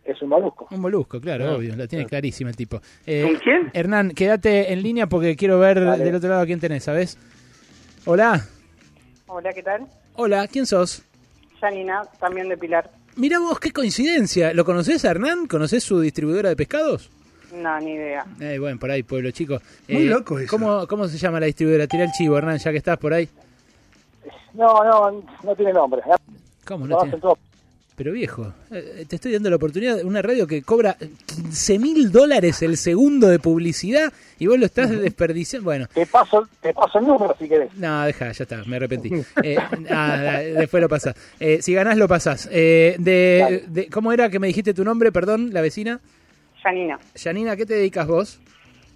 Es un molusco. Un molusco, claro, Ah, obvio, la tiene ah. clarísima el tipo. Eh, ¿Con quién? Hernán, quédate en línea porque quiero ver Dale. del otro lado a quién tenés, ¿sabés? Hola, Hola, ¿qué tal? hola, ¿quién sos? Janina, también de Pilar. Mira vos, qué coincidencia. ¿Lo conocés a Hernán? ¿Conocés su distribuidora de pescados? No, ni idea. Eh, bueno, por ahí, pueblo chico. Muy Eh, loco eso. ¿cómo, ¿Cómo se llama la distribuidora? Tira el chivo, Hernán, ya que estás por ahí. No, no, no tiene nombre. ¿Cómo no tiene? Pero viejo, eh, te estoy dando la oportunidad de una radio que cobra 15 mil dólares el segundo de publicidad y vos lo estás desperdiciando. Bueno, Te paso, te paso el número si querés. no, deja, ya está, me arrepentí. Eh, después lo pasás. Eh, si ganás, lo pasás. Eh, de, de- ¿Cómo era que me dijiste tu nombre, perdón, la vecina? Janina, Janina, ¿a qué te dedicas vos?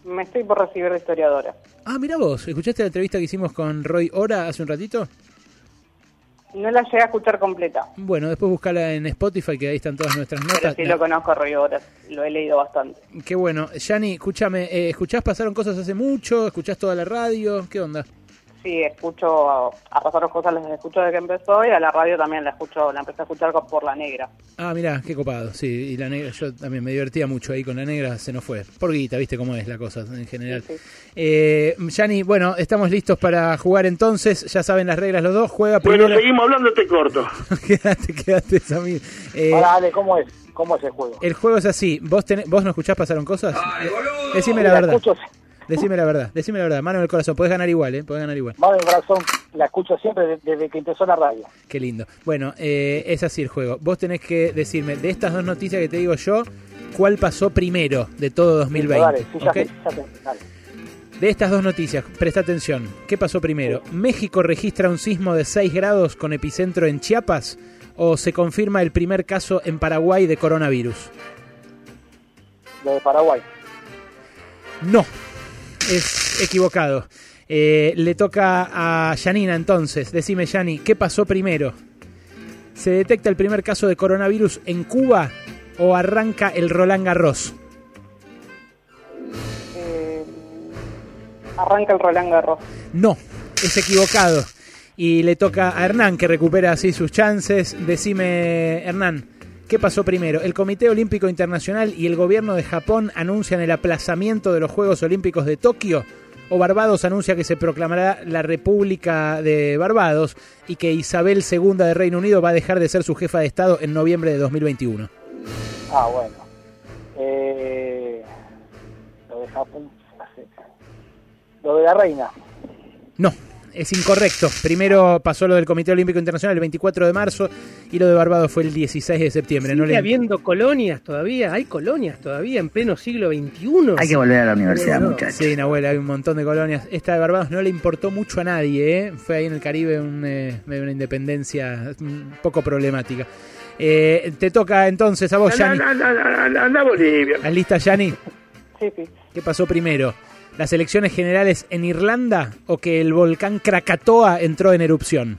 me estoy por recibir de historiadora. Ah, mira vos, ¿escuchaste la entrevista que hicimos con Roy Ora hace un ratito? No la llegué a escuchar completa, Bueno, después buscala en Spotify, que ahí están todas nuestras pero notas. sí La- lo conozco Horas, lo he leído bastante. Qué bueno. Yani, escúchame, eh, ¿escuchás Pasaron Cosas hace mucho? ¿Escuchás toda la radio? ¿Qué onda? Sí, escucho a, a Pasaron Cosas, las escucho desde que empezó y a la radio también la escucho, la empecé a escuchar con- por la negra. Ah, mirá, qué copado. Sí, y la negra, yo también me divertía mucho ahí con la negra, se nos fue. Por guita, viste cómo es la cosa en general. Eh, Yani, bueno, estamos listos para jugar entonces. Ya saben las reglas los dos. Juega Bueno, primero. seguimos hablando, te corto. quédate, quédate, Samir. Eh, Ahora, Ale, ¿cómo es? ¿Cómo es el juego? el juego es así. ¿Vos, tenés- ¿Vos no escuchás Pasaron Cosas? Eh, decime la Mira, verdad. Escucho, Decime la verdad, decime la verdad. Mano en el corazón, podés ganar igual, ¿eh? Podés ganar igual. Mano de corazón, la escucho siempre de- desde que empezó la radio. Qué lindo. Bueno, eh, es así el juego. Vos tenés que decirme, de estas dos noticias que te digo yo, ¿cuál pasó primero de todo 2020? Dale, sí, ya ¿ok? sé, ya sé, dale. De estas dos noticias, presta atención. ¿Qué pasó primero? ¿México registra un sismo de 6 grados con epicentro en Chiapas? ¿O se confirma el primer caso en Paraguay de coronavirus? Lo de Paraguay. No, es equivocado. Eh, le toca a Janina entonces. Decime, Yani, ¿qué pasó primero? ¿Se detecta el primer caso de coronavirus en Cuba o arranca el Roland Garros? Eh, arranca el Roland Garros. No, es equivocado. Y le toca a Hernán que recupera así sus chances. Decime, Hernán, ¿qué pasó primero? ¿El Comité Olímpico Internacional y el gobierno de Japón anuncian el aplazamiento de los Juegos Olímpicos de Tokio? ¿O Barbados anuncia que se proclamará la República de Barbados y que Isabel II de Reino Unido va a dejar de ser su jefa de Estado en noviembre de 2021? Ah, bueno. Eh, lo de Japón. Lo de la reina. No, es incorrecto. Primero pasó lo del Comité Olímpico Internacional el 24 de marzo y lo de Barbados fue el 16 de septiembre. ¿Sigue No le- habiendo colonias todavía? ¿Hay colonias todavía en pleno siglo XXI? Hay que volver a la universidad, No, no. muchachos. Sí, Nahuel, hay un montón de colonias. Esta de Barbados no le importó mucho a nadie, ¿eh? Fue ahí en el Caribe un, eh, una independencia un poco problemática. Eh, te toca entonces a vos, Yani. Anda Bolivia. ¿Estás lista, Yani? Sí, sí. ¿Qué pasó primero? ¿Las elecciones generales en Irlanda o que el volcán Krakatoa entró en erupción?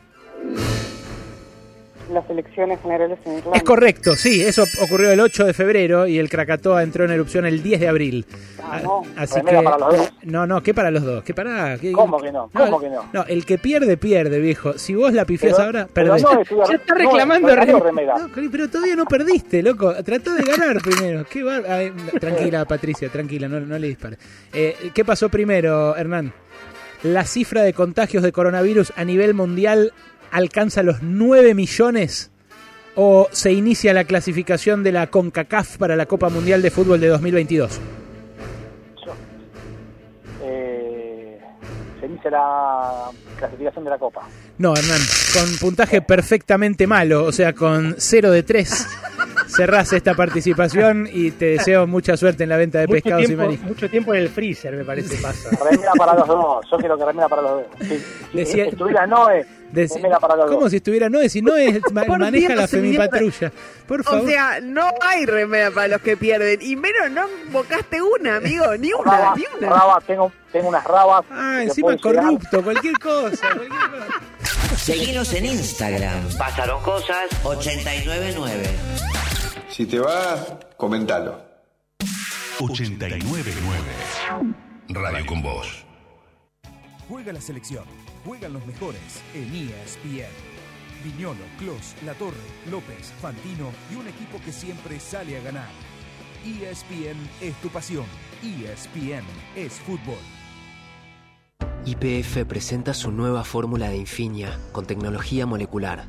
Las elecciones generales en Irlanda. Es correcto, sí, eso ocurrió el 8 de febrero y el Krakatoa entró en erupción el que abril. Ah, no. Así Remera que para los dos. no, no, ¿qué para los dos? ¿Qué para? ¿Qué- ¿Cómo que no? ¿Cómo que no? No, el que pierde pierde, viejo. Si vos la pifiás Pero- ahora, perdés. no, Ya está no, reclamando. No, pero todavía no perdiste, loco. Tratá de ganar primero. Qué bar- Ay, no, tranquila, Patricia, tranquila, no, no le dispares. Eh, ¿Qué pasó primero, Hernán? La cifra de contagios de coronavirus a nivel mundial alcanza los 9 millones o se inicia la clasificación de la CONCACAF para la Copa Mundial de Fútbol de 2022. Eh, se inicia la clasificación de la Copa. No, Hernán, con puntaje perfectamente malo, o sea, con 0 de 3. Cerrás esta participación y te deseo mucha suerte en la venta de Mucho pescados y mariscos. mucho tiempo en el freezer, me parece, pasa. Remera para los dos. Yo quiero que remera para los dos. Si, si Decía- estuviera Noé, Deci- remera para los ¿Cómo dos. si estuviera Noé? Si Noé maneja Dios, la femipatrulla. Por favor. O sea, no hay remera para los que pierden. Y menos no invocaste una, amigo. Ni una, Rabas, ni una. rabas, tengo, tengo unas rabas. ah, encima corrupto, cualquier cosa. cualquier cosa. Seguinos en Instagram. Pasaron cosas 899. Si te va, comentalo. 899 Radio con Voz. Juega la selección, juegan los mejores en ESPN. Viñolo, Clos, La Torre, López, Fantino y un equipo que siempre sale a ganar. ESPN es tu pasión. ESPN es fútbol. YPF presenta su nueva fórmula de Infinia con tecnología molecular.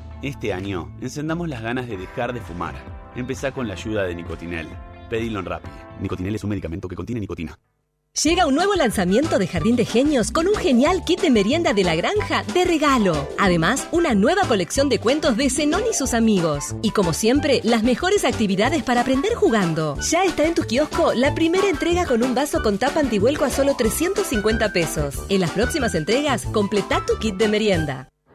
Este año encendamos las ganas de dejar de fumar. Empezá con la ayuda de Nicotinel. Pedilo en Rappi. Nicotinel es un medicamento que contiene nicotina. Llega un nuevo lanzamiento de Jardín de Genios con un genial kit de merienda de la granja de regalo. Además, una nueva colección de cuentos de Zenón y sus amigos. Y como siempre, las mejores actividades para aprender jugando. Ya está en tu kiosco la primera entrega con un vaso con tapa antivuelco a solo 350 pesos. En las próximas entregas, completa tu kit de merienda.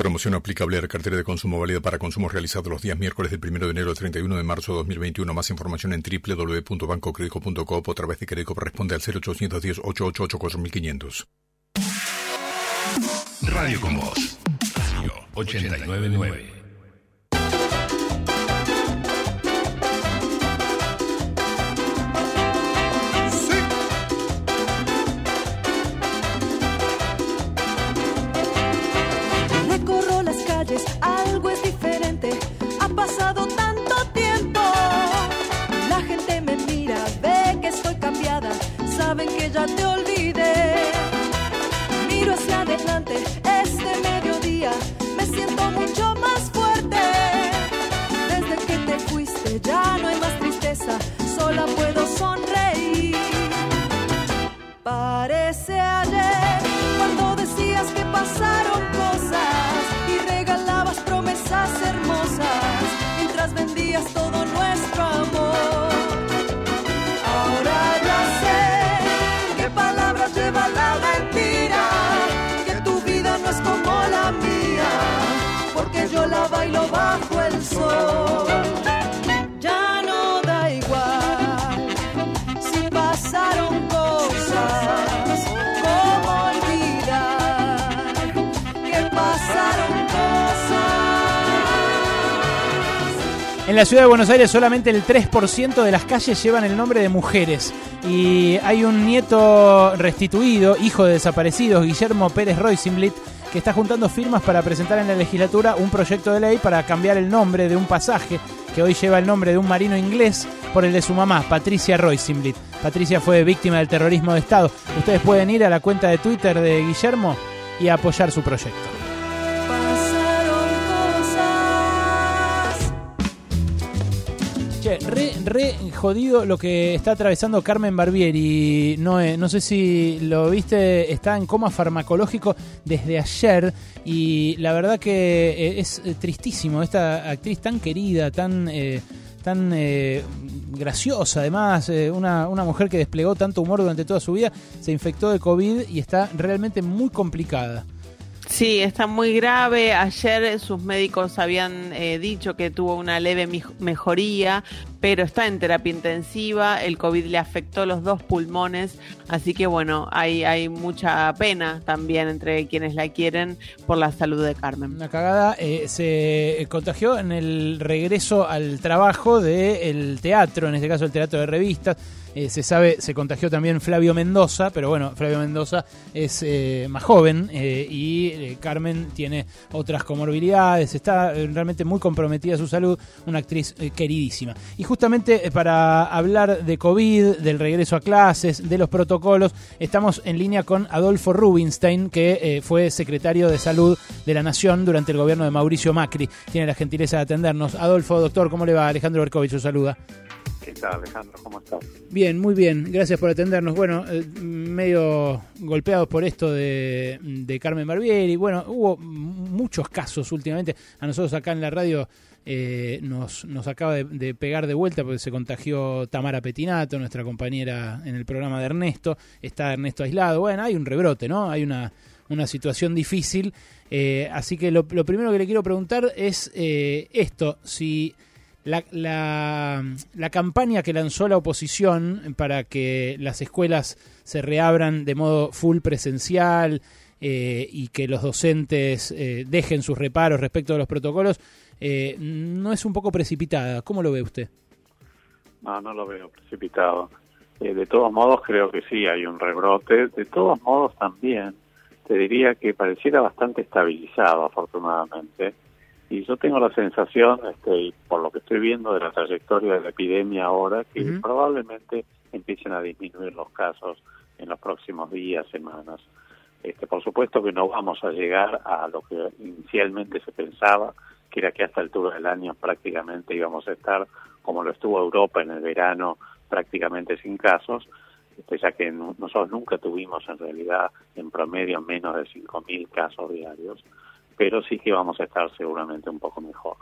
Promoción aplicable a la cartera de consumo válida para consumos realizados los días miércoles del 1 de enero al 31 de marzo de 2021. Más información en www.bancocredico.coop o a través de crédito responde al 0810 888 4500. Radio con Voz. Radio 899. Ya te olvidé. Miro hacia adelante, este mediodía. Me siento mucho más fuerte. Desde que te fuiste, ya no hay más tristeza. Sola puedo sonreír. Parece ayer cuando decías que pasaron la ciudad de Buenos Aires solamente el 3% de las calles llevan el nombre de mujeres. Y hay un nieto restituido, hijo de desaparecidos, Guillermo Pérez Roycimblit, que está juntando firmas para presentar en la legislatura un proyecto de ley para cambiar el nombre de un pasaje que hoy lleva el nombre de un marino inglés por el de su mamá, Patricia Roycimblit. Patricia fue víctima del terrorismo de Estado. Ustedes pueden ir a la cuenta de Twitter de Guillermo y apoyar su proyecto. Re, re jodido lo que está atravesando Carmen Barbieri. No, no sé si lo viste, está en coma farmacológico desde ayer y la verdad que eh, es eh, tristísimo. Esta actriz tan querida, tan, eh, tan eh, graciosa, además, eh, una, una mujer que desplegó tanto humor durante toda su vida, se infectó de COVID y está realmente muy complicada. Sí, está muy grave. Ayer sus médicos habían eh, dicho que tuvo una leve mejoría, pero está en terapia intensiva. El COVID le afectó los dos pulmones, así que bueno, hay, hay mucha pena también entre quienes la quieren por la salud de Carmen. Una cagada. eh, se contagió en el regreso al trabajo del teatro, en este caso el teatro de revistas. Eh, se sabe, se contagió también Flavio Mendoza, pero bueno, Flavio Mendoza es eh, más joven eh, y Carmen tiene otras comorbilidades, está realmente muy comprometida su salud, una actriz queridísima. Y justamente para hablar de COVID, del regreso a clases, de los protocolos, estamos en línea con Adolfo Rubinstein, que fue secretario de Salud de la Nación durante el gobierno de Mauricio Macri. Tiene la gentileza de atendernos. Adolfo, doctor, ¿cómo le va? Alejandro Berkovich, lo saluda. ¿Qué tal, Alejandro? ¿Cómo estás? Bien, muy bien, gracias por atendernos. Bueno, eh, medio golpeados por esto de, Carmen Barbieri. Bueno, hubo muchos casos últimamente. A nosotros acá en la radio eh, nos, acaba de, pegar de vuelta porque se contagió Tamara Petinato, nuestra compañera en el programa de Ernesto. Está Ernesto aislado. Bueno, hay un rebrote, ¿no? Hay una, una situación difícil. Eh, así que lo, lo primero que le quiero preguntar es esto, si la, la, campaña que lanzó la oposición para que las escuelas se reabran de modo full presencial eh, y que los docentes eh, dejen sus reparos respecto a los protocolos, eh, no es un poco precipitada. ¿Cómo lo ve usted? No, no lo veo precipitado. Eh, de todos modos, creo que sí, hay un rebrote. De todos modos, también te diría que pareciera bastante estabilizado, afortunadamente. Y yo tengo la sensación, este, por lo que estoy viendo de la trayectoria de la epidemia ahora, que probablemente empiecen a disminuir los casos en los próximos días, semanas. Este, por supuesto que no vamos a llegar a lo que inicialmente se pensaba, que era que hasta altura del año prácticamente íbamos a estar como lo estuvo Europa en el verano, prácticamente sin casos, este, ya que nosotros nunca tuvimos en realidad en promedio menos de 5.000 casos diarios, pero sí que vamos a estar seguramente un poco mejor.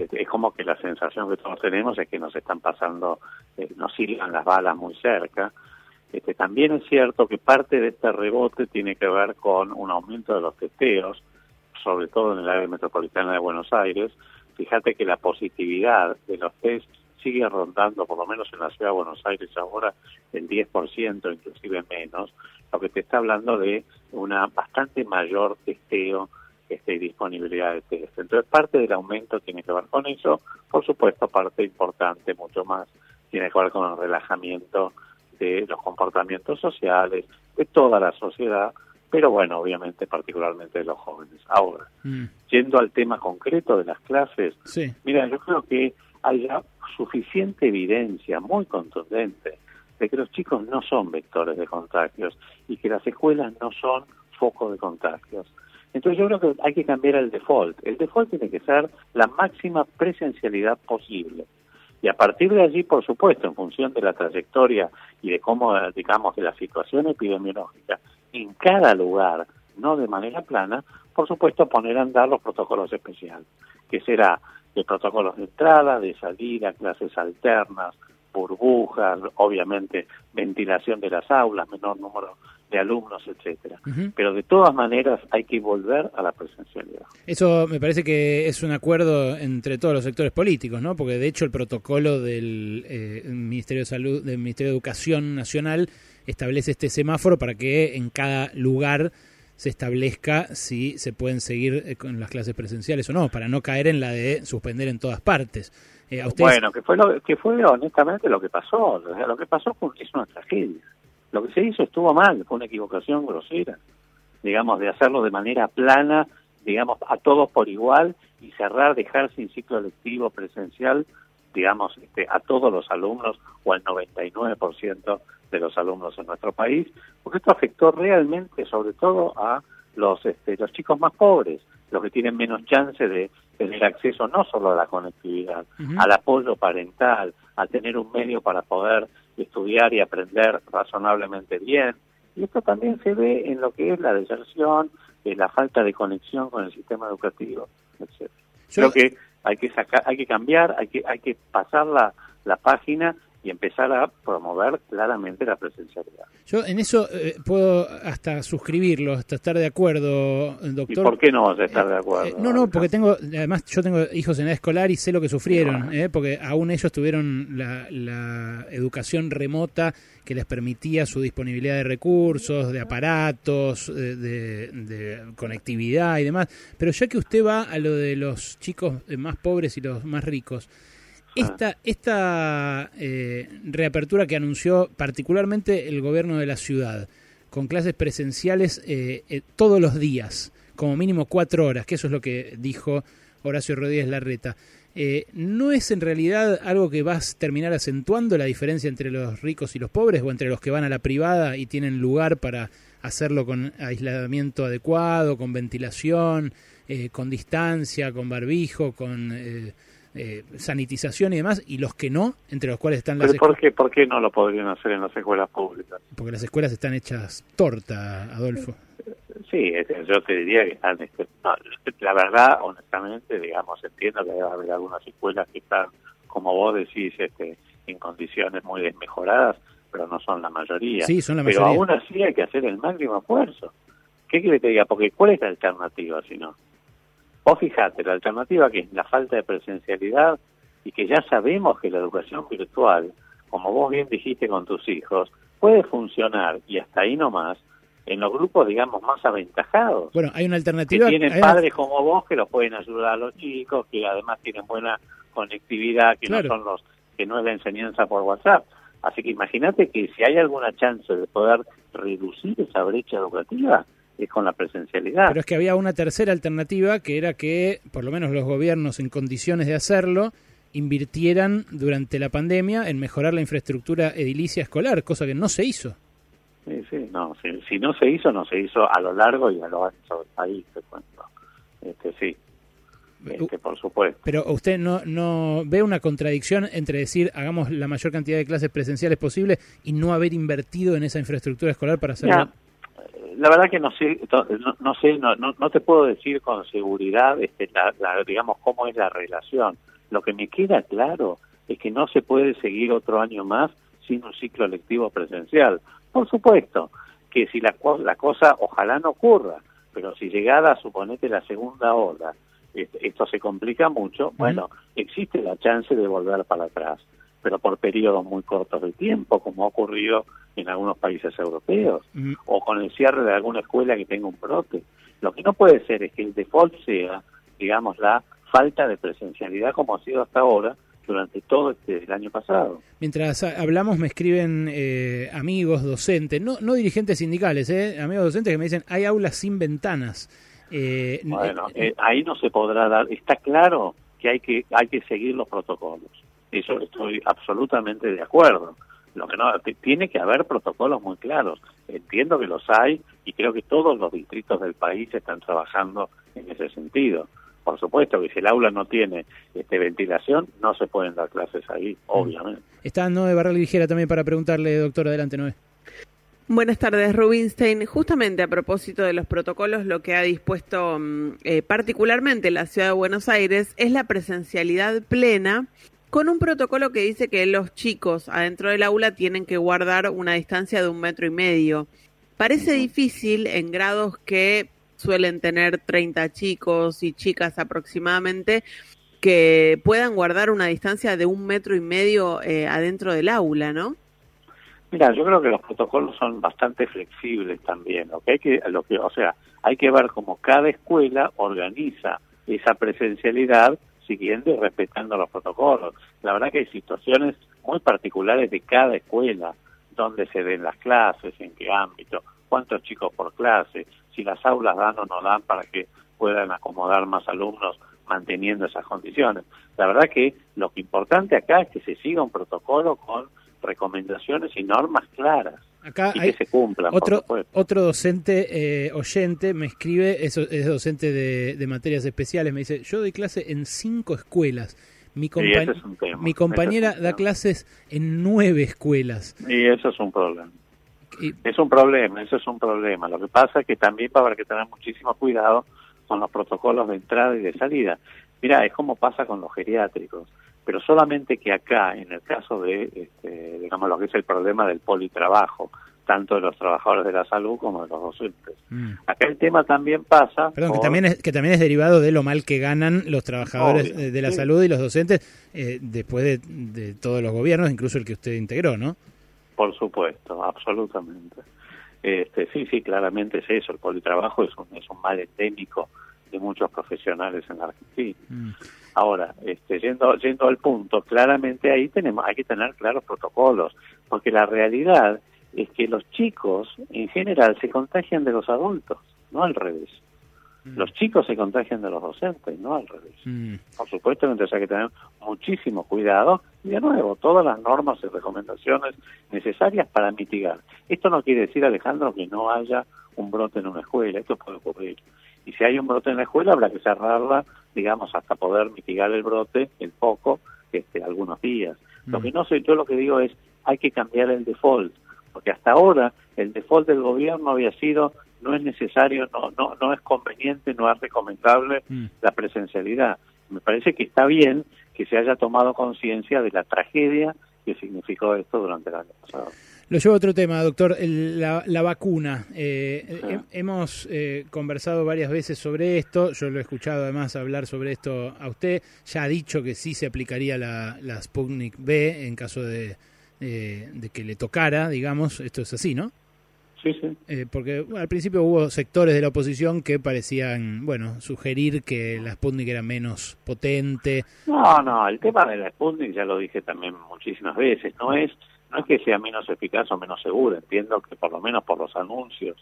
Este, Es como que la sensación que todos tenemos es que nos están pasando, eh, nos silban las balas muy cerca. Este, también es cierto que parte de este rebote tiene que ver con un aumento de los testeos, sobre todo en el área metropolitana de Buenos Aires, fíjate que la positividad de los test sigue rondando, por lo menos en la ciudad de Buenos Aires ahora, el 10%, inclusive menos, lo que te está hablando de una bastante mayor testeo este, disponibilidad de test. Entonces, parte del aumento tiene que ver con eso, por supuesto, parte importante, mucho más, tiene que ver con el relajamiento de los comportamientos sociales, de toda la sociedad, pero bueno, obviamente particularmente de los jóvenes. Ahora, yendo al tema concreto de las clases, Sí. mira, yo creo que hay ya suficiente evidencia muy contundente de que los chicos no son vectores de contagios y que las escuelas no son foco de contagios. Entonces yo creo que hay que cambiar el default. El default tiene que ser la máxima presencialidad posible. Y a partir de allí, por supuesto, en función de la trayectoria y de cómo, digamos, de la situación epidemiológica, en cada lugar, no de manera plana, por supuesto, poner a andar los protocolos especiales, que será de protocolos de entrada, de salida, clases alternas, burbujas, obviamente ventilación de las aulas, menor número de alumnos, etcétera. Pero de todas maneras hay que volver a la presencialidad. Eso me parece que es un acuerdo entre todos los sectores políticos, ¿no? Porque de hecho el protocolo del eh, Ministerio de Salud, del Ministerio de Educación Nacional establece este semáforo para que en cada lugar se establezca si se pueden seguir eh, con las clases presenciales o no, para no caer en la de suspender en todas partes. Eh, a ustedes, Bueno, que fue lo que fue honestamente lo que pasó. Lo que pasó es una tragedia. Lo que se hizo estuvo mal, fue una equivocación grosera, digamos, de hacerlo de manera plana, digamos, a todos por igual y cerrar, dejar sin ciclo lectivo presencial, digamos, este, a todos los alumnos o al 99% de los alumnos en nuestro país, porque esto afectó realmente, sobre todo, a los, este, los chicos más pobres, los que tienen menos chance de tener acceso no solo a la conectividad, al apoyo parental, a tener un medio para poder estudiar y aprender razonablemente bien. Y esto también se ve en lo que es la deserción, en la falta de conexión con el sistema educativo, etc. Creo que hay que sacar, hay que cambiar, hay que hay que pasar la, la página y empezar a promover claramente la presencialidad. yo en eso eh, puedo hasta suscribirlo, hasta estar de acuerdo, ¿Y doctor. por qué no vas a estar de acuerdo? Eh, no, no, porque tengo, además yo tengo hijos en edad escolar y sé lo que sufrieron, eh, porque aún ellos tuvieron la, la educación remota que les permitía su disponibilidad de recursos, de aparatos, eh, de, de conectividad y demás. Pero ya que usted va a lo de los chicos eh, más pobres y los más ricos, esta, esta eh, reapertura que anunció particularmente el gobierno de la ciudad, con clases presenciales eh, eh, todos los días, como mínimo cuatro horas, que eso es lo que dijo Horacio Rodríguez Larreta, eh, ¿no es en realidad algo que va a terminar acentuando la diferencia entre los ricos y los pobres, o entre los que van a la privada y tienen lugar para hacerlo con aislamiento adecuado, con ventilación, eh, con distancia, con barbijo, con... eh, sanitización y demás, y los que no, entre los cuales están las Pero ¿por qué, ¿Por qué no lo podrían hacer en las escuelas públicas? porque las escuelas están hechas torta, Adolfo. Sí, yo te diría que están, este, no, la verdad, honestamente, digamos, entiendo que debe haber algunas escuelas que están, como vos decís, este, en condiciones muy desmejoradas, pero no son la mayoría. Sí, son la pero mayoría. aún así hay que hacer el máximo esfuerzo. ¿Qué quiere que te diga? Porque ¿cuál es la alternativa si no? Vos fijate, la alternativa que es la falta de presencialidad y que ya sabemos que la educación virtual, como vos bien dijiste con tus hijos, puede funcionar y hasta ahí nomás en los grupos, digamos, más aventajados. Bueno, hay una que alternativa. tienen hay una- padres como vos que los pueden ayudar a los chicos, que además tienen buena conectividad, que Claro. no son los que no es la enseñanza por WhatsApp. Así que imagínate que si hay alguna chance de poder reducir esa brecha educativa es con la presencialidad. Pero es que había una tercera alternativa que era que, por lo menos los gobiernos en condiciones de hacerlo, invirtieran durante la pandemia en mejorar la infraestructura edilicia escolar, cosa que no se hizo. Sí, sí, no, si, si no se hizo, no se hizo a lo largo y a lo ancho del país, te cuento. Este, sí, este, por supuesto. Pero usted no, no ve una contradicción entre decir hagamos la mayor cantidad de clases presenciales posible y no haber invertido en esa infraestructura escolar para hacerlo. La verdad que no sé, no, no sé, no, no, no te puedo decir con seguridad, este, la, la- digamos, cómo es la relación. Lo que me queda claro es que no se puede seguir otro año más sin un ciclo lectivo presencial. Por supuesto que si la, la cosa ojalá no ocurra, pero si llegara, suponete, la segunda ola, este, esto se complica mucho, bueno, existe la chance de volver para atrás, pero por periodos muy cortos de tiempo, como ha ocurrido en algunos países europeos, o con el cierre de alguna escuela que tenga un brote. Lo que no puede ser es que el default sea, digamos, la falta de presencialidad como ha sido hasta ahora durante todo este el año pasado. Mientras ha- hablamos me escriben eh, amigos, docentes, no, no dirigentes sindicales, eh, amigos docentes que me dicen, hay aulas sin ventanas. Eh, Bueno, eh, ahí no se podrá dar. Está claro que hay que hay que seguir los protocolos. Eso estoy absolutamente de acuerdo. Lo que no tiene que haber protocolos muy claros. Entiendo que los hay y creo que todos los distritos del país están trabajando en ese sentido. Por supuesto que si el aula no tiene este, ventilación, no se pueden dar clases ahí, obviamente. Está Noé Barral Ligera también para preguntarle, doctor, adelante Noé. Buenas tardes, Rubinstein. Justamente a propósito de los protocolos, lo que ha dispuesto mm, eh, particularmente la ciudad de Buenos Aires es la presencialidad plena con un protocolo que dice que los chicos adentro del aula tienen que guardar una distancia de un metro y medio. Parece difícil en grados que suelen tener 30 chicos y chicas aproximadamente que puedan guardar una distancia de un metro y medio eh, adentro del aula, ¿no? Mira, yo creo que los protocolos son bastante flexibles también. Lo que hay que, lo que, o sea, hay que ver cómo cada escuela organiza esa presencialidad siguiendo y respetando los protocolos. La verdad que hay situaciones muy particulares de cada escuela, donde se den las clases, en qué ámbito, cuántos chicos por clase, si las aulas dan o no dan para que puedan acomodar más alumnos manteniendo esas condiciones. La verdad que lo importante acá es que se siga un protocolo con recomendaciones y normas claras Acá y hay que se cumplan. Otro, otro docente eh, oyente me escribe, es, es docente de, de materias especiales, me dice, yo doy clase en cinco escuelas. Mi, compa- es tema, mi compañera es da clases en nueve escuelas. Y eso es un problema. Es un problema, eso es un problema. Lo que pasa es que también va a haber que tener muchísimo cuidado con los protocolos de entrada y de salida. Mira, es como pasa con los geriátricos, pero solamente que acá, en el caso de, este, digamos, lo que es el problema del politrabajo, tanto de los trabajadores de la salud como de los docentes. Acá el tema también pasa... Perdón, que también, es, que también es derivado de lo mal que ganan los trabajadores Obvio, eh, de la sí. salud y los docentes eh, después de, de todos los gobiernos, incluso el que usted integró, ¿no? Por supuesto, absolutamente. Este, sí, sí, claramente es eso. El politrabajo es un, es un mal endémico de muchos profesionales en la Argentina. Ahora, este, yendo, yendo al punto, claramente ahí tenemos, hay que tener claros protocolos, porque la realidad es que los chicos en general se contagian de los adultos, no al revés. Los chicos se contagian de los docentes, no al revés. Por supuesto entonces hay que tener muchísimo cuidado y de nuevo todas las normas y recomendaciones necesarias para mitigar. Esto no quiere decir, Alejandro, que no haya un brote en una escuela, esto puede ocurrir. Y si hay un brote en la escuela habrá que cerrarla, digamos, hasta poder mitigar el brote, el poco, este, algunos días. Lo que no sé, yo lo que digo es, hay que cambiar el default, porque hasta ahora el default del gobierno había sido no es necesario, no, no, no es conveniente, no es recomendable la presencialidad. Me parece que está bien que se haya tomado conciencia de la tragedia que significó esto durante el año pasado. Lo llevo a otro tema, doctor, el- la, la vacuna. Eh, he- hemos eh, conversado varias veces sobre esto, yo lo he escuchado además hablar sobre esto a usted, ya ha dicho que sí se aplicaría la, la Sputnik B en caso de, eh, de que le tocara, digamos, esto es así, ¿no? Sí, sí. Eh, porque bueno, al principio hubo sectores de la oposición que parecían, bueno, sugerir que la Sputnik era menos potente. No, no, el tema de la Sputnik ya lo dije también muchísimas veces, no es no es que sea menos eficaz o menos segura, entiendo que por lo menos por los anuncios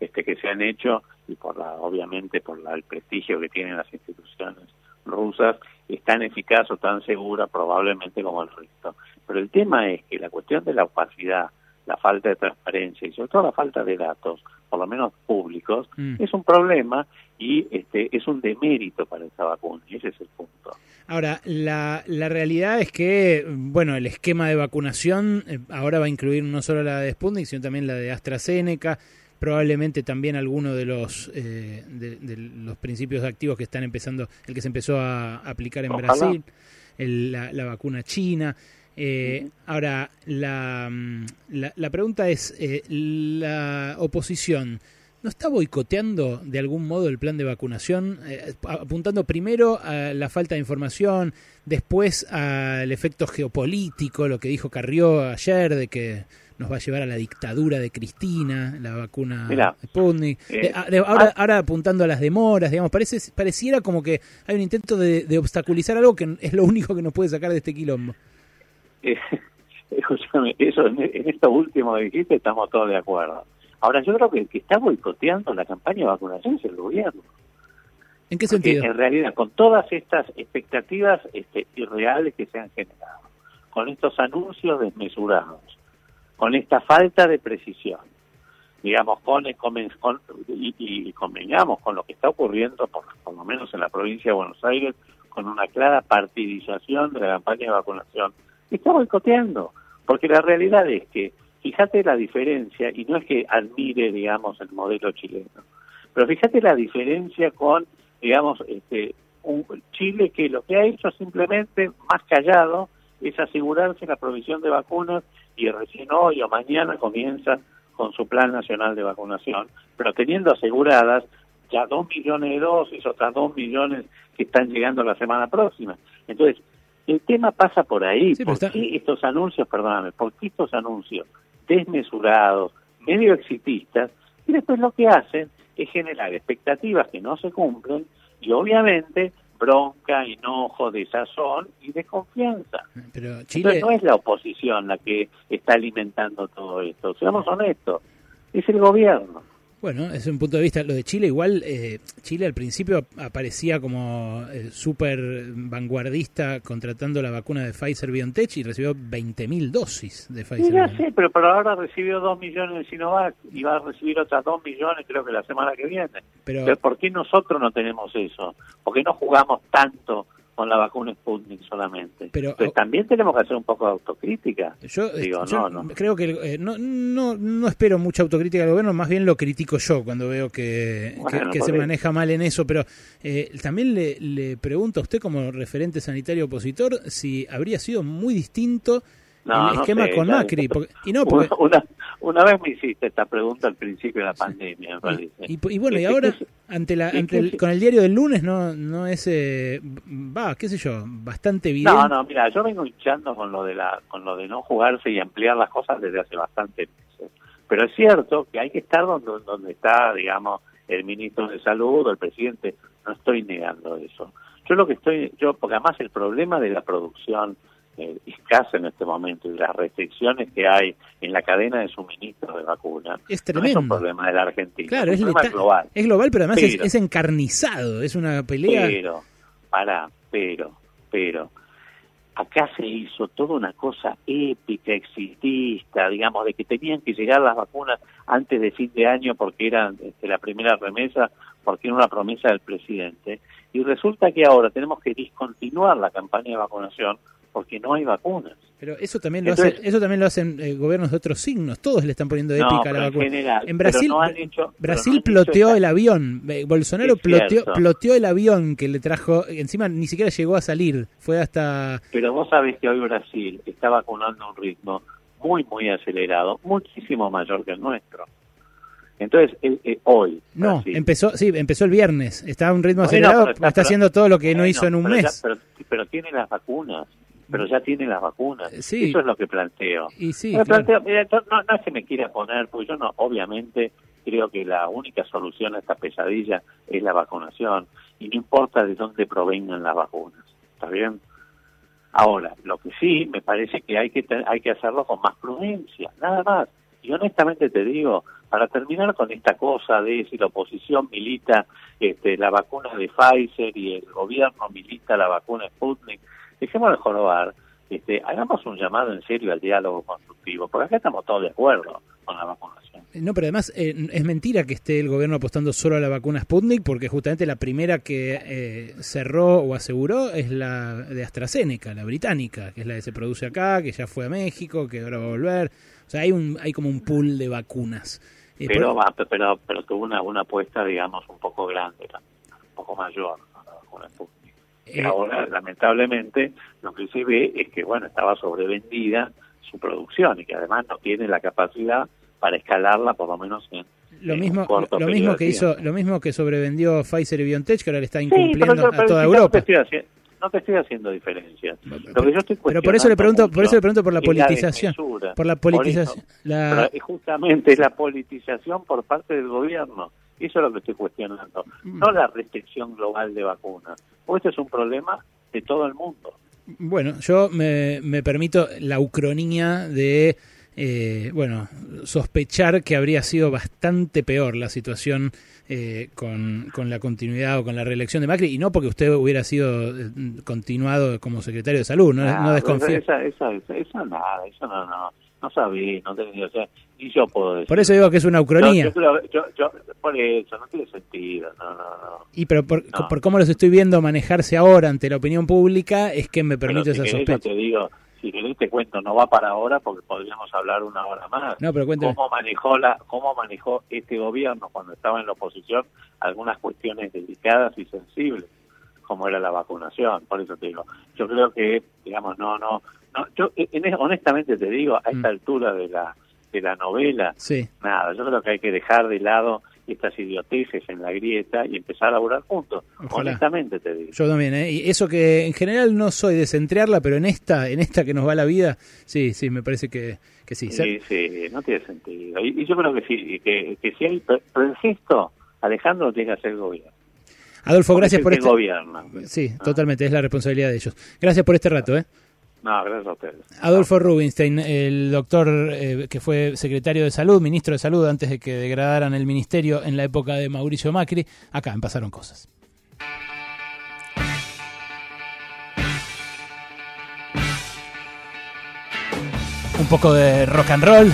este que se han hecho y por la obviamente por la- el prestigio que tienen las instituciones rusas es tan eficaz o tan segura probablemente como el resto. Pero el tema es que la cuestión de la opacidad, la falta de transparencia y sobre todo la falta de datos, por lo menos públicos, Mm. es un problema y este es un demérito para esta vacuna, y ese es el punto. Ahora, la, la realidad es que, bueno, el esquema de vacunación eh, ahora va a incluir no solo la de Sputnik, sino también la de AstraZeneca, probablemente también alguno de los eh, de, de los principios activos que están empezando, el que se empezó a aplicar en Ojalá. Brasil, el- la, la vacuna china. Eh, Ahora, la, mm, la, la pregunta es, eh, la oposición, ¿no está boicoteando de algún modo el plan de vacunación, eh, apuntando primero a la falta de información, después al efecto geopolítico, lo que dijo Carrió ayer de que nos va a llevar a la dictadura de Cristina, la vacuna Mirá, Sputnik. eh, ahora, ah- ahora apuntando a las demoras, digamos, parece, pareciera como que hay un intento de, de obstaculizar algo que es lo único que nos puede sacar de este quilombo. Eh, escúchame, eso en, esto último que dijiste estamos todos de acuerdo. Ahora, yo creo que el que está boicoteando la campaña de vacunación es el gobierno. ¿En qué Porque, sentido? en realidad, con todas estas expectativas este, irreales que se han generado, con estos anuncios desmesurados, con esta falta de precisión, digamos, con, con- con- y, y convengamos con lo que está ocurriendo, por, por lo menos en la provincia de Buenos Aires, con una clara partidización de la campaña de vacunación, está boicoteando, porque la realidad es que, fíjate la diferencia, y no es que admire, digamos, el modelo chileno, pero fíjate la diferencia con, digamos, este, un Chile que lo que ha hecho simplemente, más callado, es asegurarse la provisión de vacunas y recién hoy o mañana comienza con su plan nacional de vacunación, pero teniendo aseguradas ya dos millones de dosis, otras dos millones que están llegando la semana próxima. Entonces, el tema pasa por ahí. pero ¿Por está- qué estos anuncios, perdóname, por qué estos anuncios desmesurados, medio exitistas, y después lo que hacen es generar expectativas que no se cumplen y obviamente bronca, enojo, desazón y desconfianza. Pero Entonces Chile, no es la oposición la que está alimentando todo esto, seamos honestos, es el gobierno. Bueno, es un punto de vista. Lo de Chile, igual, eh, Chile al principio aparecía como eh, súper vanguardista contratando la vacuna de Pfizer BioNTech y recibió 20.000 dosis de Sí, Pfizer. ya BioNTech. sé, pero por ahora recibió dos millones de Sinovac y va a recibir otras dos millones creo que la semana que viene. Pero- Entonces, ¿por qué nosotros no tenemos eso? ¿Por qué no jugamos tanto con la vacuna Sputnik solamente? Pero- Entonces, también tenemos que hacer un poco de autocrítica. Yo, Digo, yo no, no. creo que eh, no, no, no espero mucha autocrítica del gobierno, más bien lo critico yo cuando veo que, Bueno, se maneja mal en eso. Pero eh, también le, le pregunto a usted como referente sanitario opositor si habría sido muy distinto No, el no esquema sé, con Macri. porque- y no, porque, Una, una vez me hiciste esta pregunta al principio de la pandemia, me parece. y, y bueno, y ahora ¿qué es- ante la, ante el- con el diario del lunes no, no es, eh, va, qué sé yo, bastante evidente. No, no, mira, yo vengo hinchando con lo de la, con lo de no jugarse y ampliar las cosas desde hace bastante meses. Pero es cierto que hay que estar donde, donde está, digamos, el ministro de salud o el presidente. No estoy negando eso. Yo lo que estoy, yo, porque además el problema de la producción eh, escasa en este momento y las restricciones que hay en la cadena de suministro de vacunas Es no es tremendo. un problema de la Argentina, Claro, es un problema global. es global, pero además es, encarnizado, es una pelea. pero, para, pero, pero, acá se hizo toda una cosa épica, exitista, digamos, de que tenían que llegar las vacunas antes de fin de año porque era este, la primera remesa, porque era una promesa del presidente. Y resulta que ahora tenemos que discontinuar la campaña de vacunación porque no hay vacunas. Pero eso también lo Entonces- hace, eso también lo hacen eh, gobiernos de otros signos. Todos le están poniendo No, épica a la en vacuna. general, en pero Brasil, no hecho- no ploteó esta- el avión. Eh, Bolsonaro ploteó, ploteó el avión que le trajo. Encima ni siquiera llegó a salir. Fue hasta. Pero vos sabés que hoy Brasil está vacunando a un ritmo muy, muy acelerado, muchísimo mayor que el nuestro. Entonces, eh, eh, hoy, No, Brasil- empezó, sí, empezó el viernes. Está a un ritmo acelerado. Está, haciendo todo lo que no hizo en un ya- mes. pero, pero tiene las vacunas, pero ya tiene las vacunas. sí. Eso es lo que planteo. Y sí, Me claro. planteo- mira, no, no- que me quiera poner, porque yo no, obviamente creo que la única solución a esta pesadilla es la vacunación, y no importa de dónde provengan las vacunas, ¿está bien? Ahora, lo que sí me parece que hay que hay que hacerlo con más prudencia, nada más. Y honestamente te digo, para terminar con esta cosa de si la oposición milita este, la vacuna de Pfizer y el gobierno milita la vacuna Sputnik, dejemos de jorobar, este, hagamos un llamado en serio al diálogo constructivo, porque acá estamos todos de acuerdo con la vacunación. No, pero además eh, es mentira que esté el gobierno apostando solo a la vacuna Sputnik, porque justamente la primera que eh, cerró o aseguró es la de AstraZeneca, la británica, que es la que se produce acá, que ya fue a México, que ahora va a volver. O sea, hay un hay como un pool de vacunas. Eh, pero, por- va, pero, pero tuvo una, una apuesta, digamos, un poco grande, un poco mayor a la vacuna Sputnik. Y Eh, ahora, lamentablemente, lo que se ve es que, bueno, estaba sobrevendida su producción y que además no tiene la capacidad para escalarla, por lo menos en, Lo mismo, lo mismo que hizo, lo mismo que sobrevendió Pfizer y BioNTech, que ahora le está Sí, pero incumpliendo yo- a pero toda si no Europa. te estoy no te estoy haciendo diferencia. Lo que yo estoy Pero por eso le pregunto, por eso le pregunto por la politización, por la Por eso. politización, la- Pero es justamente la politización por parte del gobierno. Eso es lo que estoy cuestionando. Mm. No la restricción global de vacunas. Porque este es un problema de todo el mundo. Bueno, yo me, me permito la ucronía de, eh, bueno, sospechar que habría sido bastante peor la situación eh, con, con la continuidad o con la reelección de Macri, y no porque usted hubiera sido eh, continuado como secretario de salud, no, Ah, no desconfío. Esa, esa, esa, esa nada, eso no, no, no sabía, no tenía, o sea, ni yo puedo decir. Por eso digo que es una ucronía. Yo, yo creo- yo- yo- por eso, no tiene sentido, no, no, no. Y pero por, No. por cómo los estoy viendo manejarse ahora ante la opinión pública, es que me Pero permito si esa querés, yo sospecha. te digo, si querés te cuento, no va para ahora porque podríamos hablar una hora más. No, pero cuénteme. ¿Cómo manejó, la, ¿Cómo manejó este gobierno cuando estaba en la oposición algunas cuestiones delicadas y sensibles, como era la vacunación? Por eso te digo, yo creo que, digamos, no, no, no yo en- honestamente te digo, a esta altura de la, de la novela, Sí. nada, yo creo que hay que dejar de lado estas idioteces en la grieta y empezar a laburar juntos. Ojalá. Honestamente te digo. Yo también, ¿eh? Y eso que en general no soy de centrearla, pero en esta, en esta que nos va la vida, sí, sí, me parece que, que sí. Sí, sí, no tiene sentido. Y, y yo creo que sí, que, que si hay, pero insisto, Alejandro tiene que hacer gobierno. Adolfo, gracias por este... gobierna. Sí, totalmente, es la responsabilidad de ellos. Gracias por este rato, ¿eh? No, gracias a ustedes. Adolfo Rubinstein, el doctor eh, que fue secretario de salud, ministro de salud antes de que degradaran el ministerio en la época de Mauricio Macri, acá en pasaron cosas. Un poco de rock and roll.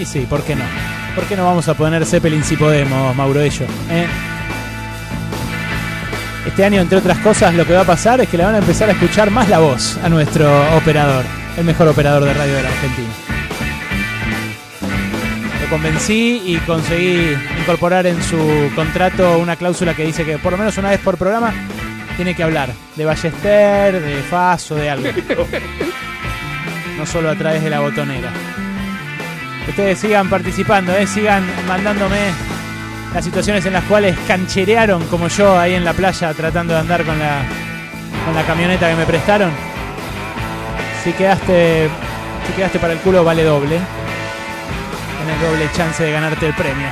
Y sí, ¿por qué no? ¿Por qué no vamos a poner Zeppelin si podemos, Mauro Ello? ¿eh? Este año, entre otras cosas, lo que va a pasar es que le van a empezar a escuchar más la voz a nuestro operador, el mejor operador de radio de la Argentina. Lo convencí y conseguí incorporar en su contrato una cláusula que dice que por lo menos una vez por programa tiene que hablar de Ballester, de Faso, de algo. No solo a través de la botonera. Ustedes sigan participando, ¿eh? sigan mandándome las situaciones en las cuales cancherearon como yo ahí en la playa tratando de andar con la, con la camioneta que me prestaron. Si quedaste, si quedaste para el culo vale doble. Tenés doble chance de ganarte el premio.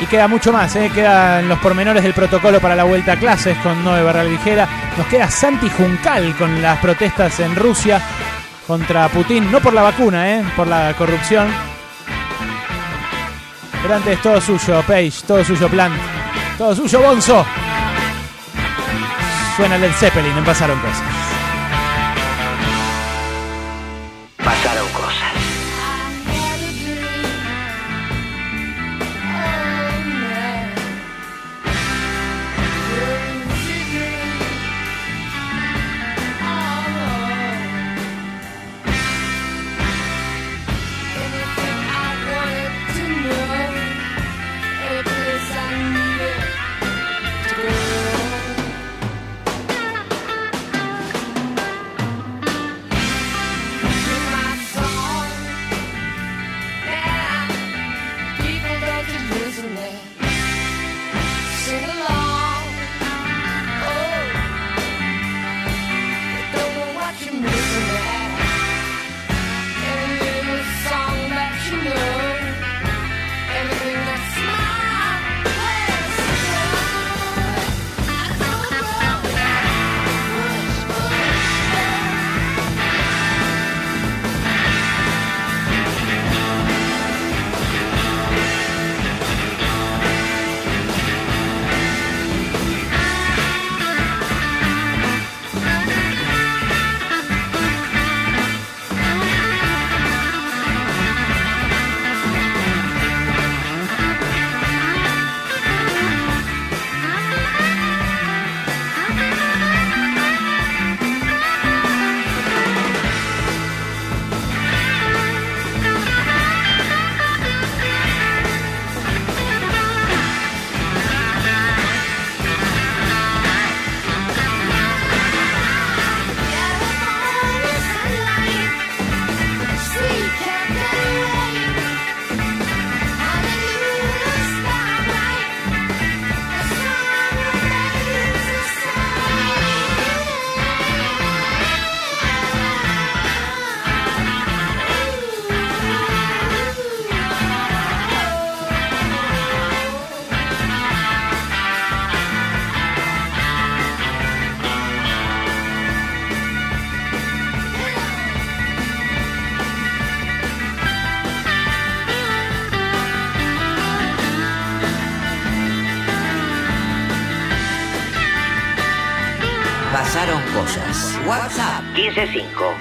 Y queda mucho más, ¿eh? quedan los pormenores del protocolo para la vuelta a clases con Noé Barral Vigera. Nos queda Santi Juncal con las protestas en Rusia contra Putin, no por la vacuna, ¿eh? por la corrupción. Pero antes todo suyo, Page, todo suyo, Plant, todo suyo, Bonzo. Suena Led Zeppelin, en pasaron cosas.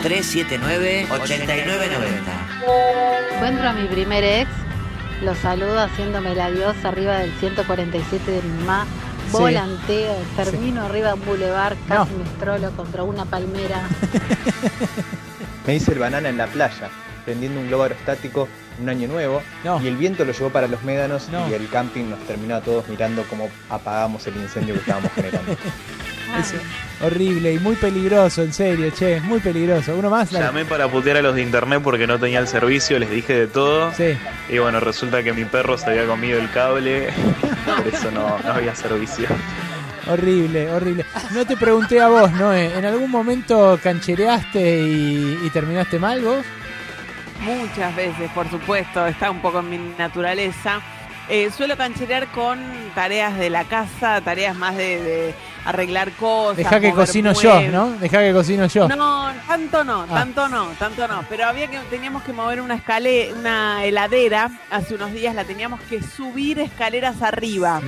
155-379-8990. Encuentro a mi primer ex, lo saludo haciéndome la diosa arriba del 147 de mi mamá. Sí. Volanteo, termino arriba de un bulevar, casi me estrolo contra una palmera. Me hice el banana en la playa, prendiendo un globo aerostático un año nuevo, y el viento lo llevó para los médanos y el camping nos terminó a todos mirando cómo apagamos el incendio que estábamos generando. horrible y muy peligroso, en serio, che, muy peligroso. Uno más. dale. Llamé para putear a los de internet porque no tenía el servicio, les dije de todo. Y bueno, resulta que mi perro se había comido el cable, por eso no, no había servicio. Horrible, horrible. No te pregunté a vos, ¿no? ¿En algún momento canchereaste y, y terminaste mal vos? Muchas veces, por supuesto, está un poco en mi naturaleza. Eh, suelo cancherear con tareas de la casa, tareas más de, de arreglar cosas. Deja que cocino yo. ¿no? Deja que cocino yo. No, tanto no, Ah. tanto no, tanto no. Pero había que teníamos que mover una escalera, una heladera. Hace unos días la teníamos que subir escaleras arriba.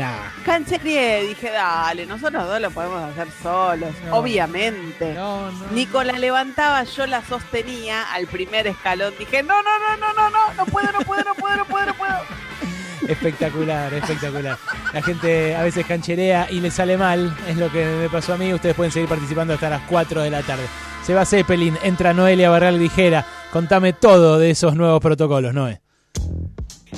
Canchereé, dije, dale, nosotros dos lo podemos hacer solos, No. obviamente. Nico la levantaba, yo la sostenía al primer escalón. Dije, no, no, no, no, no, no, no puedo, no puedo, no puedo, no puedo, no puedo. Espectacular, espectacular. La gente a veces cancherea y le sale mal, es lo que me pasó a mí. Ustedes pueden seguir participando hasta las 4 de la tarde. Se va Zeppelin, entra Noelia Barral Vigera. Contame todo de esos nuevos protocolos, Noé.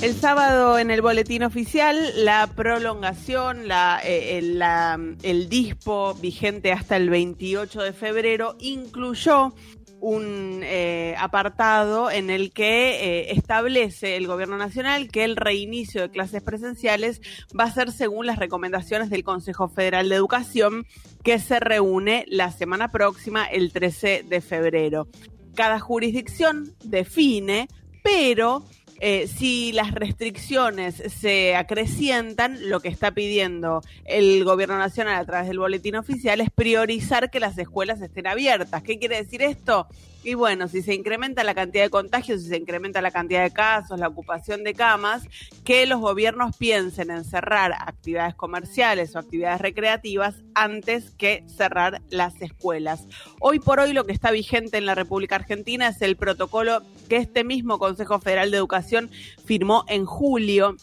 El sábado en el boletín oficial, la prolongación, la, eh, la- el dispo vigente hasta el 28 de febrero incluyó un eh, apartado en el que eh, establece el gobierno nacional que el reinicio de clases presenciales va a ser según las recomendaciones del Consejo Federal de Educación que se reúne la semana próxima, el 13 de febrero. Cada jurisdicción define, pero eh, si las restricciones se acrecientan, lo que está pidiendo el gobierno nacional a través del boletín oficial es priorizar que las escuelas estén abiertas. ¿Qué quiere decir esto? Y bueno, si se incrementa la cantidad de contagios, si se incrementa la cantidad de casos, la ocupación de camas, que los gobiernos piensen en cerrar actividades comerciales o actividades recreativas antes que cerrar las escuelas. Hoy por hoy lo que está vigente en la República Argentina es el protocolo que este mismo Consejo Federal de Educación firmó en julio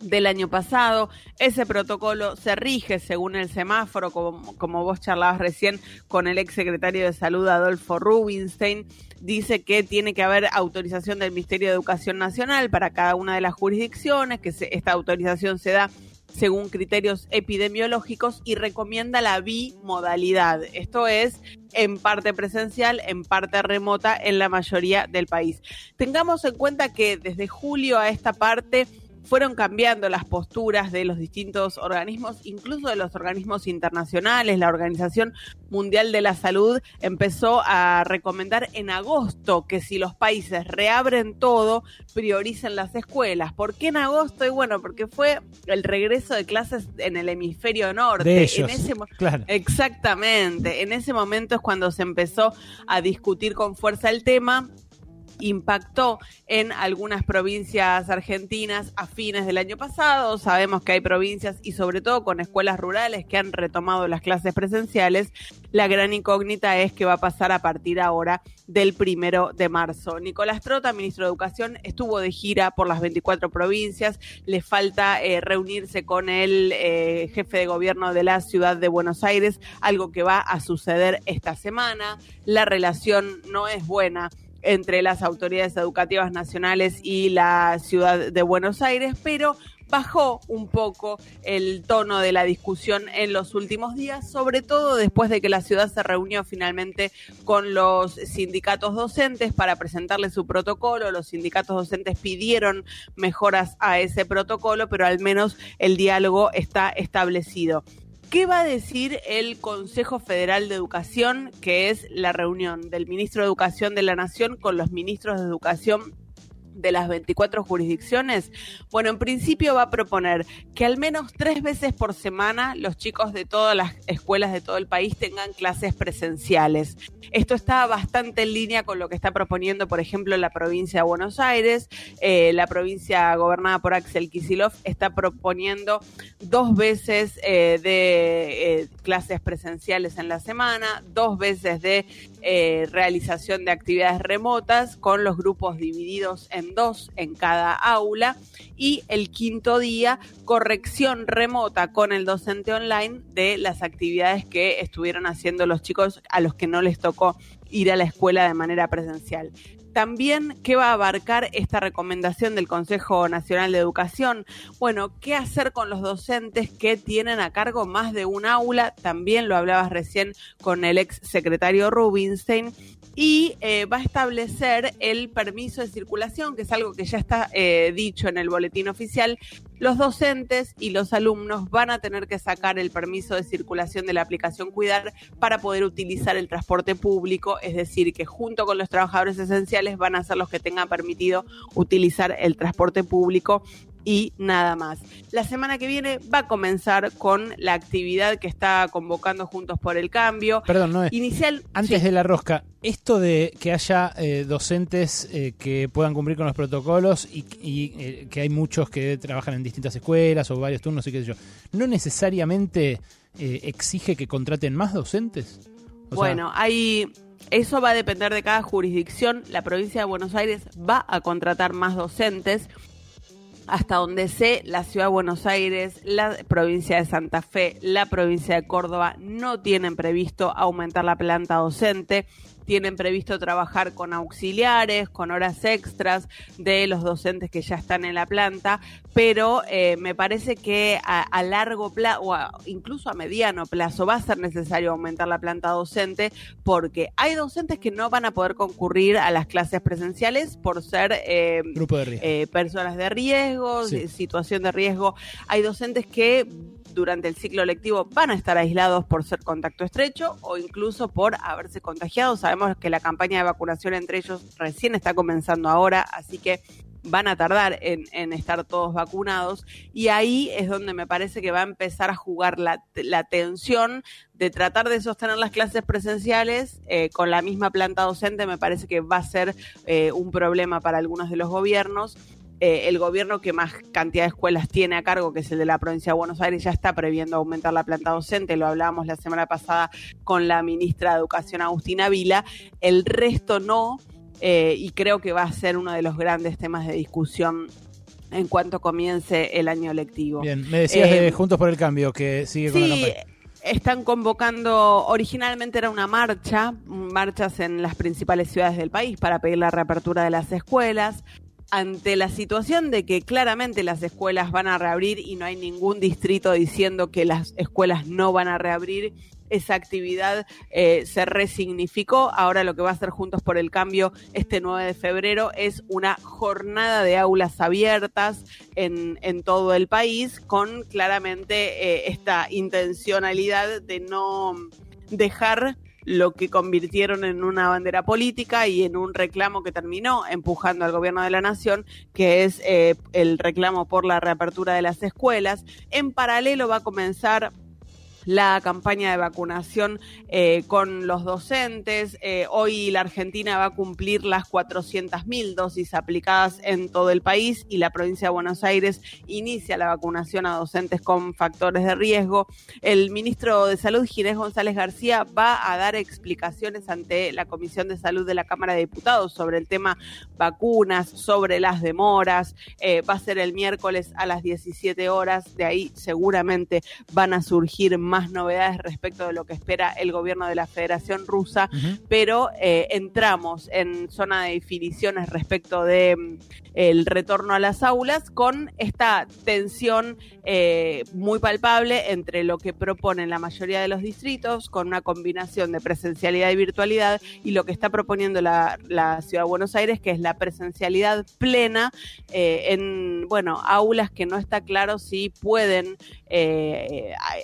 del año pasado. Ese protocolo se rige según el semáforo, como, como vos charlabas recién con el ex secretario de Salud Adolfo Rubinstein. Dice que tiene que haber autorización del Ministerio de Educación Nacional para cada una de las jurisdicciones, que esta autorización se da según criterios epidemiológicos y recomienda la bimodalidad. Esto es en parte presencial, en parte remota en la mayoría del país. Tengamos en cuenta que desde julio a esta parte fueron cambiando las posturas de los distintos organismos, incluso de los organismos internacionales. La Organización Mundial de la Salud empezó a recomendar en agosto que si los países reabren todo, prioricen las escuelas. ¿Por qué en agosto? Y bueno, porque fue el regreso de clases en el hemisferio norte. De ellos, En ese mo- claro. Exactamente. En ese momento es cuando se empezó a discutir con fuerza el tema impactó en algunas provincias argentinas a fines del año pasado. Sabemos que hay provincias y sobre todo con escuelas rurales que han retomado las clases presenciales. La gran incógnita es qué va a pasar a partir ahora del primero de marzo. Nicolás Trota, ministro de Educación, estuvo de gira por las 24 provincias. Le falta eh, reunirse con el eh, jefe de gobierno de la ciudad de Buenos Aires, algo que va a suceder esta semana. La relación no es buena entre las autoridades educativas nacionales y la ciudad de Buenos Aires, pero bajó un poco el tono de la discusión en los últimos días, sobre todo después de que la ciudad se reunió finalmente con los sindicatos docentes para presentarle su protocolo. Los sindicatos docentes pidieron mejoras a ese protocolo, pero al menos el diálogo está establecido. ¿Qué va a decir el Consejo Federal de Educación, que es la reunión del ministro de Educación de la Nación con los ministros de Educación de las 24 jurisdicciones? Bueno, en principio va a proponer que al menos tres veces por semana los chicos de todas las escuelas de todo el país tengan clases presenciales. Esto está bastante en línea con lo que está proponiendo, por ejemplo, la provincia de Buenos Aires. Eh, la provincia gobernada por Axel Kisilov está proponiendo dos veces eh, de eh, clases presenciales en la semana, dos veces de realización de actividades remotas con los grupos divididos en dos en cada aula y el quinto día corrección remota con el docente online de las actividades que estuvieron haciendo los chicos a los que no les tocó ir a la escuela de manera presencial. También, ¿qué va a abarcar esta recomendación del Consejo Nacional de Educación? Bueno, ¿qué hacer con los docentes que tienen a cargo más de un aula? También lo hablabas recién con el ex secretario Rubinstein y eh, va a establecer el permiso de circulación, que es algo que ya está eh, dicho en el boletín oficial. Los docentes y los alumnos van a tener que sacar el permiso de circulación de la aplicación Cuidar para poder utilizar el transporte público, es decir, que junto con los trabajadores esenciales van a ser los que tengan permitido utilizar el transporte público y nada más. La semana que viene va a comenzar con la actividad que está convocando Juntos por el Cambio. Perdón, no es. Inicial. Antes de la rosca, esto de que haya eh, docentes eh, que puedan cumplir con los protocolos y, eh, que hay muchos que trabajan en distintas escuelas o varios turnos y qué sé yo, ¿no necesariamente exige que contraten más docentes? bueno, hay eso va a depender de cada jurisdicción. La provincia de Buenos Aires va a contratar más docentes hasta donde sé, la ciudad de Buenos Aires, la provincia de Santa Fe, la provincia de Córdoba no tienen previsto aumentar la planta docente tienen previsto trabajar con auxiliares, con horas extras de los docentes que ya están en la planta, pero eh, me parece que a, largo plazo, o incluso a mediano plazo, va a ser necesario aumentar la planta docente porque hay docentes que no van a poder concurrir a las clases presenciales por ser eh, Grupo de eh, personas de riesgo, situación de riesgo. Hay docentes que durante el ciclo lectivo van a estar aislados por ser contacto estrecho o incluso por haberse contagiado. Sabemos que la campaña de vacunación entre ellos recién está comenzando ahora, así que van a tardar en, estar todos vacunados y ahí es donde me parece que va a empezar a jugar la, tensión de tratar de sostener las clases presenciales eh, con la misma planta docente, me parece que va a ser eh, un problema para algunos de los gobiernos eh, el gobierno que más cantidad de escuelas tiene a cargo, que es el de la provincia de Buenos Aires, ya está previendo aumentar la planta docente, lo hablábamos la semana pasada con la ministra de Educación Agustina Vila, el resto no, eh, y creo que va a ser uno de los grandes temas de discusión en cuanto comience el año lectivo. Bien, me decías de eh, Juntos por el Cambio, que sigue con la campaña. están convocando, originalmente era una marcha, marchas en las principales ciudades del país para pedir la reapertura de las escuelas ante la situación de que claramente las escuelas van a reabrir y no hay ningún distrito diciendo que las escuelas no van a reabrir, esa actividad eh, se resignificó. Ahora lo que va a hacer Juntos por el Cambio este 9 de febrero es una jornada de aulas abiertas en, en todo el país con claramente eh, esta intencionalidad de no dejar lo que convirtieron en una bandera política y en un reclamo que terminó empujando al gobierno de la nación, que es eh, el reclamo por la reapertura de las escuelas. En paralelo va a comenzar la campaña de vacunación eh, con los docentes. Eh, hoy la Argentina va a cumplir las 400.000 dosis aplicadas en todo el país y la provincia de Buenos Aires inicia la vacunación a docentes con factores de riesgo. El ministro de Salud, Ginés González García, va a dar explicaciones ante la Comisión de Salud de la Cámara de Diputados sobre el tema vacunas, sobre las demoras. Eh, va a ser el miércoles a las 17 horas. De ahí seguramente van a surgir más más novedades respecto de lo que espera el gobierno de la Federación Rusa, pero eh, entramos en zona de definiciones respecto de mm, el retorno a las aulas con esta tensión eh, muy palpable entre lo que proponen la mayoría de los distritos con una combinación de presencialidad y virtualidad y lo que está proponiendo la, ciudad de Buenos Aires que es la presencialidad plena eh, en bueno aulas que no está claro si pueden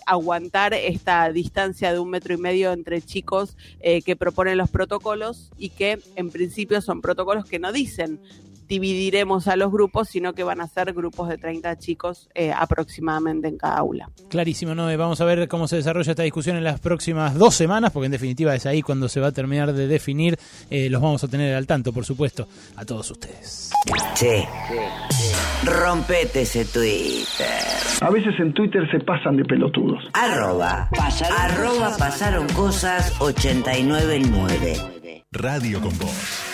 aguantar esta distancia de un metro y medio entre chicos eh, que proponen los protocolos y que en principio son protocolos que no dicen dividiremos a los grupos, sino que van a ser grupos de 30 chicos eh, aproximadamente en cada aula. Clarísimo, ¿no? Vamos a ver cómo se desarrolla esta discusión en las próximas dos semanas, porque en definitiva es ahí cuando se va a terminar de definir. Eh, los vamos a tener al tanto, por supuesto, a todos ustedes. Che, rompete ese Twitter. A veces en Twitter se pasan de pelotudos. Arroba, arroba pasaron cosas 899. Radio con Voz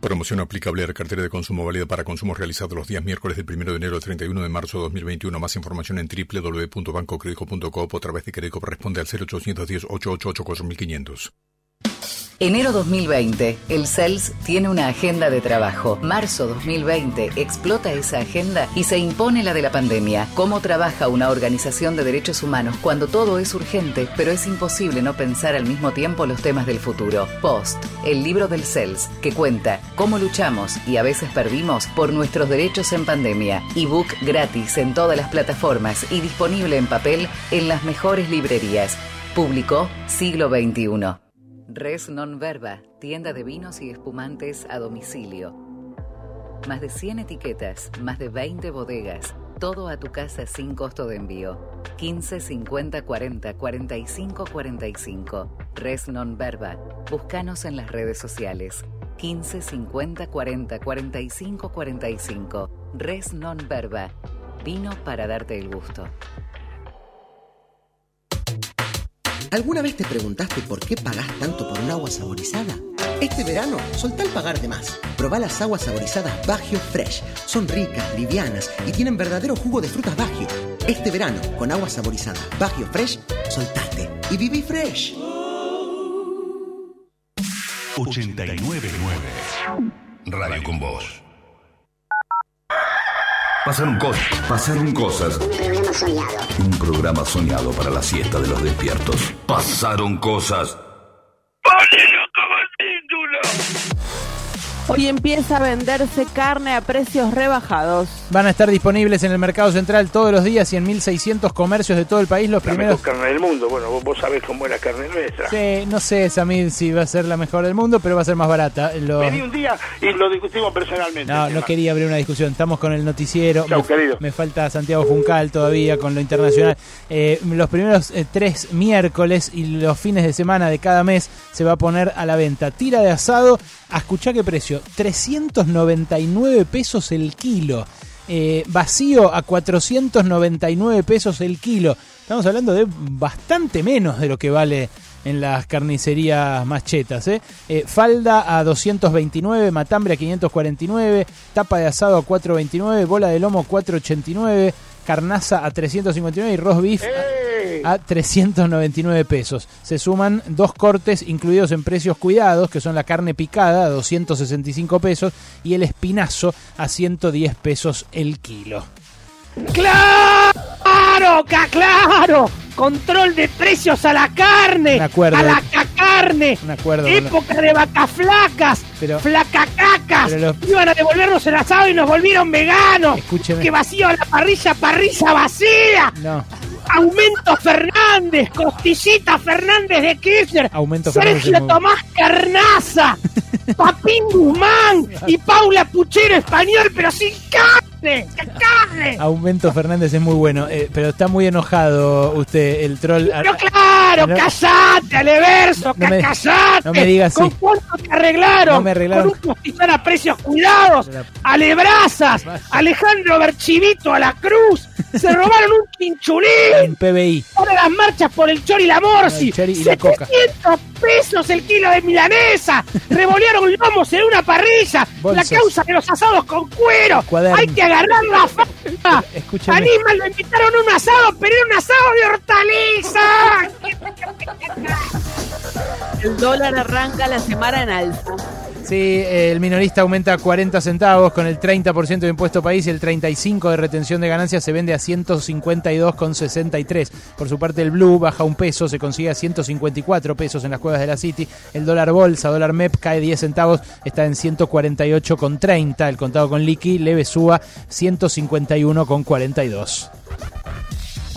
Promoción aplicable a la cartera de consumo válida para consumos realizados los días miércoles del 1 de enero al 31 de marzo de 2021. Más información en www.bancocredico.coop o a través de Credico responde al 0810 888 4500. Enero 2020, el CELS tiene una agenda de trabajo. Marzo 2020, explota esa agenda y se impone la de la pandemia. ¿Cómo trabaja una organización de derechos humanos cuando todo es urgente, pero es imposible no pensar al mismo tiempo los temas del futuro? Post, el libro del CELS, que cuenta cómo luchamos y a veces perdimos por nuestros derechos en pandemia. Ebook gratis en todas las plataformas y disponible en papel en las mejores librerías. Publicó Siglo XXI. Res Non Verba, tienda de vinos y espumantes a domicilio. Más de 100 etiquetas, más de 20 bodegas, todo a tu casa sin costo de envío. 15 50 40 45 45. Res Non Verba. Búscanos en las redes sociales. 15 50 40 45 45. Res Non Verba. Vino para darte el gusto. ¿Alguna vez te preguntaste por qué pagás tanto por un agua saborizada? Este verano, soltá el pagar de más. Probá las aguas saborizadas Bagio Fresh. Son ricas, livianas y tienen verdadero jugo de frutas Bagio. Este verano, con agua saborizada Bagio Fresh, soltate y viví fresh. 899 Radio con Voz. Pasaron cosas. Pasaron cosas. Un programa soñado. Un programa soñado para la siesta de los despiertos. Pasaron cosas. Hoy empieza a venderse carne a precios rebajados. Van a estar disponibles en el mercado central todos los días y en 1.600 comercios de todo el país los La primeros... mejor carne del mundo. Bueno, vos, vos sabés cómo es la carne nuestra. Sí, no sé, Samir, si va a ser la mejor del mundo, pero va a ser más barata. Lo- Vení un día y lo discutimos personalmente. No, no quería abrir una discusión. Estamos con el noticiero. Chau, me, querido. me falta Santiago Juncal todavía con lo internacional. Eh, los primeros eh, tres miércoles y los fines de semana de cada mes se va a poner a la venta. Tira de asado, a escuchar qué precio. 399 pesos el kilo. Eh, vacío a 499 pesos el kilo. Estamos hablando de bastante menos de lo que vale en las carnicerías más chetas. ¿eh? Eh, falda a 229, matambre a 549, tapa de asado a 429, bola de lomo 489, carnaza a 359 y roast beef a, a 399 pesos. Se suman dos cortes incluidos en precios cuidados, que son la carne picada a 265 pesos y el espinazo a 110 pesos el kilo. ¡Claro! ¡Ca- ¡Claro! Control de precios a la carne. Me acuerdo A la ca- carne. Me acuerdo Época de vacas flacas. Pero- Flacacacas. Pero los- Iban a devolvernos el asado y nos volvieron veganos. Escúcheme. Que vacío a la parrilla, parrilla vacía. No. Aumento Fernández, Costillita Fernández de Kirchner, Aumento Fernández Sergio Tomás Carnaza, Papín Guzmán y Paula Puchero español, pero sin carne, ¡sin carne. Aumento Fernández es muy bueno, eh, pero está muy enojado usted, el troll. Pero claro, No- callate, Aleverso, No me- callate. no me digas ¿Con cuánto te arreglaron? No me arreglaron. Con un costillar a precios cuidados, Alebrazas, Alejandro Berchivito a la cruz, se robaron un quinchulín. En PBI. Ahora las marchas por el Chori y la Morsi. El Chori y la Coca. 700 pesos el kilo de milanesa. Revolearon lomos en una parrilla. La causa de los asados con cuero. Hay que agarrar la fama. Aníbal lo invitaron a un asado, pero era un asado de hortaliza. El dólar arranca la semana en alza. Sí, el minorista aumenta a 40 centavos con el 30% de impuesto país y el 35% de retención de ganancias se vende a 152,63. Por su parte el Blue baja un peso, se consigue a 154 pesos en las cuevas de la City. El dólar bolsa, dólar MEP cae 10 centavos, está en 148,30. El contado con liqui leve suba 151,42.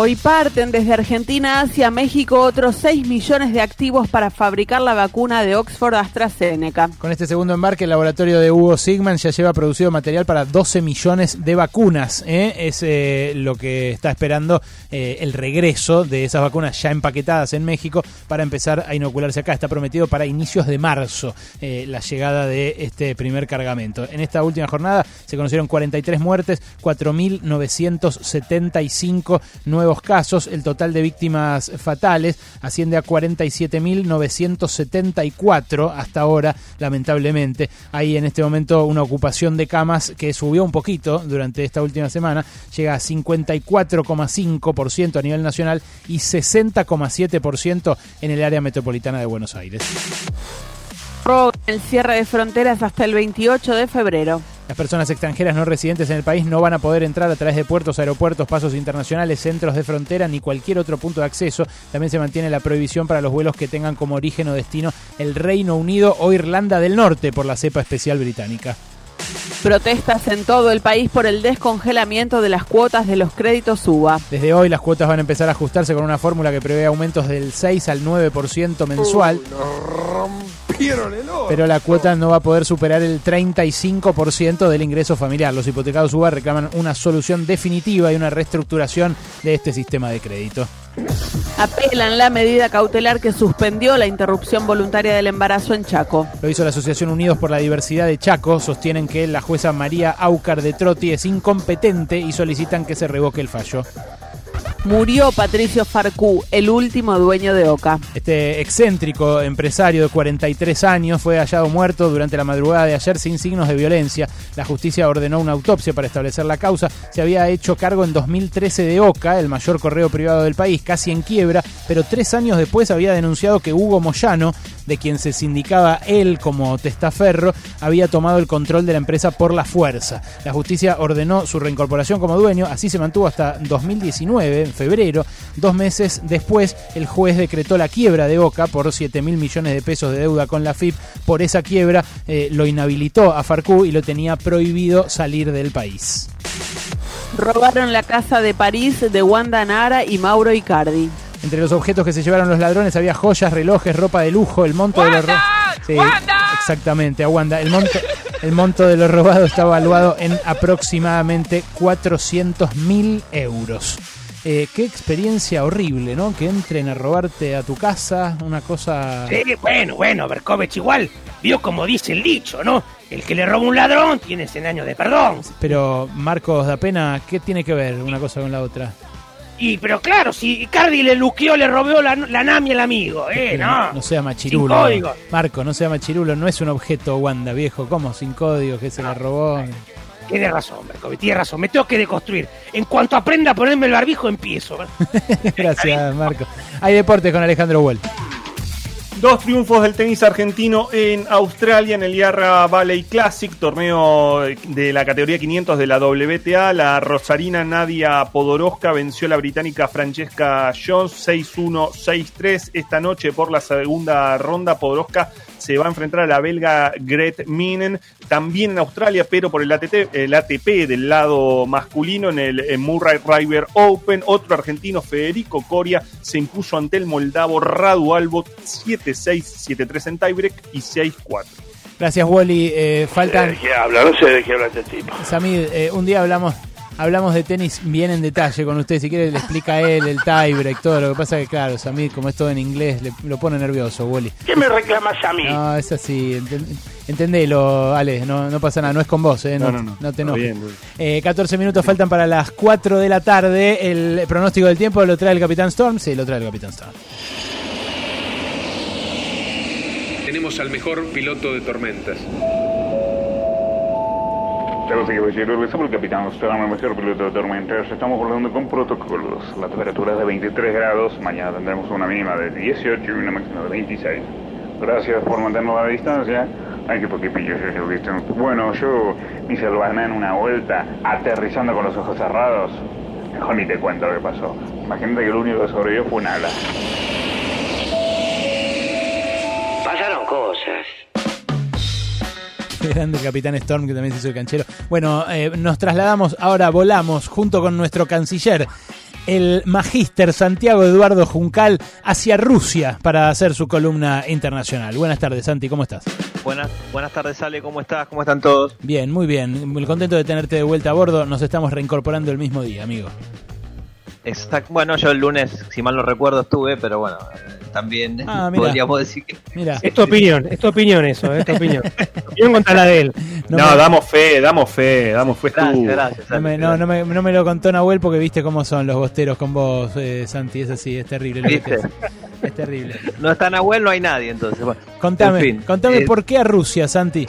Hoy parten desde Argentina hacia México otros 6 millones de activos para fabricar la vacuna de Oxford AstraZeneca. Con este segundo embarque, el laboratorio de Hugo Sigman ya lleva producido material para 12 millones de vacunas. ¿eh? Es eh, lo que está esperando eh, el regreso de esas vacunas ya empaquetadas en México para empezar a inocularse acá. Está prometido para inicios de marzo la llegada de este primer cargamento. En esta última jornada se conocieron 43 muertes, 4.975 nuevos casos. El total de víctimas fatales asciende a 47.974 hasta ahora, lamentablemente. Hay en este momento una ocupación de camas que subió un poquito durante esta última semana. Llega a 54,5% a nivel nacional y 60,7% en el área metropolitana de Buenos Aires. El cierre de fronteras hasta el 28 de febrero. Las personas extranjeras no residentes en el país no van a poder entrar a través de puertos, aeropuertos, pasos internacionales, centros de frontera ni cualquier otro punto de acceso. También se mantiene la prohibición para los vuelos que tengan como origen o destino el Reino Unido o Irlanda del Norte por la cepa especial británica. Protestas en todo el país por el descongelamiento de las cuotas de los créditos UBA. Desde hoy las cuotas van a empezar a ajustarse con una fórmula que prevé aumentos del 6 al 9% mensual. Pero la cuota no va a poder superar el 35% del ingreso familiar. Los hipotecados UBA reclaman una solución definitiva y una reestructuración de este sistema de crédito. Apelan la medida cautelar que suspendió la interrupción voluntaria del embarazo en Chaco. Lo hizo la Asociación Unidos por la Diversidad de Chaco. Sostienen que la jueza María Aucar de Trotti es incompetente y solicitan que se revoque el fallo murió Patricio Farcú, el último dueño de Oca. Este excéntrico empresario de 43 años fue hallado muerto durante la madrugada de ayer sin signos de violencia. La justicia ordenó una autopsia para establecer la causa. Se había hecho cargo en 2013 de Oca, el mayor correo privado del país, casi en quiebra, pero tres años después había denunciado que Hugo Moyano, de quien se sindicaba él como testaferro, había tomado el control de la empresa por la fuerza. La justicia ordenó su reincorporación como dueño, así se mantuvo hasta 2019, en febrero. Dos meses después, el juez decretó la quiebra de Boca por 7 mil millones de pesos de deuda con la FIP. Por esa quiebra eh, lo inhabilitó a Farcú y lo tenía prohibido salir del país. Robaron la casa de París de Wanda Nara y Mauro Icardi. Entre los objetos que se llevaron los ladrones había joyas, relojes, ropa de lujo, el monto de los sí, Exactamente, a Wanda. El monto, el monto de lo robado está evaluado en aproximadamente 400 mil euros. Eh, qué experiencia horrible, ¿no? Que entren a robarte a tu casa, una cosa... Sí, bueno, bueno, Berkovich igual vio como dice el dicho, ¿no? El que le roba un ladrón tiene 100 años de perdón. Pero, Marcos, da pena, ¿qué tiene que ver una cosa con la otra? Y, pero claro, si Cardi le luqueó, le robó la, la Nami al amigo, ¿eh? No, no sea machirulo. Marco, no sea machirulo, no es un objeto Wanda, viejo. ¿Cómo? Sin código, que se la robó. Tiene razón, Berkovic, tiene razón. Me tengo que deconstruir. En cuanto aprenda a ponerme el barbijo, empiezo. Gracias, Marco. Hay deportes con Alejandro Huel. Dos triunfos del tenis argentino en Australia en el Yarra Valley Classic, torneo de la categoría 500 de la WTA. La rosarina Nadia Podoroska venció a la británica Francesca Jones 6-1, 6-3. Esta noche por la segunda ronda, Podoroska se va a enfrentar a la belga Gret Minen, también en Australia, pero por el ATP, el ATP del lado masculino en el Murray River Open. Otro argentino, Federico Coria, se impuso ante el moldavo Radu Albo 7-6, 7-3 en tiebreak y 6-4. Gracias, Wally. Eh, faltan. ¿De qué habla? No sé de qué habla este tipo. Samid, eh, un día hablamos hablamos de tenis bien en detalle con usted. Si quiere, le explica a él el tiebreak, todo. Lo que pasa es que, claro, Samir, como es todo en inglés, le, lo pone nervioso, Wally. ¿Qué me reclamas a mí? No, es así. entendelo, Ale, no, no pasa nada, no es con vos, ¿eh? No, no, no, no te enojes. Eh, 14 minutos faltan para las 4 de la tarde. El pronóstico del tiempo lo trae el Capitán Storm. Sí, lo trae el Capitán Storm. Tenemos al mejor piloto de tormentas. Claro, sí, regresamos el capitán nuestro piloto de tormentas. Estamos volando con protocolos. La temperatura es de 23 grados. Mañana tendremos una mínima de 18 y una máxima de 26. Gracias por mantenernos a la distancia. Ay, qué poquipillo es eso, ¿viste? Bueno, yo me hice el banana una vuelta, aterrizando con los ojos cerrados. Mejor ni te cuento lo que pasó. Imagínate que lo único que sobrevivió fue un ala. Pasaron cosas. Grande Capitán Storm, que también se hizo el canchero. Bueno, eh, nos trasladamos, ahora volamos junto con nuestro canciller, el magíster Santiago Eduardo Juncal, hacia Rusia para hacer su columna internacional. Buenas tardes, Santi, ¿cómo estás? Buenas, buenas tardes, Ale, ¿cómo estás? ¿Cómo están todos? Bien, muy bien. Muy contento de tenerte de vuelta a bordo. Nos estamos reincorporando el mismo día, amigo. Exacto. Bueno, yo el lunes, si mal no recuerdo, estuve, pero bueno, también Ah, mira. podríamos decir que. Mira. Es tu opinión, es tu opinión eso, es tu opinión. Opinión contra la de él. No, me- damos fe, damos fe, damos fe. tú. No me, no, no me, no me lo contó Nahuel porque viste cómo son los bosteros con vos, eh, Santi. Es así, es terrible. Es terrible. No está Nahuel, no hay nadie, entonces. Bueno, Contame, en fin, contame eh, por qué a Rusia, Santi.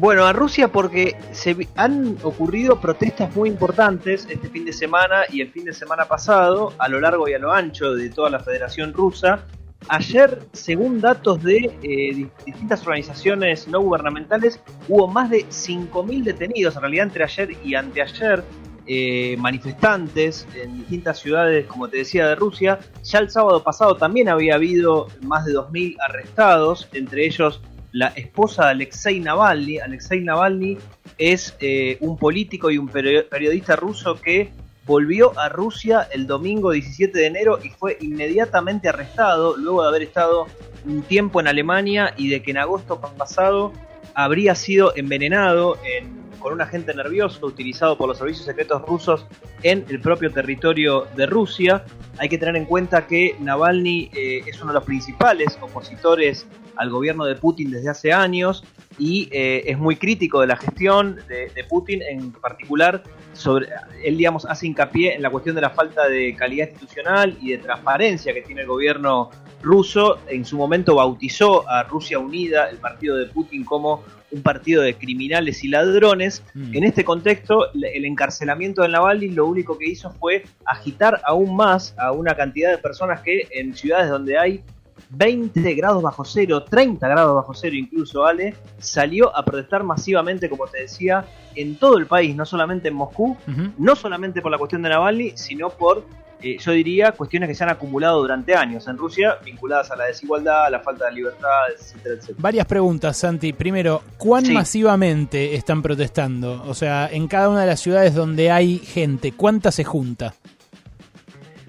Bueno, a Rusia porque se han ocurrido protestas muy importantes este fin de semana y el fin de semana pasado a lo largo y a lo ancho de toda la Federación Rusa. Ayer, según datos de eh, di- distintas organizaciones no gubernamentales, hubo más de 5.000 detenidos, en realidad entre ayer y anteayer, eh, manifestantes en distintas ciudades, como te decía, de Rusia. Ya el sábado pasado también había habido más de 2.000 arrestados, entre ellos la esposa de Alexei Navalny. Alexei Navalny es eh, un político y un perio- periodista ruso que volvió a Rusia el domingo 17 de enero y fue inmediatamente arrestado luego de haber estado un tiempo en Alemania y de que en agosto pasado habría sido envenenado en- con un agente nervioso utilizado por los servicios secretos rusos en el propio territorio de Rusia. Hay que tener en cuenta que Navalny eh, es uno de los principales opositores al gobierno de Putin desde hace años y eh, es muy crítico de la gestión de, de Putin, en particular sobre él digamos hace hincapié en la cuestión de la falta de calidad institucional y de transparencia que tiene el gobierno ruso. En su momento bautizó a Rusia Unida, el partido de Putin, como un partido de criminales y ladrones. Mm. En este contexto, el encarcelamiento de Navalny lo único que hizo fue agitar aún más a una cantidad de personas que en ciudades donde hay 20 grados bajo cero, 30 grados bajo cero incluso, Ale, salió a protestar masivamente, como te decía, en todo el país, no solamente en Moscú, no solamente por la cuestión de Navalny, sino por, eh, yo diría, cuestiones que se han acumulado durante años en Rusia, vinculadas a la desigualdad, a la falta de libertad, etcétera, etcétera. Varias preguntas, Santi. Primero, ¿cuán Sí. masivamente están protestando? O sea, en cada una de las ciudades donde hay gente, ¿cuánta se junta?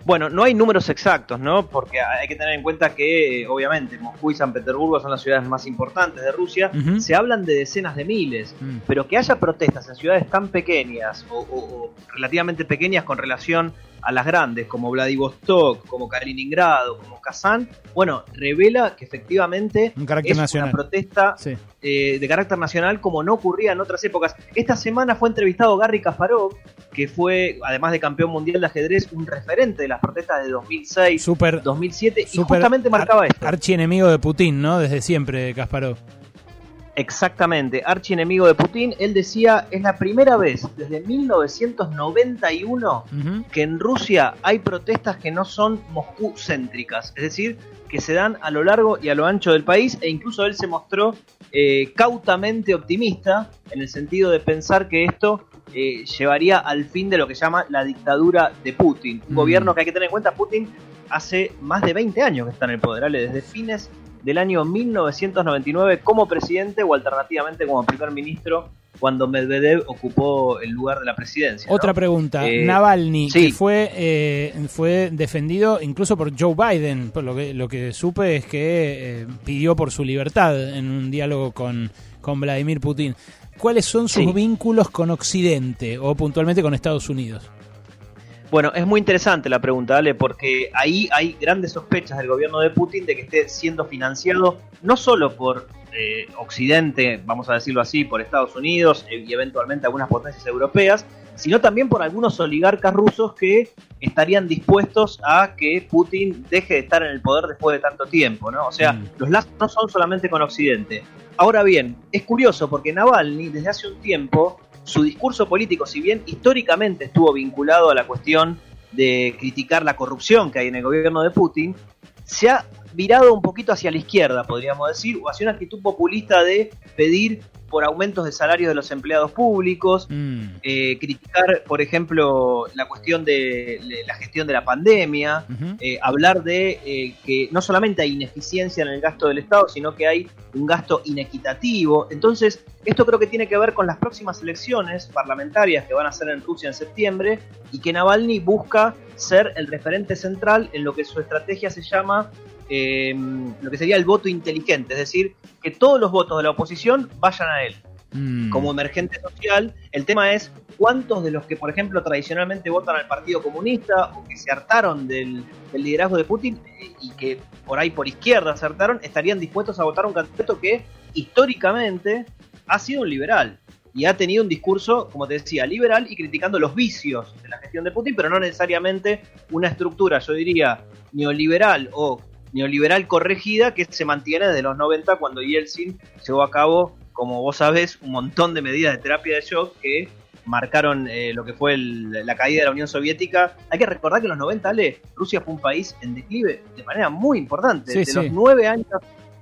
Bueno, no hay números exactos, ¿no? Porque hay que tener en cuenta que, eh, obviamente, Moscú y San Petersburgo son las ciudades más importantes de Rusia. Se hablan de decenas de miles, Mm. pero que haya protestas en ciudades tan pequeñas o, o- o relativamente pequeñas con relación a las grandes, como Vladivostok, como Kaliningrado, como Kazán, bueno, revela que efectivamente Un es nacional. una protesta Sí. eh, de carácter nacional como no ocurría en otras épocas. Esta semana fue entrevistado Garry Kasparov, que fue, además de campeón mundial de ajedrez, un referente de las protestas de 2006, Súper 2007, y súper justamente marcaba ar- esto. Archienemigo de Putin, ¿no? Desde siempre, Kasparov. Exactamente, archienemigo de Putin. Él decía, es la primera vez desde 1991 Ujú. que en Rusia hay protestas que no son Moscú-céntricas, es decir, que se dan a lo largo y a lo ancho del país, e incluso él se mostró eh, cautamente optimista en el sentido de pensar que esto eh, llevaría al fin de lo que llama la dictadura de Putin. Un gobierno que hay que tener en cuenta, Putin hace más de 20 años que está en el poder, ¿vale? desde fines del año 1999 como presidente o alternativamente como primer ministro cuando Medvedev ocupó el lugar de la presidencia. ¿no? Otra pregunta. Eh, Navalny, sí. que fue, eh, fue defendido incluso por Joe Biden. Por lo que, lo que supe es que eh, pidió por su libertad en un diálogo con, con Vladimir Putin. ¿Cuáles son sus Sí. vínculos con Occidente o puntualmente con Estados Unidos? Bueno, es muy interesante la pregunta, Ale, porque ahí hay grandes sospechas del gobierno de Putin de que esté siendo financiado no solo por eh, Occidente, vamos a decirlo así, por Estados Unidos eh, y eventualmente algunas potencias europeas, sino también por algunos oligarcas rusos que estarían dispuestos a que Putin deje de estar en el poder después de tanto tiempo, ¿no? O sea, Mm. los lazos no son solamente con Occidente. Ahora bien, es curioso porque Navalny desde hace un tiempo su discurso político, si bien históricamente estuvo vinculado a la cuestión de criticar la corrupción que hay en el gobierno de Putin, se ha virado un poquito hacia la izquierda, podríamos decir, o hacia una actitud populista de pedir por aumentos de salario de los empleados públicos, Mm. eh, criticar, por ejemplo, la cuestión de, de la gestión de la pandemia, eh, hablar de eh, que no solamente hay ineficiencia en el gasto del Estado, sino que hay un gasto inequitativo. Entonces, esto creo que tiene que ver con las próximas elecciones parlamentarias que van a ser en Rusia en septiembre y que Navalny busca ser el referente central en lo que su estrategia se llama eh, lo que sería el voto inteligente, es decir, que todos los votos de la oposición vayan a él Mm. como emergente social. El tema es cuántos de los que, por ejemplo, tradicionalmente votan al Partido Comunista o que se hartaron del, del liderazgo de Putin y que por ahí por izquierda se hartaron, estarían dispuestos a votar a un candidato que históricamente ha sido un liberal y ha tenido un discurso, como te decía, liberal y criticando los vicios de la gestión de Putin, pero no necesariamente una estructura, yo diría, neoliberal o neoliberal corregida que se mantiene desde los 90 cuando Yeltsin llevó a cabo, como vos sabés, un montón de medidas de terapia de shock que marcaron eh, lo que fue el- la caída de la Unión Soviética. Hay que recordar que en los 90, Ale, Rusia fue un país en declive de manera muy importante. Sí, de sí. los nueve años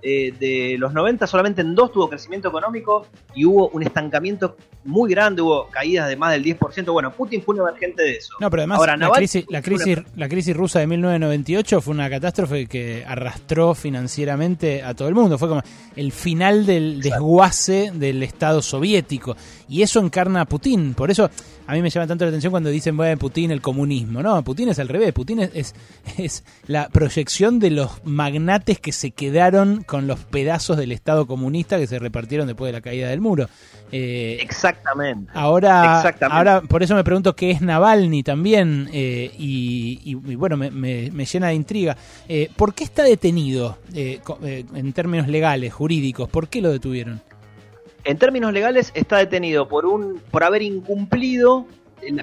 eh, de los 90, solamente en dos tuvo crecimiento económico y hubo un estancamiento muy grande, hubo caídas de más del 10%. Bueno, Putin fue un emergente de eso. No, pero además Ahora, la, Navalny crisis, la, fue una- crisis, la crisis rusa de 1998 fue una catástrofe que arrastró financieramente a todo el mundo. Fue como el final del desguace del Estado soviético. Y eso encarna a Putin. Por eso a mí me llama tanto la atención cuando dicen, bueno, Putin el comunismo. No, Putin es al revés. Putin es, es, es la proyección de los magnates que se quedaron con los pedazos del Estado comunista que se repartieron después de la caída del muro. Eh, Exactamente. Ahora, Exactamente. ahora, por eso me pregunto qué es Navalny también, eh, y, y- y bueno, me, me- me llena de intriga. Eh, ¿Por qué está detenido eh, eh, en términos legales, jurídicos? ¿Por qué lo detuvieron? En términos legales está detenido por un por haber incumplido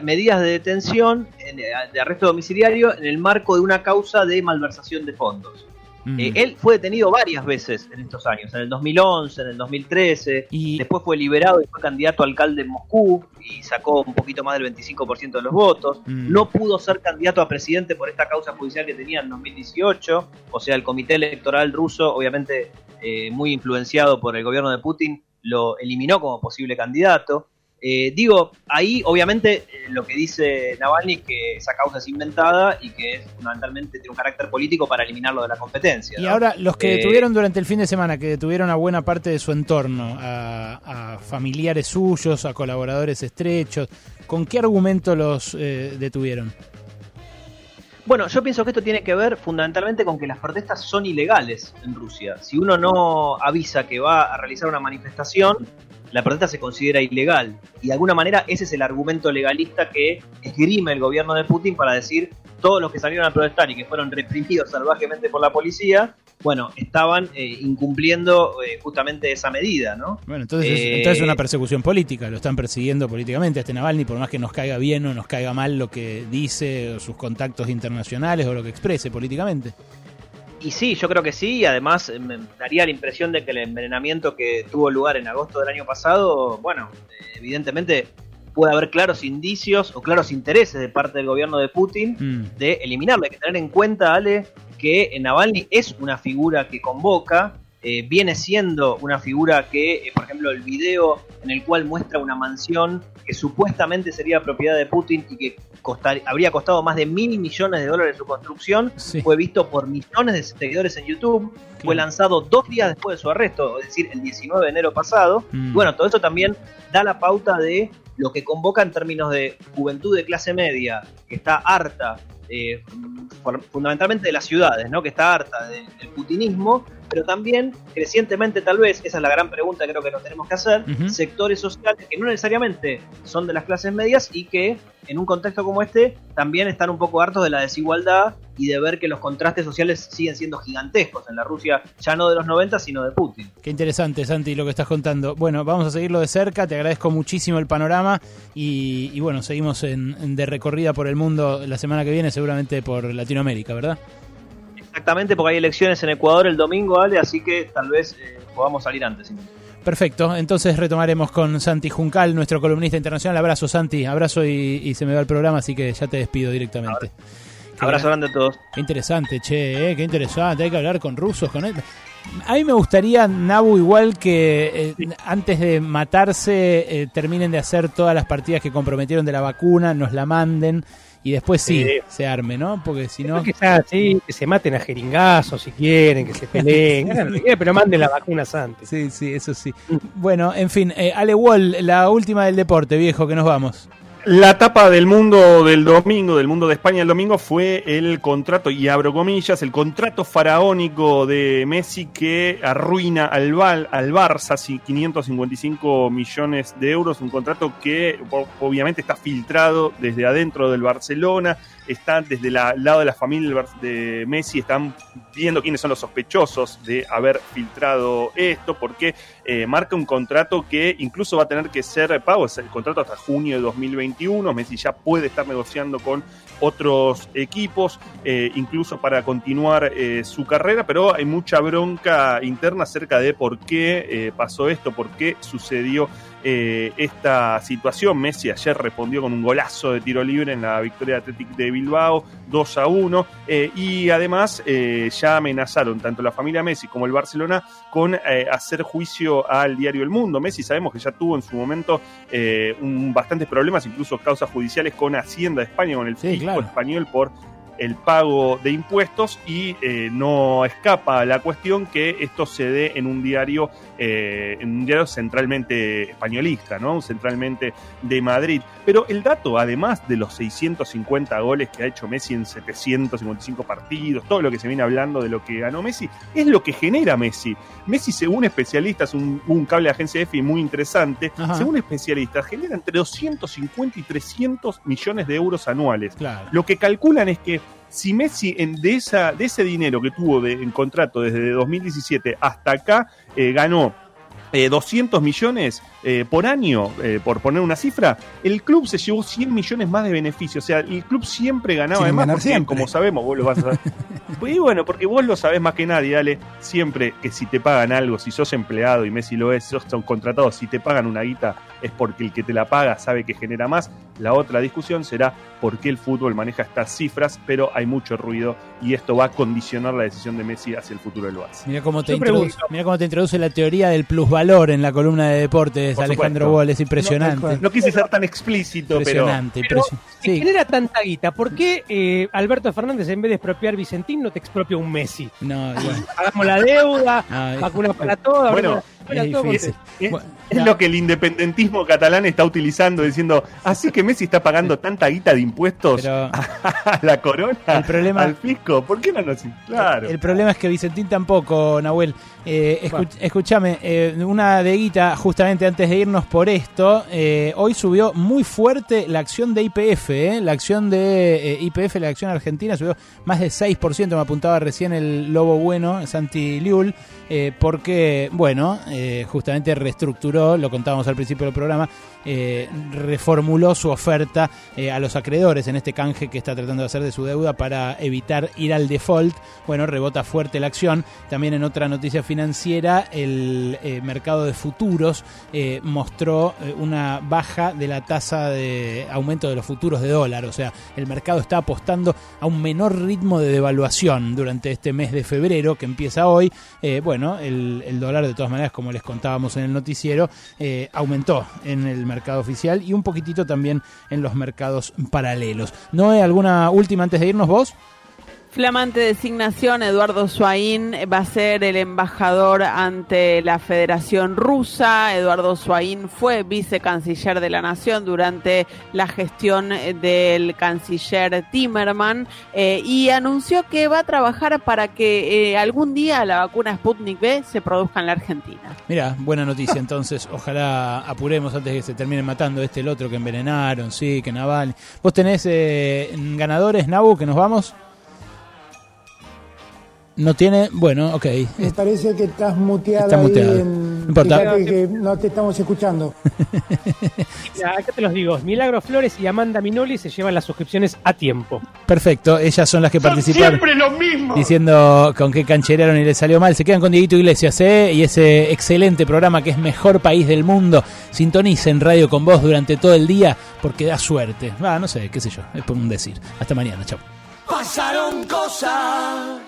medidas de detención en- de arresto domiciliario en el marco de una causa de malversación de fondos. Mm. Eh, él fue detenido varias veces en estos años, en el 2011, en el 2013, después fue liberado y fue candidato a alcalde en Moscú y sacó un poquito más del 25% de los votos. Mm. No pudo ser candidato a presidente por esta causa judicial que tenía en 2018, o sea, el comité electoral ruso, obviamente eh, muy influenciado por el gobierno de Putin, lo eliminó como posible candidato. Eh, digo, ahí obviamente eh, lo que dice Navalny es que esa causa es inventada y que es fundamentalmente tiene un carácter político para eliminarlo de la competencia. Y ahora, los que Eh, detuvieron durante el fin de semana, que detuvieron a buena parte de su entorno, a, a familiares suyos, a colaboradores estrechos, ¿con qué argumento los eh, detuvieron? Bueno, yo pienso que esto tiene que ver fundamentalmente con que las protestas son ilegales en Rusia. Si uno no avisa que va a realizar una manifestación, la protesta se considera ilegal. Y de alguna manera ese es el argumento legalista que esgrime el gobierno de Putin para decir todos los que salieron a protestar y que fueron reprimidos salvajemente por la policía, bueno, estaban eh, incumpliendo eh, justamente esa medida, ¿no? Bueno, entonces, es, Eh, entonces es una persecución política, lo están persiguiendo políticamente a este Navalny, por más que nos caiga bien o nos caiga mal lo que dice, o sus contactos internacionales o lo que exprese políticamente. Y sí, yo creo que sí, y además eh, me daría la impresión de que el envenenamiento que tuvo lugar en agosto del año pasado, bueno, eh, evidentemente puede haber claros indicios o claros intereses de parte del gobierno de Putin Mm. de eliminarlo. Hay que tener en cuenta, Ale, que Navalny es una figura que convoca, eh, viene siendo una figura que, eh, por ejemplo, el video en el cual muestra una mansión que supuestamente sería propiedad de Putin y que costar- habría costado más de mil millones de dólares su construcción, fue visto por millones de seguidores en YouTube, fue lanzado dos días después de su arresto, es decir, el 19 de enero pasado. Mm. Y bueno, todo esto también da la pauta de lo que convoca en términos de juventud de clase media, que está harta, eh, fu- fundamentalmente de las ciudades, ¿no? que está harta de- del putinismo, pero también crecientemente tal vez, esa es la gran pregunta que creo que nos tenemos que hacer, sectores sociales que no necesariamente son de las clases medias y que en un contexto como este también están un poco hartos de la desigualdad y de ver que los contrastes sociales siguen siendo gigantescos en la Rusia, ya no de los 90, sino de Putin. Qué interesante, Santi, lo que estás contando. Bueno, vamos a seguirlo de cerca, te agradezco muchísimo el panorama y, y bueno, seguimos en, en de recorrida por el mundo la semana que viene, seguramente por Latinoamérica, ¿verdad? Exactamente, porque hay elecciones en Ecuador el domingo, Ale, así que tal vez eh, podamos salir antes. Perfecto, entonces retomaremos con Santi Juncal, nuestro columnista internacional. Abrazo, Santi, abrazo y, y se me va el programa, así que ya te despido directamente. Abrazo grande a todos. Qué interesante, che, eh, qué interesante. Hay que hablar con rusos, con él. A mí me gustaría, Nabu, igual que eh, antes de matarse, eh, terminen de hacer todas las partidas que comprometieron de la vacuna, nos la manden y después sí, Sí. se arme, ¿no? Porque si no. Que, sea así, que se maten a jeringazos si quieren, que se peleen, pero manden las vacunas antes. Sí, sí, eso sí. Bueno, en fin, eh, Ale Wall, la última del deporte, viejo, que nos vamos. La tapa del mundo del domingo, del mundo de España el domingo, fue el contrato, y abro comillas, el contrato faraónico de Messi que arruina al, Val, al Barça, sí, 555 millones de euros, un contrato que obviamente está filtrado desde adentro del Barcelona, está desde el lado de la familia de Messi, están viendo quiénes son los sospechosos de haber filtrado esto, porque eh, marca un contrato que incluso va a tener que ser pago, es el contrato hasta junio de 2021, Messi ya puede estar negociando con otros equipos, eh, incluso para continuar eh, su carrera, pero hay mucha bronca interna acerca de por qué eh, pasó esto, por qué sucedió eh, esta situación. Messi ayer respondió con un golazo de tiro libre en la victoria de Athletic de Bilbao, 2 a 1, eh, y además eh, ya amenazaron tanto la familia Messi como el Barcelona con hacer juicio al diario El Mundo. Messi sabemos que ya tuvo en su momento un- bastantes problemas, incluso causas judiciales con Hacienda de España, con el fisco español por el pago de impuestos y eh, no escapa la cuestión que esto se dé en un diario eh, en un diario centralmente españolista, ¿no? Centralmente de Madrid. Pero el dato, además de los 650 goles que ha hecho Messi en 755 partidos, todo lo que se viene hablando de lo que ganó Messi, es lo que genera Messi. Messi, según especialistas, un, un cable de agencia EFI muy interesante, Ajá. según especialistas, genera entre 250 y 300 millones de euros anuales. Claro. Lo que calculan es que si Messi en, de, esa, de ese dinero que tuvo de, en contrato desde 2017 hasta acá eh, ganó eh, 200 millones eh, por año, eh, por poner una cifra, el club se llevó 100 millones más de beneficios. O sea, el club siempre ganaba de más. porque, siempre. Como sabemos, vos lo vas a saber. y bueno, porque vos lo sabés más que nadie, dale. Siempre que si te pagan algo, si sos empleado y Messi lo es, sos son contratados, si te pagan una guita, es porque el que te la paga sabe que genera más. La otra discusión será por qué el fútbol maneja estas cifras, pero hay mucho ruido y esto va a condicionar la decisión de Messi hacia el futuro del Barça. Mira cómo, te introduce, mira cómo te introduce la teoría del plusvalor en la columna de deportes, Por Alejandro. Wall, es impresionante. No, no quise ser tan explícito, pero. impresionante, Pero impresio- si Sí. genera tanta guita, ¿por qué eh, Alberto Fernández en vez de expropiar Vicentín no te expropia un Messi? No, bueno. Hagamos la deuda, Ay. vacunas para todos. Bueno, Es lo que el independentismo catalán está utilizando, diciendo, así que Messi está pagando tanta guita de impuestos a la corona, El problema- al fisco. ¿Por qué no nos... Claro. El problema es que Vicentín tampoco, Nahuel. Eh, escu- Escúchame, eh, una de guita, justamente antes de irnos por esto, eh, hoy subió muy fuerte la acción de IPF, eh, la acción de eh, IPF, la acción argentina, subió más de 6%, me apuntaba recién el Lobo Bueno, Santi Liul, eh, porque, bueno, eh, justamente reestructuró, lo contábamos al principio del programa, eh, reformuló su oferta eh, a los acreedores en este canje que está tratando de hacer de su deuda para evitar ir al default. Bueno, rebota fuerte la acción. También en otra noticia financiera, el eh, mercado de futuros eh, mostró una baja de la tasa de aumento de los futuros de dólar. O sea, el mercado está apostando a un menor ritmo de devaluación durante este mes de febrero que empieza hoy. Bueno, el, dólar de todas maneras, como les contábamos en el noticiero, aumentó en el mercado oficial y un poquitito también en los mercados paralelos. ¿No hay alguna última antes de irnos vos? Flamante designación, Eduardo Suaín va a ser el embajador ante la Federación Rusa. Eduardo Suaín fue vicecanciller de la Nación durante la gestión eh, del canciller Timerman eh, y anunció que va a trabajar para que eh, algún día la vacuna Sputnik B se produzca en la Argentina. Mira, buena noticia entonces. Ojalá apuremos antes de que se terminen matando este el otro que envenenaron, sí, que Naval. ¿Vos tenés eh, ganadores, Nabu, que nos vamos? No tiene, bueno, ok. Me parece que estás muteada Está ahí muteado. en- No importa. Que no te estamos escuchando. Mira, acá te los digo, Milagro Flores y Amanda Minoli se llevan las suscripciones a tiempo. Perfecto, ellas son las que participaron. Siempre lo mismo. Diciendo con qué cancheraron y les salió mal. Se quedan con Dieguito Iglesias, ¿eh? Y ese excelente programa que es Mejor País del Mundo. Sintonicen Radio con vos durante todo el día porque da suerte. Va, no sé, qué sé yo, es por un decir. Hasta mañana, chao. pasaron cosas.